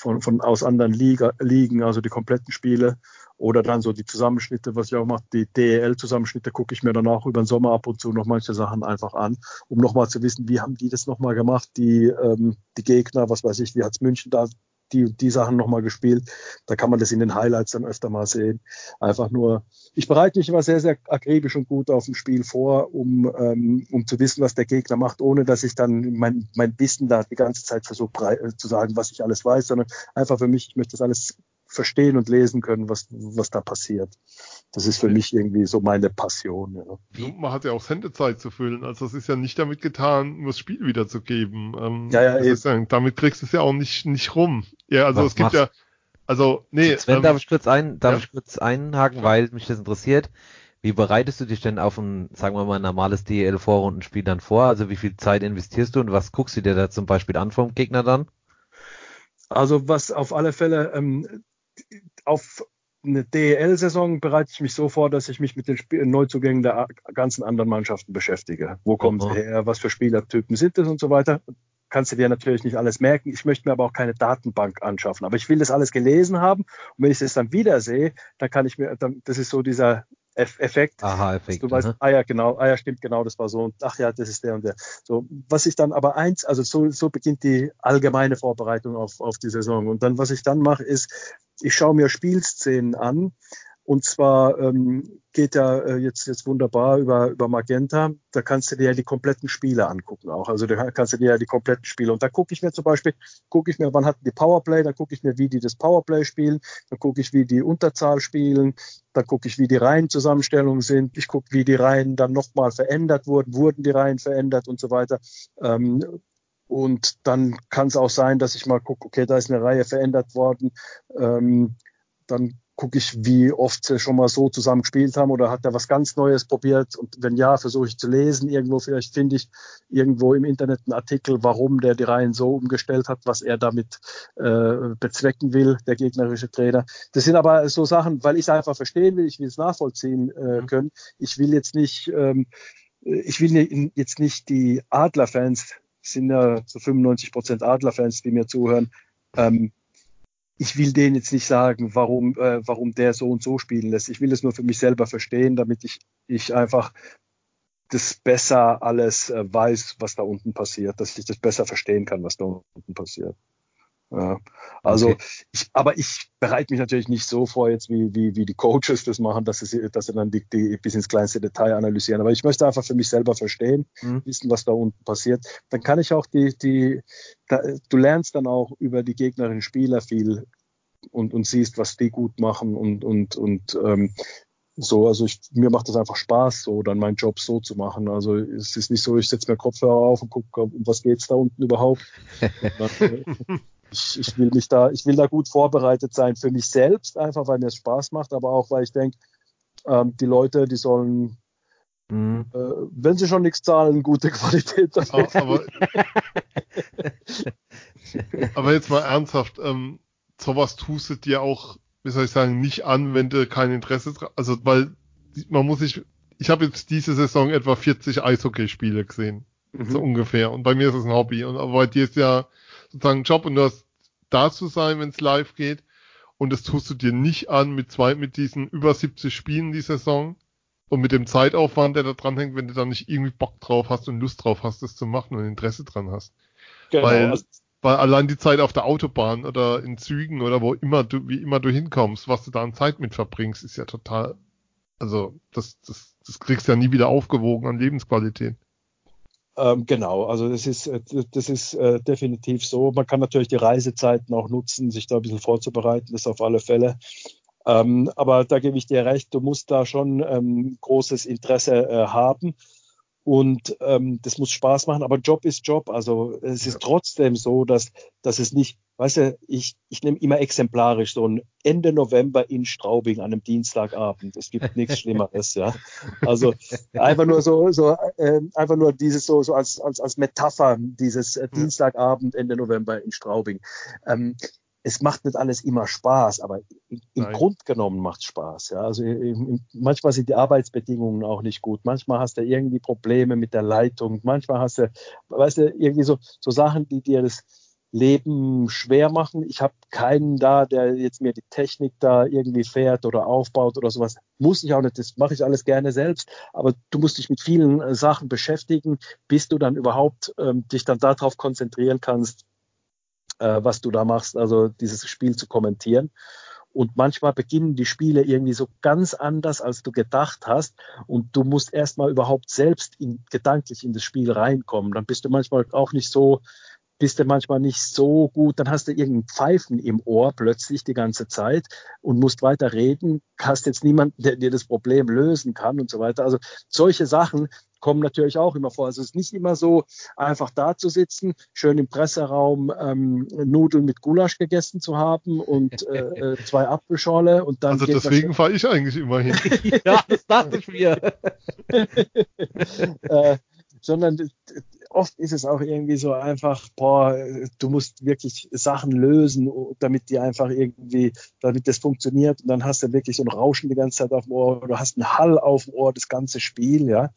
von, von aus anderen Liga, Ligen, also die kompletten Spiele oder dann so die Zusammenschnitte, was ich auch mache, die DEL-Zusammenschnitte gucke ich mir dann auch über den Sommer ab und zu noch manche Sachen einfach an, um nochmal zu wissen, wie haben die das nochmal gemacht, die, ähm, die Gegner, was weiß ich, wie hat's München da die, die Sachen nochmal gespielt. Da kann man das in den Highlights dann öfter mal sehen. Einfach nur, ich bereite mich immer sehr, sehr akribisch und gut auf ein Spiel vor, um, ähm, um zu wissen, was der Gegner macht, ohne dass ich dann mein, mein Wissen da die ganze Zeit versuche zu sagen, was ich alles weiß, sondern einfach für mich, ich möchte das alles verstehen und lesen können, was, was da passiert. Das ist für mich irgendwie so meine Passion. Ja. Man hat ja auch Sendezeit zu füllen. Also das ist ja nicht damit getan, nur das Spiel wiederzugeben. Ähm, ja, ja, ja, damit kriegst du es ja auch nicht, nicht rum. Ja, also was es gibt ja, also, nee. Sven, ähm, darf ich kurz ein, darf ja? ich kurz einhaken, weil mich das interessiert. Wie bereitest du dich denn auf ein, sagen wir mal, normales DEL-Vorrundenspiel dann vor? Also wie viel Zeit investierst du und was guckst du dir da zum Beispiel an vom Gegner dann? Also was auf alle Fälle ähm, auf eine DEL-Saison bereite ich mich so vor, dass ich mich mit den Sp Neuzugängen der ganzen anderen Mannschaften beschäfte. Wo kommen sie her? Was für Spielertypen sind es und so weiter? Kannst du dir natürlich nicht alles merken. Ich möchte mir aber auch keine Datenbank anschaffen. Aber ich will das alles gelesen haben. Und wenn ich das dann wieder sehe, dann kann ich mir, dann, das ist so dieser Effekt. Aha, Effekt. Du weißt, ne? ah ja, genau, ah ja, stimmt, genau, das war so. Und ach ja, das ist der und der. So, was ich dann aber eins, also so, so beginnt die allgemeine Vorbereitung auf, auf die Saison. Und dann, was ich dann mache, ist, ich schaue mir Spielszenen an und zwar ähm, geht ja äh, jetzt, jetzt wunderbar über, über Magenta. Da kannst du dir ja die kompletten Spiele angucken auch. Also da kannst du dir ja die kompletten Spiele. Und da gucke ich mir zum Beispiel, gucke ich mir, wann hatten die Powerplay, dann gucke ich mir, wie die das Powerplay spielen, dann gucke ich, wie die Unterzahl spielen, dann gucke ich, wie die Reihenzusammenstellungen sind, ich gucke, wie die Reihen dann nochmal verändert wurden, wurden die Reihen verändert und so weiter. Ähm, und dann kann es auch sein, dass ich mal gucke, okay, da ist eine Reihe verändert worden. Ähm, dann gucke ich, wie oft sie schon mal so zusammen gespielt haben oder hat er was ganz Neues probiert? Und wenn ja, versuche ich zu lesen. Irgendwo vielleicht finde ich irgendwo im Internet einen Artikel, warum der die Reihen so umgestellt hat, was er damit äh, bezwecken will, der gegnerische Trainer. Das sind aber so Sachen, weil ich es einfach verstehen will, ich will es nachvollziehen äh, mhm. können. Ich will jetzt nicht, ähm, ich will jetzt nicht die Adlerfans sind ja zu 95 Prozent Adlerfans, die mir zuhören. Ähm, ich will denen jetzt nicht sagen, warum, äh, warum der so und so spielen lässt. Ich will es nur für mich selber verstehen, damit ich, ich einfach das besser alles äh, weiß, was da unten passiert, dass ich das besser verstehen kann, was da unten passiert. Ja. Also, okay. ich, aber ich bereite mich natürlich nicht so vor, jetzt wie, wie, wie die Coaches das machen, dass sie, dass sie dann die, die bis ins kleinste Detail analysieren. Aber ich möchte einfach für mich selber verstehen, mhm. wissen, was da unten passiert. Dann kann ich auch die, die, da, du lernst dann auch über die gegnerischen Spieler viel und, und siehst, was die gut machen und, und, und ähm, so, also ich, mir macht das einfach Spaß, so dann meinen Job so zu machen. Also es ist nicht so, ich setze mir Kopfhörer auf und gucke, um was geht's da unten überhaupt. Dann, äh, ich, ich will mich da, ich will da gut vorbereitet sein für mich selbst, einfach weil mir es Spaß macht, aber auch weil ich denke, ähm, die Leute, die sollen, mhm. äh, wenn sie schon nichts zahlen, gute Qualität. Aber, aber, aber, jetzt mal ernsthaft, ähm, sowas tust du dir auch, wie soll ich sagen, nicht an, wenn du kein Interesse, also weil man muss sich, ich habe jetzt diese Saison etwa 40 Eishockeyspiele gesehen, mhm. so ungefähr. Und bei mir ist es ein Hobby. Und aber bei dir ist ja sozusagen Job und du hast da zu sein, wenn es live geht. Und das tust du dir nicht an mit zwei, mit diesen über 70 Spielen die Saison und mit dem Zeitaufwand, der da dran hängt, wenn du da nicht irgendwie Bock drauf hast und Lust drauf hast, das zu machen und Interesse dran hast. Genau. Weil, also weil allein die Zeit auf der Autobahn oder in Zügen oder wo immer du, wie immer du hinkommst, was du da an Zeit mit verbringst, ist ja total, also das, das, das kriegst du ja nie wieder aufgewogen an Lebensqualität. Ähm, genau, also das ist, äh, das ist äh, definitiv so. Man kann natürlich die Reisezeiten auch nutzen, sich da ein bisschen vorzubereiten, das auf alle Fälle. Ähm, aber da gebe ich dir recht, du musst da schon ähm, großes Interesse äh, haben. Und ähm, das muss Spaß machen, aber Job ist Job. Also es ist trotzdem so, dass, dass es nicht, weißt du, ich, ich nehme immer exemplarisch so ein Ende November in Straubing an einem Dienstagabend. Es gibt nichts Schlimmeres, ja. Also einfach nur so, so äh, einfach nur dieses so, so als, als, als Metapher, dieses äh, Dienstagabend Ende November in Straubing. Ähm, es macht nicht alles immer Spaß, aber im Grund genommen macht es Spaß. Ja? Also im, manchmal sind die Arbeitsbedingungen auch nicht gut. Manchmal hast du irgendwie Probleme mit der Leitung. Manchmal hast du, weißt du, irgendwie so, so Sachen, die dir das Leben schwer machen. Ich habe keinen da, der jetzt mir die Technik da irgendwie fährt oder aufbaut oder sowas. Muss ich auch nicht, das mache ich alles gerne selbst. Aber du musst dich mit vielen äh, Sachen beschäftigen, bis du dann überhaupt ähm, dich dann darauf konzentrieren kannst, äh, was du da machst, also dieses Spiel zu kommentieren. Und manchmal beginnen die Spiele irgendwie so ganz anders, als du gedacht hast. Und du musst erstmal überhaupt selbst in, gedanklich in das Spiel reinkommen. Dann bist du manchmal auch nicht so, bist du manchmal nicht so gut, dann hast du irgendein Pfeifen im Ohr plötzlich die ganze Zeit und musst weiter reden, hast jetzt niemanden, der dir das Problem lösen kann und so weiter. Also solche Sachen, kommen natürlich auch immer vor. Also es ist nicht immer so einfach da zu sitzen, schön im Presseraum ähm, Nudeln mit Gulasch gegessen zu haben und äh, äh zwei Apfelschorle und dann. Also deswegen fahre ich eigentlich immer hin. ja, das dachte ich mir. äh, sondern oft ist es auch irgendwie so einfach, boah, du musst wirklich Sachen lösen, damit die einfach irgendwie, damit das funktioniert. Und dann hast du wirklich so ein Rauschen die ganze Zeit auf dem Ohr, du hast einen Hall auf dem Ohr, das ganze Spiel, ja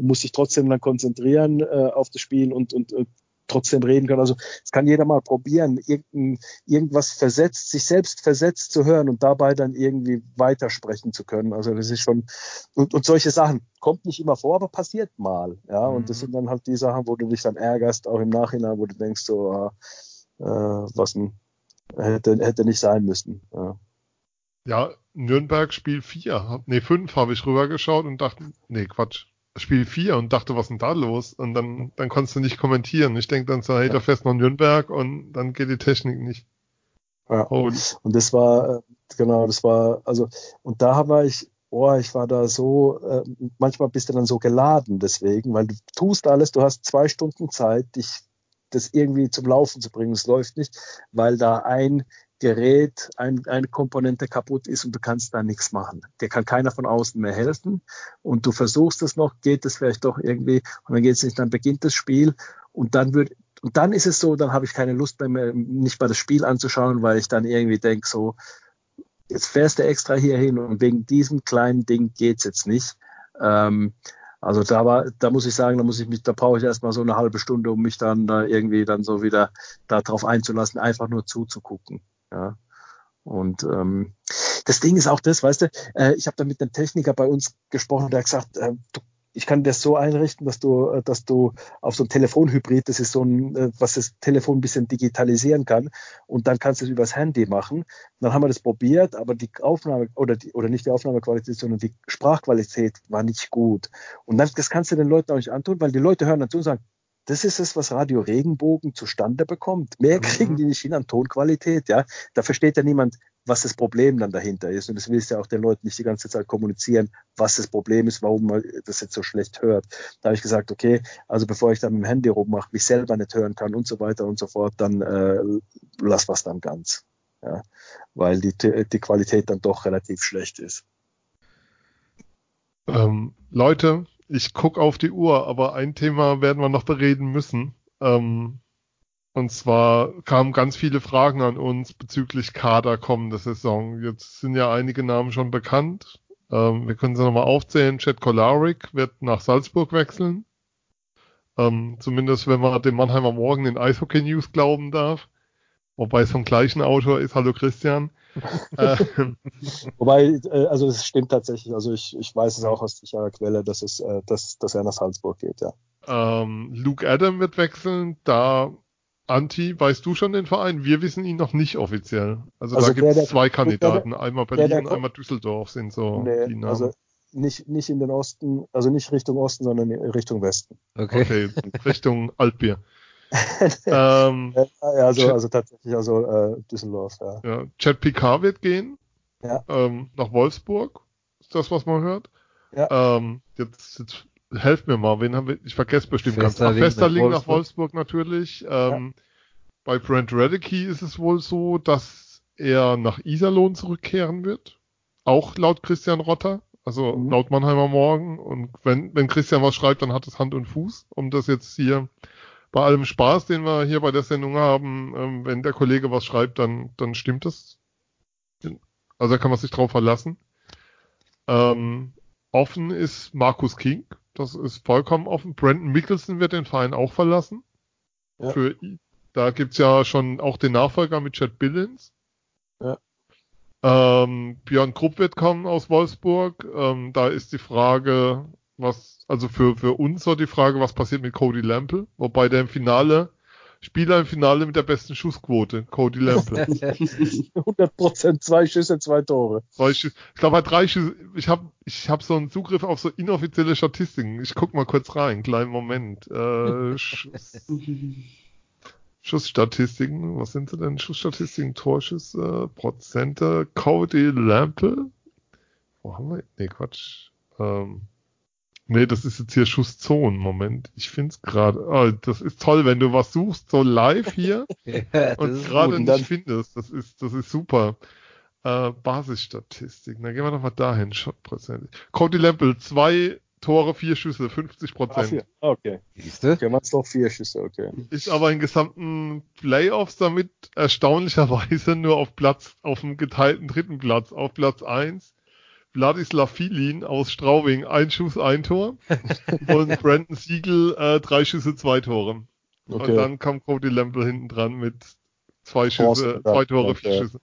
muss sich trotzdem dann konzentrieren äh, auf das Spiel und, und, und trotzdem reden können. Also es kann jeder mal probieren, irgend, irgendwas versetzt, sich selbst versetzt zu hören und dabei dann irgendwie weitersprechen zu können. Also das ist schon und, und solche Sachen kommt nicht immer vor, aber passiert mal. Ja, mhm. und das mhm. sind dann halt die Sachen, wo du dich dann ärgerst, auch im Nachhinein, wo du denkst so, äh, was ein, hätte, hätte nicht sein müssen. Ja. Ja, Nürnberg Spiel 4, nee, 5 habe ich rübergeschaut und dachte, nee, Quatsch, Spiel 4 und dachte, was ist denn da los? Und dann, dann konntest du nicht kommentieren. Ich denke dann so, hey, da fährst noch Nürnberg und dann geht die Technik nicht. Ja. Und das war, äh, genau, das war, also, und da war ich, oh, ich war da so, äh, manchmal bist du dann so geladen deswegen, weil du tust alles, du hast zwei Stunden Zeit, dich das irgendwie zum Laufen zu bringen. Es läuft nicht, weil da ein Gerät, ein, eine Komponente kaputt ist und du kannst da nichts machen. Dir kann keiner von außen mehr helfen und du versuchst es noch, geht es vielleicht doch irgendwie und dann geht es nicht, dann beginnt das Spiel und dann wird und dann ist es so, dann habe ich keine Lust mehr, nicht mal das Spiel anzuschauen, weil ich dann irgendwie denke, so, jetzt fährst du extra hier hin und wegen diesem kleinen Ding geht's jetzt nicht. Ähm, Also da war, da muss ich sagen, da muss ich mich, da brauche ich erstmal so eine halbe Stunde, um mich dann da irgendwie dann so wieder darauf einzulassen, einfach nur zuzugucken. Ja. Und ähm, das Ding ist auch das, weißt du, äh, ich habe da mit einem Techniker bei uns gesprochen, der hat gesagt, äh, du ich kann das so einrichten, dass du, äh, dass du auf so ein Telefonhybrid, das ist so ein, äh, was das Telefon ein bisschen digitalisieren kann, und dann kannst du es übers Handy machen. dann haben wir das probiert, aber die Aufnahme oder die, oder nicht die Aufnahmequalität, sondern die Sprachqualität war nicht gut. Und dann, das kannst du den Leuten auch nicht antun, weil die Leute hören dann zu und sagen, das ist es, was Radio Regenbogen zustande bekommt. Mehr mhm. kriegen die nicht hin an Tonqualität, ja. Da versteht ja niemand, was das Problem dann dahinter ist. Und das willst du ja auch den Leuten nicht die ganze Zeit kommunizieren, was das Problem ist, warum man das jetzt so schlecht hört. Da habe ich gesagt, okay, also bevor ich dann mit dem Handy rummache, mich selber nicht hören kann und so weiter und so fort, dann äh, lass was dann ganz. Ja, weil die, die Qualität dann doch relativ schlecht ist. Ähm, Leute, ich gucke auf die Uhr, aber ein Thema werden wir noch bereden müssen. Ähm, und zwar kamen ganz viele Fragen an uns bezüglich Kader kommende Saison. Jetzt sind ja einige Namen schon bekannt. Ähm, wir können sie nochmal aufzählen. Chad Kolarik wird nach Salzburg wechseln. Ähm, zumindest wenn man dem Mannheimer Morgen in Eishockey News glauben darf. Wobei es vom gleichen Autor ist. Hallo Christian. Ähm. Wobei, äh, also es stimmt tatsächlich. Also ich, ich weiß es auch aus sicherer Quelle, dass, es, äh, dass, dass er nach Salzburg geht, ja. Ähm, Luke Adam wird wechseln. Da Anti, weißt du schon den Verein? Wir wissen ihn noch nicht offiziell. Also, also da gibt es zwei Kandidaten. Der, einmal Berlin der, der, und einmal Düsseldorf sind so nee, die Namen. Also nicht, nicht in den Osten, also nicht Richtung Osten, sondern Richtung Westen. Okay, okay Richtung Altbier. ähm, ja, also, also tatsächlich also äh, Düsseldorf, ja. ja. Chad Picard wird gehen. Ja. Ähm, nach Wolfsburg. Ist das, was man hört? Ja. Ähm, jetzt, jetzt helft mir mal, wen haben wir, ich vergesse bestimmt ganz. Ach, Festerling nach, nach Wolfsburg natürlich. Ähm, ja. Bei Brent Radicke ist es wohl so, dass er nach Iserlohn zurückkehren wird. Auch laut Christian Rotter. Also mhm. laut Mannheimer Morgen. Und wenn, wenn Christian was schreibt, dann hat es Hand und Fuß, um das jetzt hier bei allem Spaß, den wir hier bei der Sendung haben, ähm, wenn der Kollege was schreibt, dann, dann stimmt das. Also da kann man sich drauf verlassen. Ähm, offen ist Markus King. Das ist vollkommen offen. Brandon Mickelson wird den Verein auch verlassen. Ja. Für, da gibt's ja schon auch den Nachfolger mit Chad Billings. Ja. Ähm, Björn Krupp wird kommen aus Wolfsburg. Ähm, da ist die Frage, was, also für, für uns so die Frage, was passiert mit Cody Lample, wobei der im Finale Spieler im Finale mit der besten Schussquote, Cody Lample. 100 Prozent, zwei Schüsse, zwei Tore. Zwei Schüsse. Ich glaube, er hat drei Schüsse. Ich habe ich hab so einen Zugriff auf so inoffizielle Statistiken. Ich guck mal kurz rein, kleinen Moment. Äh, Schuss, Schussstatistiken, was sind sie denn? Schussstatistiken, Torschüsse, Prozente, Cody Lample. Wo haben wir? Nee, Quatsch. Ähm, Nee, das ist jetzt hier Schusszonen. Moment, ich find's gerade. Oh, das ist toll, wenn du was suchst, so live hier ja, und gerade nicht findest. Das ist, das ist super. Äh, Basisstatistik. Dann gehen wir doch mal dahin. Shotprozent. Cody Lample, zwei Tore, vier Schüsse, 50 Prozent. Ah, okay. Siehste? Okay, man doch vier Schüsse, okay. Ist aber in gesamten Playoffs damit erstaunlicherweise nur auf Platz, auf dem geteilten dritten Platz, auf Platz eins Vladislav Filin aus Straubing, ein Schuss, ein Tor. und Brandon Siegel, äh, drei Schüsse, zwei Tore. Okay. Und dann kam Cody Lample hinten dran mit zwei Schüsse, zwei Tore, okay. vier Schüsse.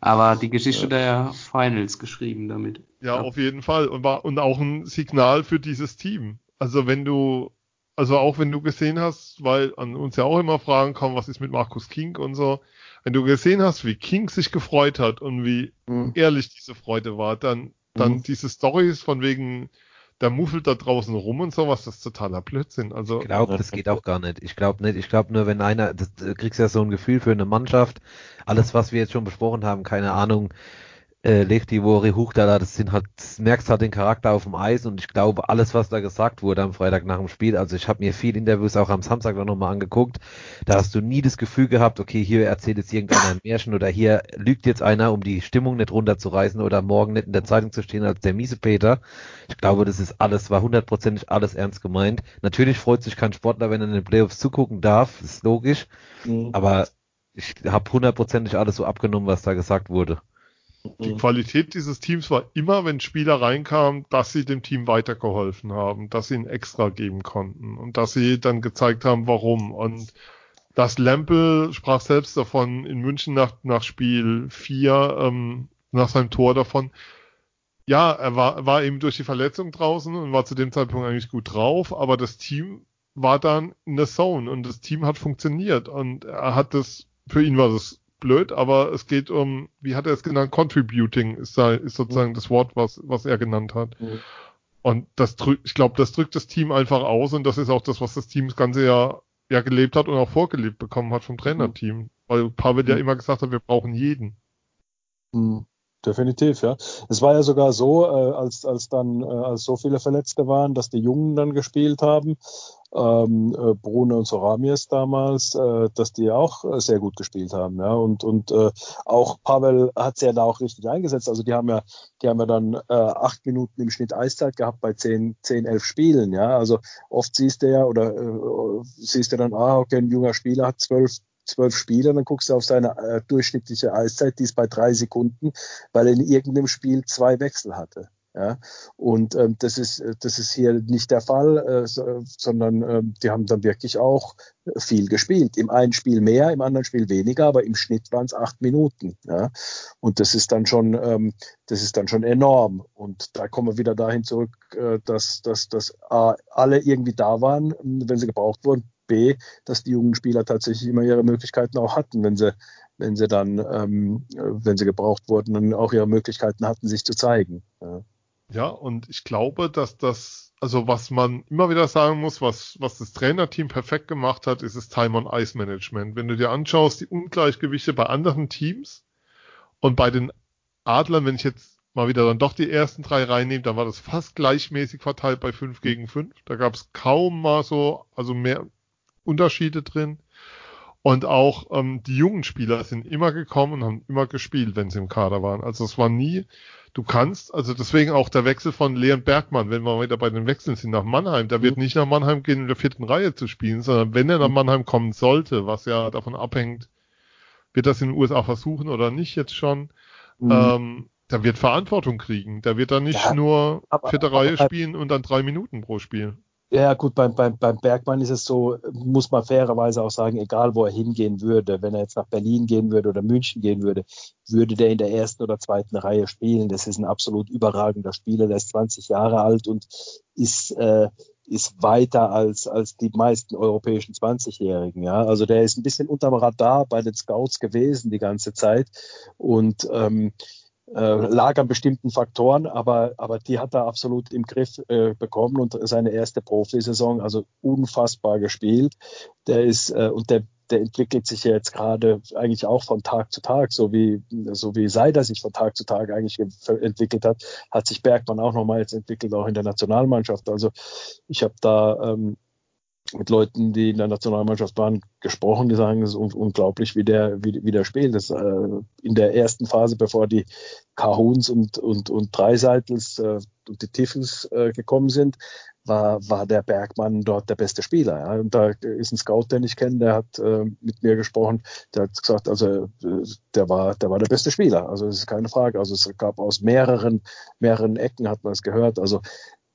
Aber die Geschichte ja. der Finals geschrieben damit. Ja, ja, auf jeden Fall. Und, war, und auch ein Signal für dieses Team. Also wenn du, also auch wenn du gesehen hast, weil an uns ja auch immer Fragen kommen, was ist mit Markus King und so, wenn du gesehen hast, wie King sich gefreut hat und wie mhm. ehrlich diese Freude war, dann, dann mhm. diese Stories von wegen, der muffelt da draußen rum und sowas, das ist totaler Blödsinn. Also, ich glaube, das geht auch gar nicht. Ich glaube nicht. Ich glaube nur, wenn einer, das, du kriegst ja so ein Gefühl für eine Mannschaft. Alles, was wir jetzt schon besprochen haben, keine Ahnung, äh, Lechtivori, Huchtala, das sind halt, das merkst halt den Charakter auf dem Eis und ich glaube, alles, was da gesagt wurde am Freitag nach dem Spiel, also ich habe mir viele Interviews auch am Samstag noch mal angeguckt, da hast du nie das Gefühl gehabt, okay, hier erzählt jetzt irgendeiner ein Märchen oder hier lügt jetzt einer, um die Stimmung nicht runterzureißen oder morgen nicht in der Zeitung zu stehen als der miese Peter. Ich glaube, das ist alles, war hundertprozentig alles ernst gemeint. Natürlich freut sich kein Sportler, wenn er in den Playoffs zugucken darf, ist logisch, mhm. aber ich habe hundertprozentig alles so abgenommen, was da gesagt wurde. Die Qualität dieses Teams war immer, wenn Spieler reinkamen, dass sie dem Team weitergeholfen haben, dass sie ihn extra geben konnten und dass sie dann gezeigt haben, warum. Und das Lempel sprach selbst davon in München nach, nach Spiel 4, ähm, nach seinem Tor davon. Ja, er war, war eben durch die Verletzung draußen und war zu dem Zeitpunkt eigentlich gut drauf, aber das Team war dann in der Zone und das Team hat funktioniert und er hat das, für ihn war das blöd, aber es geht um, wie hat er es genannt, Contributing ist, da, ist sozusagen mhm. das Wort, was, was er genannt hat. Mhm. Und das drückt, ich glaube, das drückt das Team einfach aus und das ist auch das, was das Team das ganze Jahr ja gelebt hat und auch vorgelebt bekommen hat vom Trainerteam. Mhm. Weil Pavel ja mhm. immer gesagt hat, wir brauchen jeden. Mhm. Definitiv, ja. Es war ja sogar so, äh, als, als dann, äh, als so viele Verletzte waren, dass die Jungen dann gespielt haben, ähm, äh, Bruno und Soramies damals, äh, dass die auch äh, sehr gut gespielt haben, ja. Und, und äh, auch Pavel hat sie ja da auch richtig eingesetzt. Also die haben ja, die haben ja dann äh, acht Minuten im Schnitt Eiszeit gehabt bei zehn, zehn, elf Spielen, ja. Also oft siehst du ja oder äh, siehst du dann, ah, okay, ein junger Spieler hat zwölf zwölf Spiele, dann guckst du auf seine äh, durchschnittliche Eiszeit, die ist bei drei Sekunden, weil er in irgendeinem Spiel zwei Wechsel hatte. Ja, und ähm, das ist das ist hier nicht der Fall, äh, so, sondern ähm, die haben dann wirklich auch viel gespielt. Im einen Spiel mehr, im anderen Spiel weniger, aber im Schnitt waren es acht Minuten. Ja, und das ist dann schon ähm, das ist dann schon enorm. Und da kommen wir wieder dahin zurück, äh, dass dass dass äh, alle irgendwie da waren, wenn sie gebraucht wurden. B, dass die jungen Spieler tatsächlich immer ihre Möglichkeiten auch hatten, wenn sie, wenn sie dann, ähm, wenn sie gebraucht wurden, dann auch ihre Möglichkeiten hatten, sich zu zeigen. Ja. Ja, und ich glaube, dass das, also was man immer wieder sagen muss, was, was das Trainerteam perfekt gemacht hat, ist das Time on Ice Management. Wenn du dir anschaust, die Ungleichgewichte bei anderen Teams und bei den Adlern, wenn ich jetzt mal wieder dann doch die ersten drei reinnehme, dann war das fast gleichmäßig verteilt bei 5 gegen 5. Da gab es kaum mal so, also mehr, Unterschiede drin. Und auch ähm, die jungen Spieler sind immer gekommen und haben immer gespielt, wenn sie im Kader waren. Also es war nie, du kannst, also deswegen auch der Wechsel von Leon Bergmann, wenn wir wieder bei den Wechseln sind nach Mannheim, der wird mhm. nicht nach Mannheim gehen, in der vierten Reihe zu spielen, sondern wenn er nach mhm. Mannheim kommen sollte, was ja davon abhängt, wird das in den USA versuchen oder nicht jetzt schon, mhm. ähm, der wird Verantwortung kriegen. Der wird dann nicht ja, nur vierte Reihe spielen und dann drei Minuten pro Spiel. Ja, gut, beim, beim, beim Bergmann ist es so, muss man fairerweise auch sagen, egal wo er hingehen würde, wenn er jetzt nach Berlin gehen würde oder München gehen würde, würde der in der ersten oder zweiten Reihe spielen. Das ist ein absolut überragender Spieler, der ist 20 Jahre alt und ist, äh, ist weiter als, als die meisten europäischen 20-Jährigen. Ja? Also der ist ein bisschen unterm Radar bei den Scouts gewesen die ganze Zeit und ähm, äh, lag an bestimmten Faktoren, aber, aber die hat er absolut im Griff äh, bekommen und seine erste Profisaison, also unfassbar gespielt. Der ist äh, und der der entwickelt sich ja jetzt gerade eigentlich auch von Tag zu Tag, so wie so wie Seider sich von Tag zu Tag eigentlich entwickelt hat, hat sich Bergmann auch nochmal jetzt entwickelt, auch in der Nationalmannschaft. Also ich habe da ähm, mit Leuten, die in der Nationalmannschaft waren, gesprochen, die sagen, es ist un unglaublich, wie der, wie, wie der spielt. Das, äh, in der ersten Phase, bevor die Cajuns und, und, und Dreiseitels äh, und die Tiffens äh, gekommen sind, war, war der Bergmann dort der beste Spieler. Ja. Und da ist ein Scout, den ich kenne, der hat äh, mit mir gesprochen, der hat gesagt, also äh, der war, der war der beste Spieler. Also das ist keine Frage. Also es gab aus mehreren, mehreren Ecken hat man es gehört. Also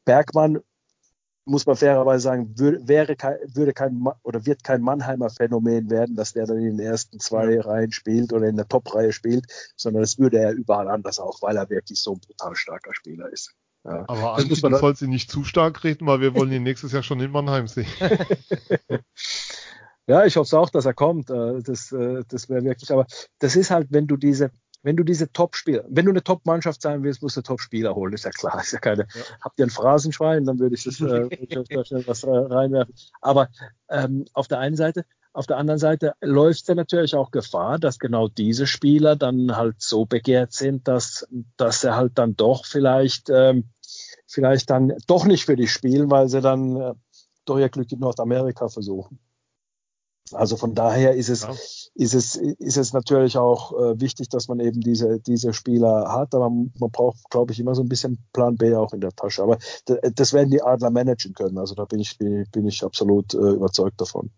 Bergmann muss man fairerweise sagen, würde, wäre kein, würde kein oder wird kein Mannheimer Phänomen werden, dass der dann in den ersten zwei ja. Reihen spielt oder in der Top-Reihe spielt, sondern das würde er überall anders auch, weil er wirklich so ein brutal starker Spieler ist. Ja. Aber das muss man soll sie nicht zu stark reden, weil wir wollen ihn nächstes Jahr schon in Mannheim sehen. ja, ich hoffe auch, dass er kommt. Äh, das, äh, das wäre wirklich, aber das ist halt, wenn du diese, wenn du diese Top-Spieler, wenn du eine Top-Mannschaft sein willst, musst du Top-Spieler holen, ist ja klar. Ist ja keine, ja. Habt ihr ein Phrasenschwein, dann würde ich das äh, schnell was reinwerfen. Aber ähm, auf der einen Seite, auf der anderen Seite läuft ja natürlich auch Gefahr, dass genau diese Spieler dann halt so begehrt sind, dass, dass er halt dann doch vielleicht, ähm, vielleicht dann doch nicht für dich spielen, weil sie dann äh, doch ihr Glück in Nordamerika versuchen. Also von daher ist es, ja. ist es, ist es natürlich auch äh, wichtig, dass man eben diese, diese Spieler hat, aber man, man braucht, glaube ich, immer so ein bisschen Plan B auch in der Tasche. Aber das werden die Adler managen können. Also da bin ich, bin, bin ich absolut äh, überzeugt davon.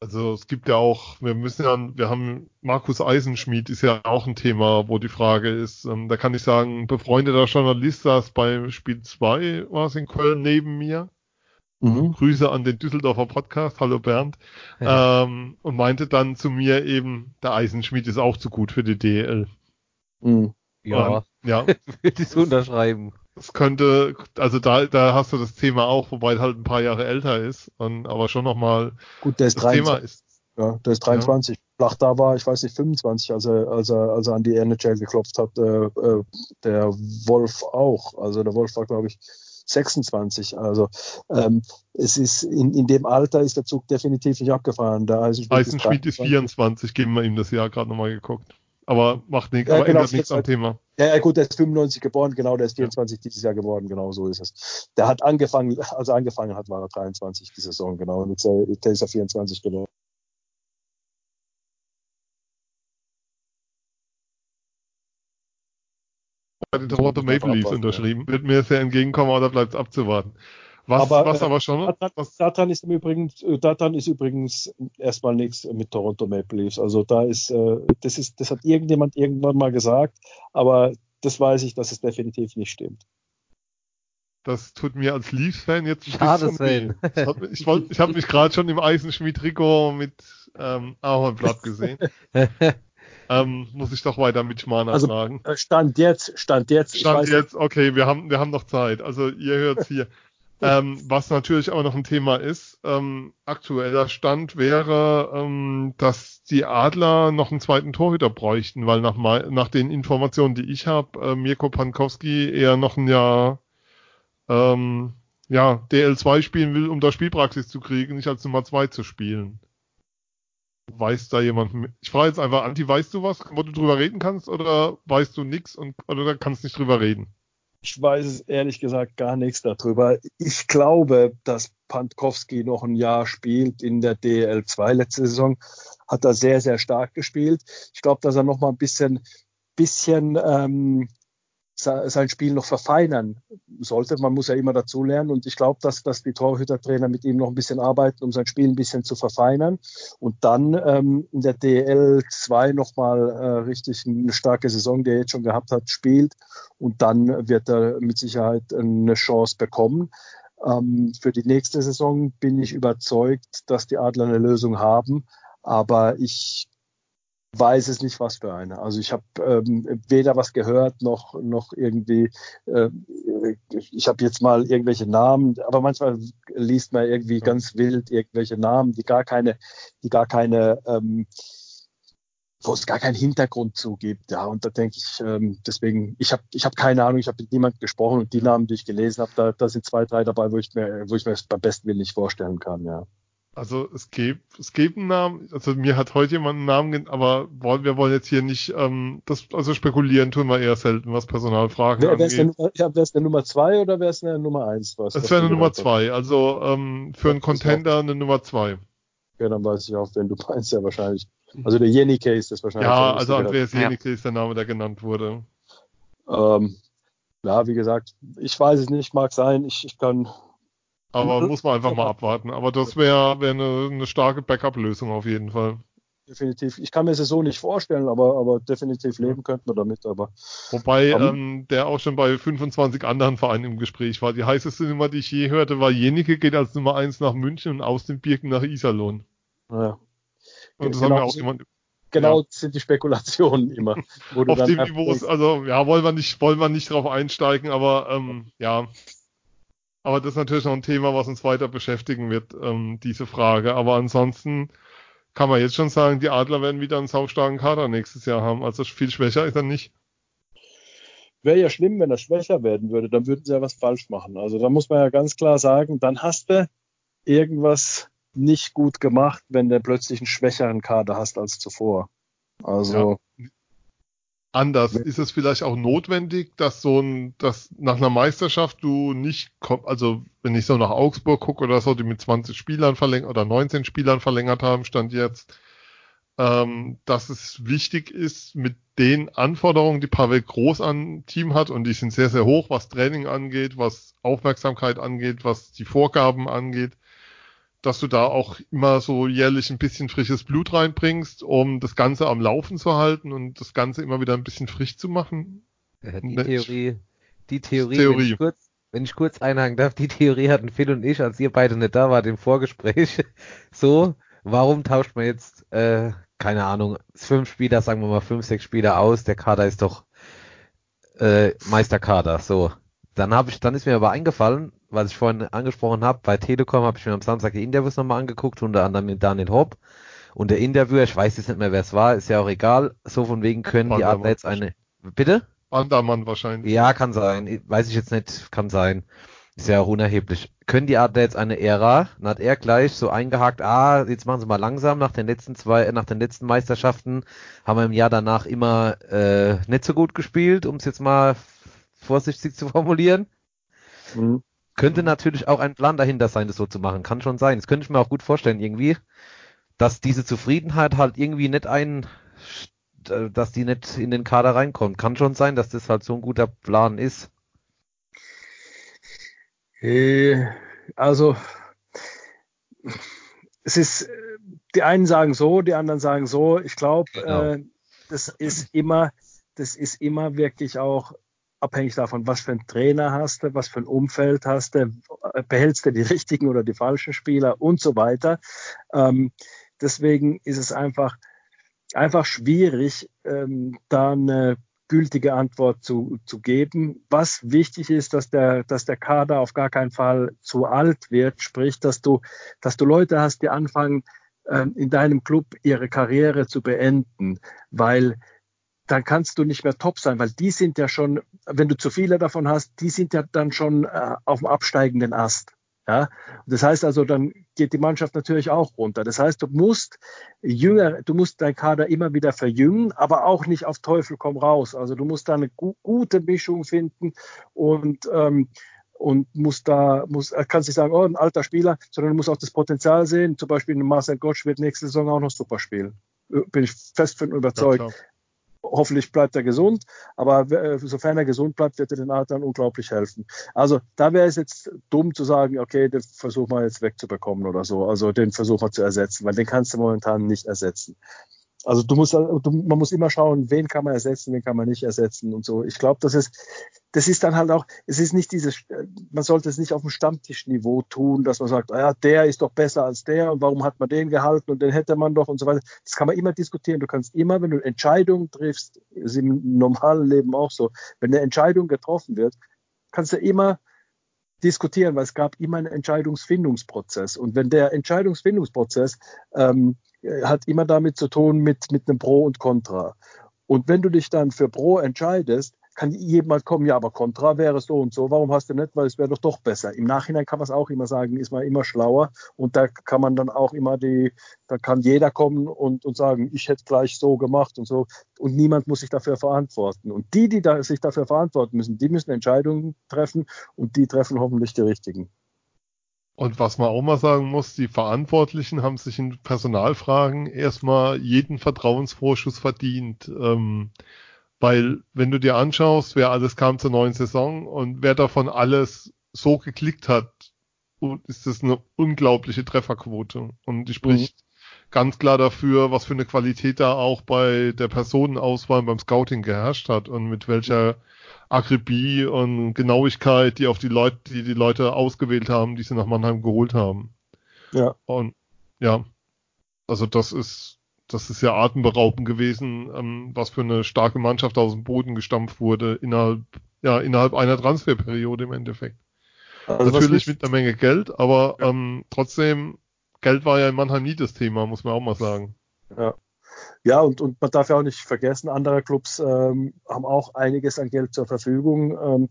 Also es gibt ja auch, wir müssen ja, wir haben Markus Eisenschmied ist ja auch ein Thema, wo die Frage ist, ähm, da kann ich sagen, befreundeter Journalist saß beim Spiel 2, war es in Köln neben mir. Mhm. Grüße an den Düsseldorfer Podcast, hallo Bernd. Ja. Ähm, und meinte dann zu mir eben, der Eisenschmied ist auch zu gut für die DL. Mhm. Ja, und, ja. würde ich unterschreiben. Es könnte, also da, da hast du das Thema auch, wobei er halt ein paar Jahre älter ist, und, aber schon nochmal Gut, der ist das 23. Thema ist. Ja, der ist 23. Ja. Flach da war, ich weiß nicht, 25, als er, als er, als er an die NHL geklopft hat. Äh, äh, der Wolf auch. Also der Wolf war, glaube ich, 26. Also ähm, es ist in, in dem Alter ist der Zug definitiv nicht abgefahren. Der Eisenschmied, Eisenschmied ist, ist 24, geben wir ihm das Jahr gerade nochmal geguckt. Aber macht nichts, ja, aber genau, ändert nichts am Thema. Ja, ja, gut, der ist 95 geboren, genau, der ist 24 ja. dieses Jahr geworden, genau so ist es. Der hat angefangen, als er angefangen hat, war er 23 die Saison, genau. Und jetzt äh, der ist er 24 geworden. Bei den Toronto Maple Leafs unterschrieben. Wird mir sehr entgegenkommen, aber da bleibt es abzuwarten. Was aber, was aber schon. Datan, was, Datan ist übrigens, äh, Datan ist übrigens erstmal nichts mit Toronto Maple Leafs. Also da ist, äh, das ist, das hat irgendjemand irgendwann mal gesagt, aber das weiß ich, dass es definitiv nicht stimmt. Das tut mir als Leafs-Fan jetzt ein Schade bisschen weh. Ich, wollt, ich habe mich gerade schon im Eisenschmied-Trikot mit ähm, Ahornblatt gesehen. ähm, muss ich doch weiter mit Schmana also, sagen. Äh, Stand jetzt, Stand jetzt. Stand jetzt, okay, wir haben, wir haben noch Zeit. Also ihr hört hier. Ähm, was natürlich auch noch ein Thema ist, ähm, aktueller Stand wäre, ähm, dass die Adler noch einen zweiten Torhüter bräuchten, weil nach, nach den Informationen, die ich habe, äh, Mirko Pankowski eher noch ein Jahr ähm, ja, DL2 spielen will, um da Spielpraxis zu kriegen, nicht als Nummer 2 zu spielen. Weiß da jemand? Ich frage jetzt einfach, Anti, weißt du was, wo du drüber reden kannst, oder weißt du nichts und oder kannst nicht drüber reden? Ich weiß es ehrlich gesagt gar nichts darüber. Ich glaube, dass Pankowski noch ein Jahr spielt in der DL2. Letzte Saison hat er sehr, sehr stark gespielt. Ich glaube, dass er noch mal ein bisschen, bisschen ähm, sein Spiel noch verfeinern sollte. Man muss ja immer dazulernen und ich glaube, dass, dass die Torhütertrainer mit ihm noch ein bisschen arbeiten, um sein Spiel ein bisschen zu verfeinern und dann ähm, in der DL 2 nochmal äh, richtig eine starke Saison, die er jetzt schon gehabt hat, spielt und dann wird er mit Sicherheit eine Chance bekommen. Ähm, für die nächste Saison bin ich überzeugt, dass die Adler eine Lösung haben, aber ich weiß es nicht, was für eine. Also ich habe ähm, weder was gehört noch noch irgendwie. Äh, ich habe jetzt mal irgendwelche Namen, aber manchmal liest man irgendwie ganz wild irgendwelche Namen, die gar keine, die gar keine, ähm, wo es gar keinen Hintergrund zugibt. Ja, und da denke ich, ähm, deswegen, ich habe ich hab keine Ahnung, ich habe mit niemandem gesprochen und die Namen, die ich gelesen habe, da, da sind zwei, drei dabei, wo ich mir, wo ich mir das beim besten Willen nicht vorstellen kann. Ja. Also es gibt, es gibt einen Namen, also mir hat heute jemand einen Namen genannt, aber wir wollen jetzt hier nicht, ähm, das, also spekulieren tun wir eher selten, was Personalfragen wer, angeht. Wer ist, der, der Nummer zwei oder wer ist der Nummer eins? Was, das wäre eine Nummer zwei, also ähm, für einen Contender eine Nummer zwei. Ja, dann weiß ich auch, wenn du meinst, ja wahrscheinlich. Also der Jenike ist das wahrscheinlich. Ja, also Andreas Jenike ja. ist der Name, der genannt wurde. Ähm, ja, wie gesagt, ich weiß es nicht, mag sein, ich, ich kann aber muss man einfach mal abwarten. Aber das wäre wär eine, eine starke Backup-Lösung auf jeden Fall. Definitiv. Ich kann mir es so nicht vorstellen, aber, aber definitiv leben könnten wir damit. Aber, Wobei um, ähm, der auch schon bei 25 anderen Vereinen im Gespräch war. Die heißeste Nummer, die ich je hörte, war Jenike geht als Nummer 1 nach München und aus den Birken nach Iserlohn. Ja. Und das genau, haben wir auch jemand. Genau ja. sind die Spekulationen immer. Auf dem Niveau, also ja, wollen wir nicht, wollen wir nicht drauf einsteigen, aber ähm, ja, aber das ist natürlich noch ein Thema, was uns weiter beschäftigen wird, ähm, diese Frage. Aber ansonsten kann man jetzt schon sagen, die Adler werden wieder einen saustarken Kader nächstes Jahr haben. Also viel schwächer ist er nicht. Wäre ja schlimm, wenn er schwächer werden würde, dann würden sie ja was falsch machen. Also da muss man ja ganz klar sagen, dann hast du irgendwas nicht gut gemacht, wenn du plötzlich einen schwächeren Kader hast als zuvor. Also ja anders. Ist es vielleicht auch notwendig, dass so ein, dass nach einer Meisterschaft du nicht, also wenn ich so nach Augsburg gucke oder so, die mit 20 Spielern verlängert oder 19 Spielern verlängert haben, stand jetzt, ähm, dass es wichtig ist, mit den Anforderungen, die Pavel Groß an Team hat, und die sind sehr, sehr hoch, was Training angeht, was Aufmerksamkeit angeht, was die Vorgaben angeht, dass du da auch immer so jährlich ein bisschen frisches Blut reinbringst, um das Ganze am Laufen zu halten und das Ganze immer wieder ein bisschen frisch zu machen? Ja, die Theorie, die Theorie, Theorie. Wenn, ich kurz, wenn ich kurz einhaken darf, die Theorie hatten Phil und ich, als ihr beide nicht da wart im Vorgespräch, so, warum tauscht man jetzt, äh, keine Ahnung, fünf Spieler, sagen wir mal fünf, sechs Spieler aus, der Kader ist doch äh, Meisterkader, so. Dann habe ich, dann ist mir aber eingefallen, was ich vorhin angesprochen habe, bei Telekom habe ich mir am Samstag die Interviews nochmal angeguckt, unter anderem mit Daniel Hopp. Und der Interviewer, ich weiß jetzt nicht mehr, wer es war, ist ja auch egal, so von wegen können die Andermann Adler jetzt eine, bitte? Andermann wahrscheinlich. Ja, kann sein. Weiß ich jetzt nicht, kann sein. Ist ja auch unerheblich. Können die Adler jetzt eine Ära? Dann hat er gleich so eingehakt, ah, jetzt machen sie mal langsam. Nach den letzten zwei, äh, nach den letzten Meisterschaften haben wir im Jahr danach immer äh, nicht so gut gespielt, um es jetzt mal vorsichtig zu formulieren. Mhm. Könnte natürlich auch ein Plan dahinter sein, das so zu machen. Kann schon sein. Das könnte ich mir auch gut vorstellen, irgendwie, dass diese Zufriedenheit halt irgendwie nicht ein, dass die nicht in den Kader reinkommt. Kann schon sein, dass das halt so ein guter Plan ist. Äh, Also, es ist, die einen sagen so, die anderen sagen so. Ich glaube, Genau. äh, das ist immer, das ist immer wirklich auch abhängig davon, was für einen Trainer hast du, was für ein Umfeld hast du, behältst du die richtigen oder die falschen Spieler und so weiter. Ähm, deswegen ist es einfach, einfach schwierig, ähm, da eine gültige Antwort zu, zu geben. Was wichtig ist, dass der, dass der Kader auf gar keinen Fall zu alt wird, sprich, dass du, dass du Leute hast, die anfangen, ähm, in deinem Club ihre Karriere zu beenden, weil dann kannst du nicht mehr top sein, weil die sind ja schon, wenn du zu viele davon hast, die sind ja dann schon äh, auf dem absteigenden Ast. Ja, das heißt also, dann geht die Mannschaft natürlich auch runter. Das heißt, du musst jünger, du musst dein Kader immer wieder verjüngen, aber auch nicht auf Teufel komm raus. Also du musst da eine gu gute Mischung finden und ähm, und muss da, muss, er kann sich sagen, oh, ein alter Spieler, sondern du musst auch das Potenzial sehen. Zum Beispiel Marcel Gottsch wird nächste Saison auch noch super spielen. Bin ich fest von überzeugt. Ja, Hoffentlich bleibt er gesund, aber äh, sofern er gesund bleibt, wird er den Adlern unglaublich helfen. Also da wäre es jetzt dumm zu sagen, okay, den versuchen wir jetzt wegzubekommen oder so. Also den versuchen wir zu ersetzen, weil den kannst du momentan nicht ersetzen. Also du musst, du, man muss immer schauen, wen kann man ersetzen, wen kann man nicht ersetzen und so. Ich glaube, das ist, das ist dann halt auch, es ist nicht dieses, man sollte es nicht auf dem Stammtischniveau tun, dass man sagt, ah ja, der ist doch besser als der und warum hat man den gehalten und den hätte man doch und so weiter. Das kann man immer diskutieren. Du kannst immer, wenn du Entscheidungen triffst, ist im normalen Leben auch so, wenn eine Entscheidung getroffen wird, kannst du immer diskutieren, weil es gab immer einen Entscheidungsfindungsprozess. Und wenn der Entscheidungsfindungsprozess ähm, hat immer damit zu tun mit, mit einem Pro und Contra. Und wenn du dich dann für Pro entscheidest, kann jemand kommen, ja, aber Contra wäre so und so, warum hast du nicht, weil es wäre doch doch besser. Im Nachhinein kann man es auch immer sagen, ist man immer schlauer und da kann man dann auch immer die, da kann jeder kommen und, und sagen, ich hätte gleich so gemacht und so und niemand muss sich dafür verantworten. Und die, die da, sich dafür verantworten müssen, die müssen Entscheidungen treffen und die treffen hoffentlich die richtigen. Und was man auch mal sagen muss, die Verantwortlichen haben sich in Personalfragen erstmal jeden Vertrauensvorschuss verdient. Ähm, weil wenn du dir anschaust, wer alles kam zur neuen Saison und wer davon alles so geklickt hat, ist das eine unglaubliche Trefferquote. Und die spricht mhm. ganz klar dafür, was für eine Qualität da auch bei der Personenauswahl beim Scouting geherrscht hat und mit welcher Akribie und Genauigkeit, die auf die Leute, die die Leute ausgewählt haben, die sie nach Mannheim geholt haben. Ja. Und ja, also das ist das ist ja atemberaubend gewesen, ähm, was für eine starke Mannschaft aus dem Boden gestampft wurde innerhalb ja innerhalb einer Transferperiode im Endeffekt. Also Natürlich mit einer Menge Geld, aber ja. ähm, trotzdem Geld war ja in Mannheim nie das Thema, muss man auch mal sagen. Ja. Ja, und, und man darf ja auch nicht vergessen, andere Clubs ähm, haben auch einiges an Geld zur Verfügung. Ähm,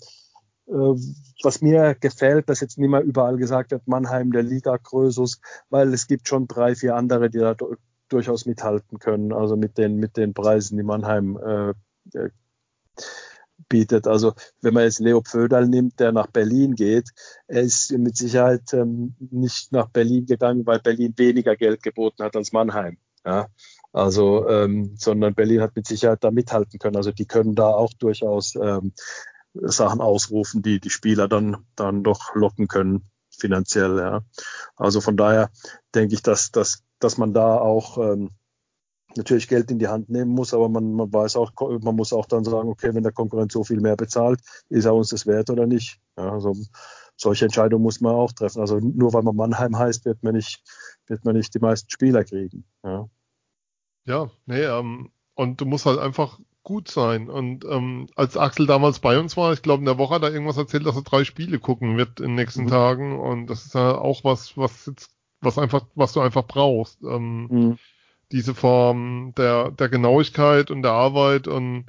äh, was mir gefällt, dass jetzt nicht mehr überall gesagt wird, Mannheim der Liga Krösus, weil es gibt schon drei, vier andere, die da durchaus mithalten können, also mit den, mit den Preisen, die Mannheim äh, äh, bietet. Also wenn man jetzt Leo Pföderl nimmt, der nach Berlin geht, er ist mit Sicherheit ähm, nicht nach Berlin gegangen, weil Berlin weniger Geld geboten hat als Mannheim. Ja? Also, ähm, sondern Berlin hat mit Sicherheit da mithalten können. Also die können da auch durchaus ähm, Sachen ausrufen, die die Spieler dann, dann doch locken können. finanziell. Ja. Also von daher denke ich, dass, dass, dass man da auch ähm, natürlich Geld in die Hand nehmen muss, aber man, man weiß auch, man muss auch dann sagen, okay, wenn der Konkurrent so viel mehr bezahlt, ist er uns das wert oder nicht. Ja, also solche Entscheidungen muss man auch treffen. Also nur weil man Mannheim heißt, wird man nicht, wird man nicht die meisten Spieler kriegen. Ja, ja nee, ähm, und du musst halt einfach gut sein. Und ähm, als Axel damals bei uns war, ich glaube in der Woche hat er irgendwas erzählt, dass er drei Spiele gucken wird in den nächsten mhm. Tagen. Und das ist ja auch was, was jetzt, was einfach, was du einfach brauchst. Ähm, mhm. Diese Form der, der Genauigkeit und der Arbeit und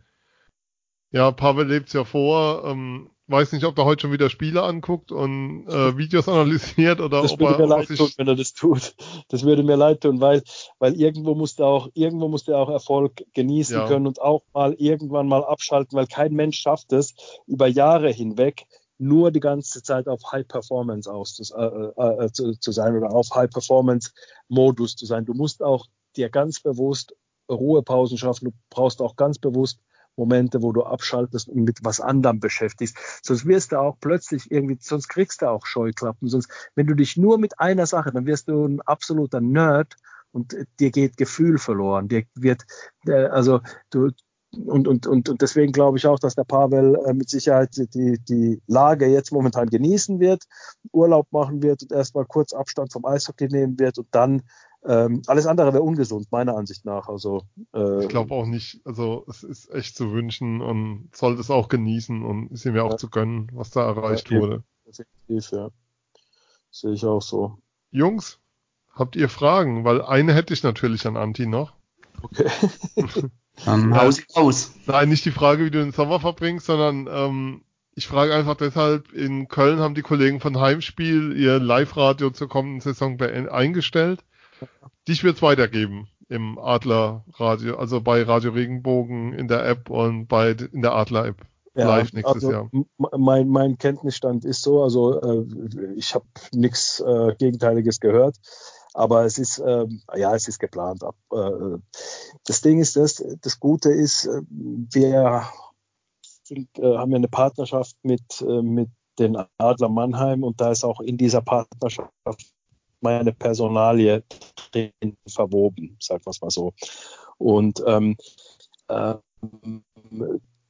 ja, Pavel lebt's ja vor. Ähm, weiß nicht, ob er heute schon wieder Spiele anguckt und äh, Videos analysiert oder das ob würde er mir leid tun, wenn er das tut. Das würde mir leid tun, weil weil irgendwo musste auch irgendwo musste er auch Erfolg genießen ja. können und auch mal irgendwann mal abschalten, weil kein Mensch schafft es über Jahre hinweg nur die ganze Zeit auf High Performance aus äh, äh, äh, zu, zu sein oder auf High Performance Modus zu sein. Du musst auch dir ganz bewusst Ruhepausen schaffen. Du brauchst auch ganz bewusst Momente, wo du abschaltest und mit was anderem beschäftigst. Sonst wirst du auch plötzlich irgendwie, sonst kriegst du auch Scheuklappen. Sonst, wenn du dich nur mit einer Sache, dann wirst du ein absoluter Nerd und dir geht Gefühl verloren. Dir wird, äh, also du, und, und, und, und deswegen glaube ich auch, dass der Pavel äh, mit Sicherheit die, die Lage jetzt momentan genießen wird, Urlaub machen wird und erstmal kurz Abstand vom Eishockey nehmen wird und dann ähm, alles andere wäre ungesund, meiner Ansicht nach. Also, äh, ich glaube auch nicht. Also es ist echt zu wünschen und sollte es auch genießen und ist ihm ja auch ja. zu gönnen, was da erreicht ja, wurde. Definitiv, ja. Sehe ich auch so. Jungs, habt ihr Fragen? Weil eine hätte ich natürlich an Anti noch. Okay. Dann haus aus. Nein, nicht die Frage, wie du den Sommer verbringst, sondern ähm, ich frage einfach deshalb, in Köln haben die Kollegen von Heimspiel ihr Live-Radio zur kommenden Saison eingestellt. Dich wird es weitergeben im Adler Radio, also bei Radio Regenbogen in der App und bei in der Adler App ja, live nächstes also Jahr. Mein, mein Kenntnisstand ist so, also äh, ich habe nichts äh, Gegenteiliges gehört, aber es ist äh, ja es ist geplant. Äh, das Ding ist, das das Gute ist, äh, wir sind, äh, haben ja eine Partnerschaft mit mit den Adler Mannheim und da ist auch in dieser Partnerschaft meine Personalie verwoben, sagen wir es mal so. Und ähm, äh,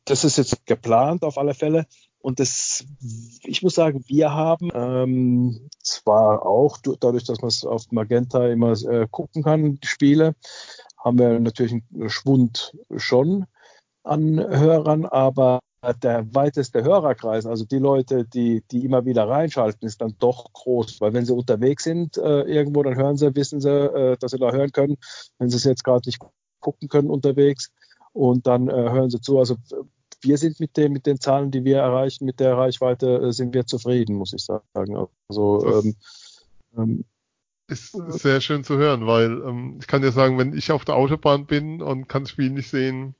das ist jetzt geplant auf alle Fälle. Und das, ich muss sagen, wir haben ähm, zwar auch dadurch, dass man es auf Magenta immer äh, gucken kann, die Spiele, haben wir natürlich einen Schwund schon an Hörern, aber der weiteste Hörerkreis, also die Leute, die, die immer wieder reinschalten, ist dann doch groß, weil wenn sie unterwegs sind äh, irgendwo, dann hören sie, wissen sie, äh, dass sie da hören können, wenn sie es jetzt gerade nicht gucken können unterwegs und dann äh, hören sie zu. Also wir sind mit den, mit den Zahlen, die wir erreichen, mit der Reichweite, äh, sind wir zufrieden, muss ich sagen. Also ähm, ähm, ist sehr schön zu hören, weil ähm, ich kann dir sagen, wenn ich auf der Autobahn bin und kann das Spiel nicht sehen,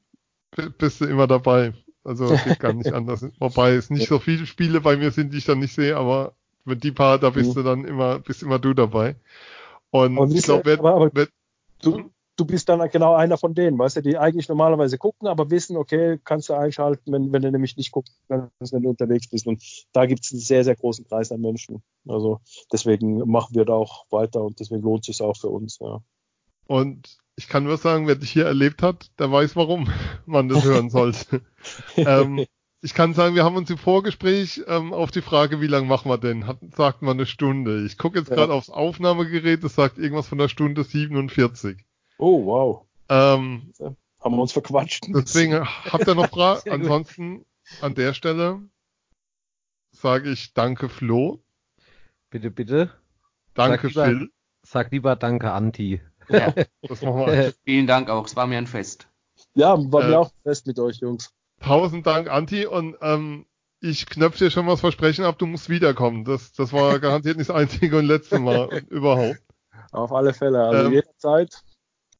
bist du immer dabei. Also geht gar nicht anders. Wobei es nicht so viele Spiele bei mir sind, die ich dann nicht sehe, aber mit die paar, da bist mhm. du dann immer, bist immer du dabei. Und aber ich glaube, aber, aber du, du bist dann genau einer von denen, weißt du, die eigentlich normalerweise gucken, aber wissen, okay, kannst du einschalten, wenn, wenn du nämlich nicht gucken kannst, wenn du unterwegs bist. Und da gibt es einen sehr, sehr großen Preis an Menschen. Also deswegen machen wir da auch weiter und deswegen lohnt es sich auch für uns, ja. Und ich kann nur sagen, wer dich hier erlebt hat, der weiß, warum man das hören sollte. ähm, ich kann sagen, wir haben uns im Vorgespräch ähm, auf die Frage, wie lange machen wir denn, hat, sagt man eine Stunde. Ich gucke jetzt ja. gerade aufs Aufnahmegerät, das sagt irgendwas von der Stunde 47. Oh, wow. Ähm, haben wir uns verquatscht. Deswegen habt ihr noch Fragen? Ansonsten an der Stelle sage ich danke Flo. Bitte, bitte. Danke sag Phil. sag lieber danke Anti. Ja, das machen wir. Vielen Dank auch, es war mir ein Fest. Ja, war äh, mir auch ein Fest mit euch, Jungs. Tausend Dank, Anti, und ähm, ich knöpfe dir schon was Versprechen ab, du musst wiederkommen. Das, das war garantiert nicht das einzige und letzte Mal überhaupt. Auf alle Fälle, also ähm, jederzeit.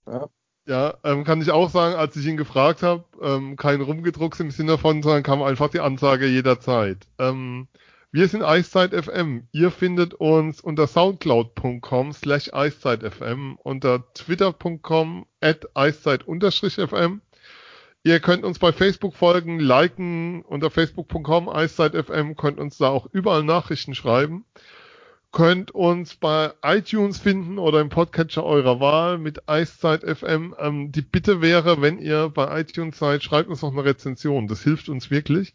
Ja. Ja, ähm, kann ich auch sagen, als ich ihn gefragt habe, ähm, kein Rumgedruckt im Sinne davon, sondern kam einfach die Ansage jederzeit. Ähm, wir sind Eiszeit FM. Ihr findet uns unter soundcloud.com slash eiszeitfm, unter twitter.com at eiszeit-fm. Ihr könnt uns bei Facebook folgen, liken unter facebook.com eiszeitfm, könnt uns da auch überall Nachrichten schreiben. könnt uns bei iTunes finden oder im Podcatcher eurer Wahl mit Eiszeit FM. Ähm, die Bitte wäre, wenn ihr bei iTunes seid, schreibt uns noch eine Rezension. Das hilft uns wirklich.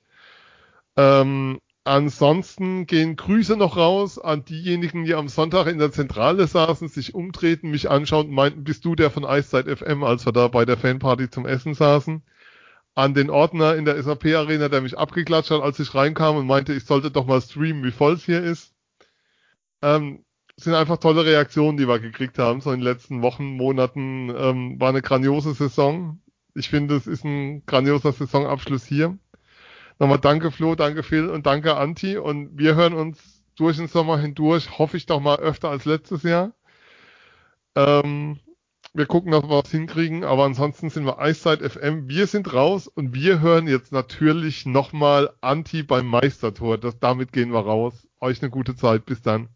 Ähm, ansonsten gehen Grüße noch raus an diejenigen, die am Sonntag in der Zentrale saßen, sich umtreten, mich anschauen und meinten, bist du der von Eiszeit FM, als wir da bei der Fanparty zum Essen saßen. An den Ordner in der SAP Arena, der mich abgeklatscht hat, als ich reinkam und meinte, ich sollte doch mal streamen, wie voll es hier ist. Ähm, sind einfach tolle Reaktionen, die wir gekriegt haben, so in den letzten Wochen, Monaten. Ähm, war eine grandiose Saison. Ich finde, es ist ein grandioser Saisonabschluss hier. Nochmal danke Flo, danke Phil und danke Anti. Und wir hören uns durch den Sommer hindurch, hoffe ich doch mal öfter als letztes Jahr. Ähm, wir gucken, dass wir was hinkriegen, aber ansonsten sind wir Eiszeit FM. Wir sind raus und wir hören jetzt natürlich nochmal Anti beim Meistertor. Das, damit gehen wir raus. Euch eine gute Zeit. Bis dann.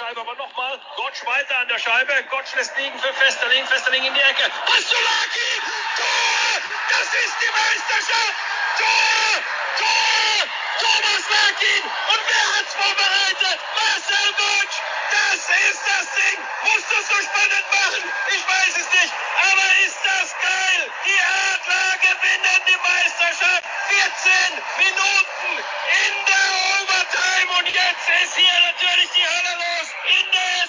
Scheibe, aber nochmal. Gottsch weiter an der Scheibe. Gottsch lässt liegen für Festerling. Festerling in die Ecke. Pastulaki! Tor! Das ist die Meisterschaft! Tor! Tor! Thomas Larkin! Und wer hat's vorbereitet? Marcel Gottsch! Das ist das Ding! Musst du so spannend machen? Ich weiß es nicht. Aber ist das geil! Die Adler gewinnen die Meisterschaft! 14 Minuten in der Overtime und jetzt ist hier natürlich die Hölle los in der.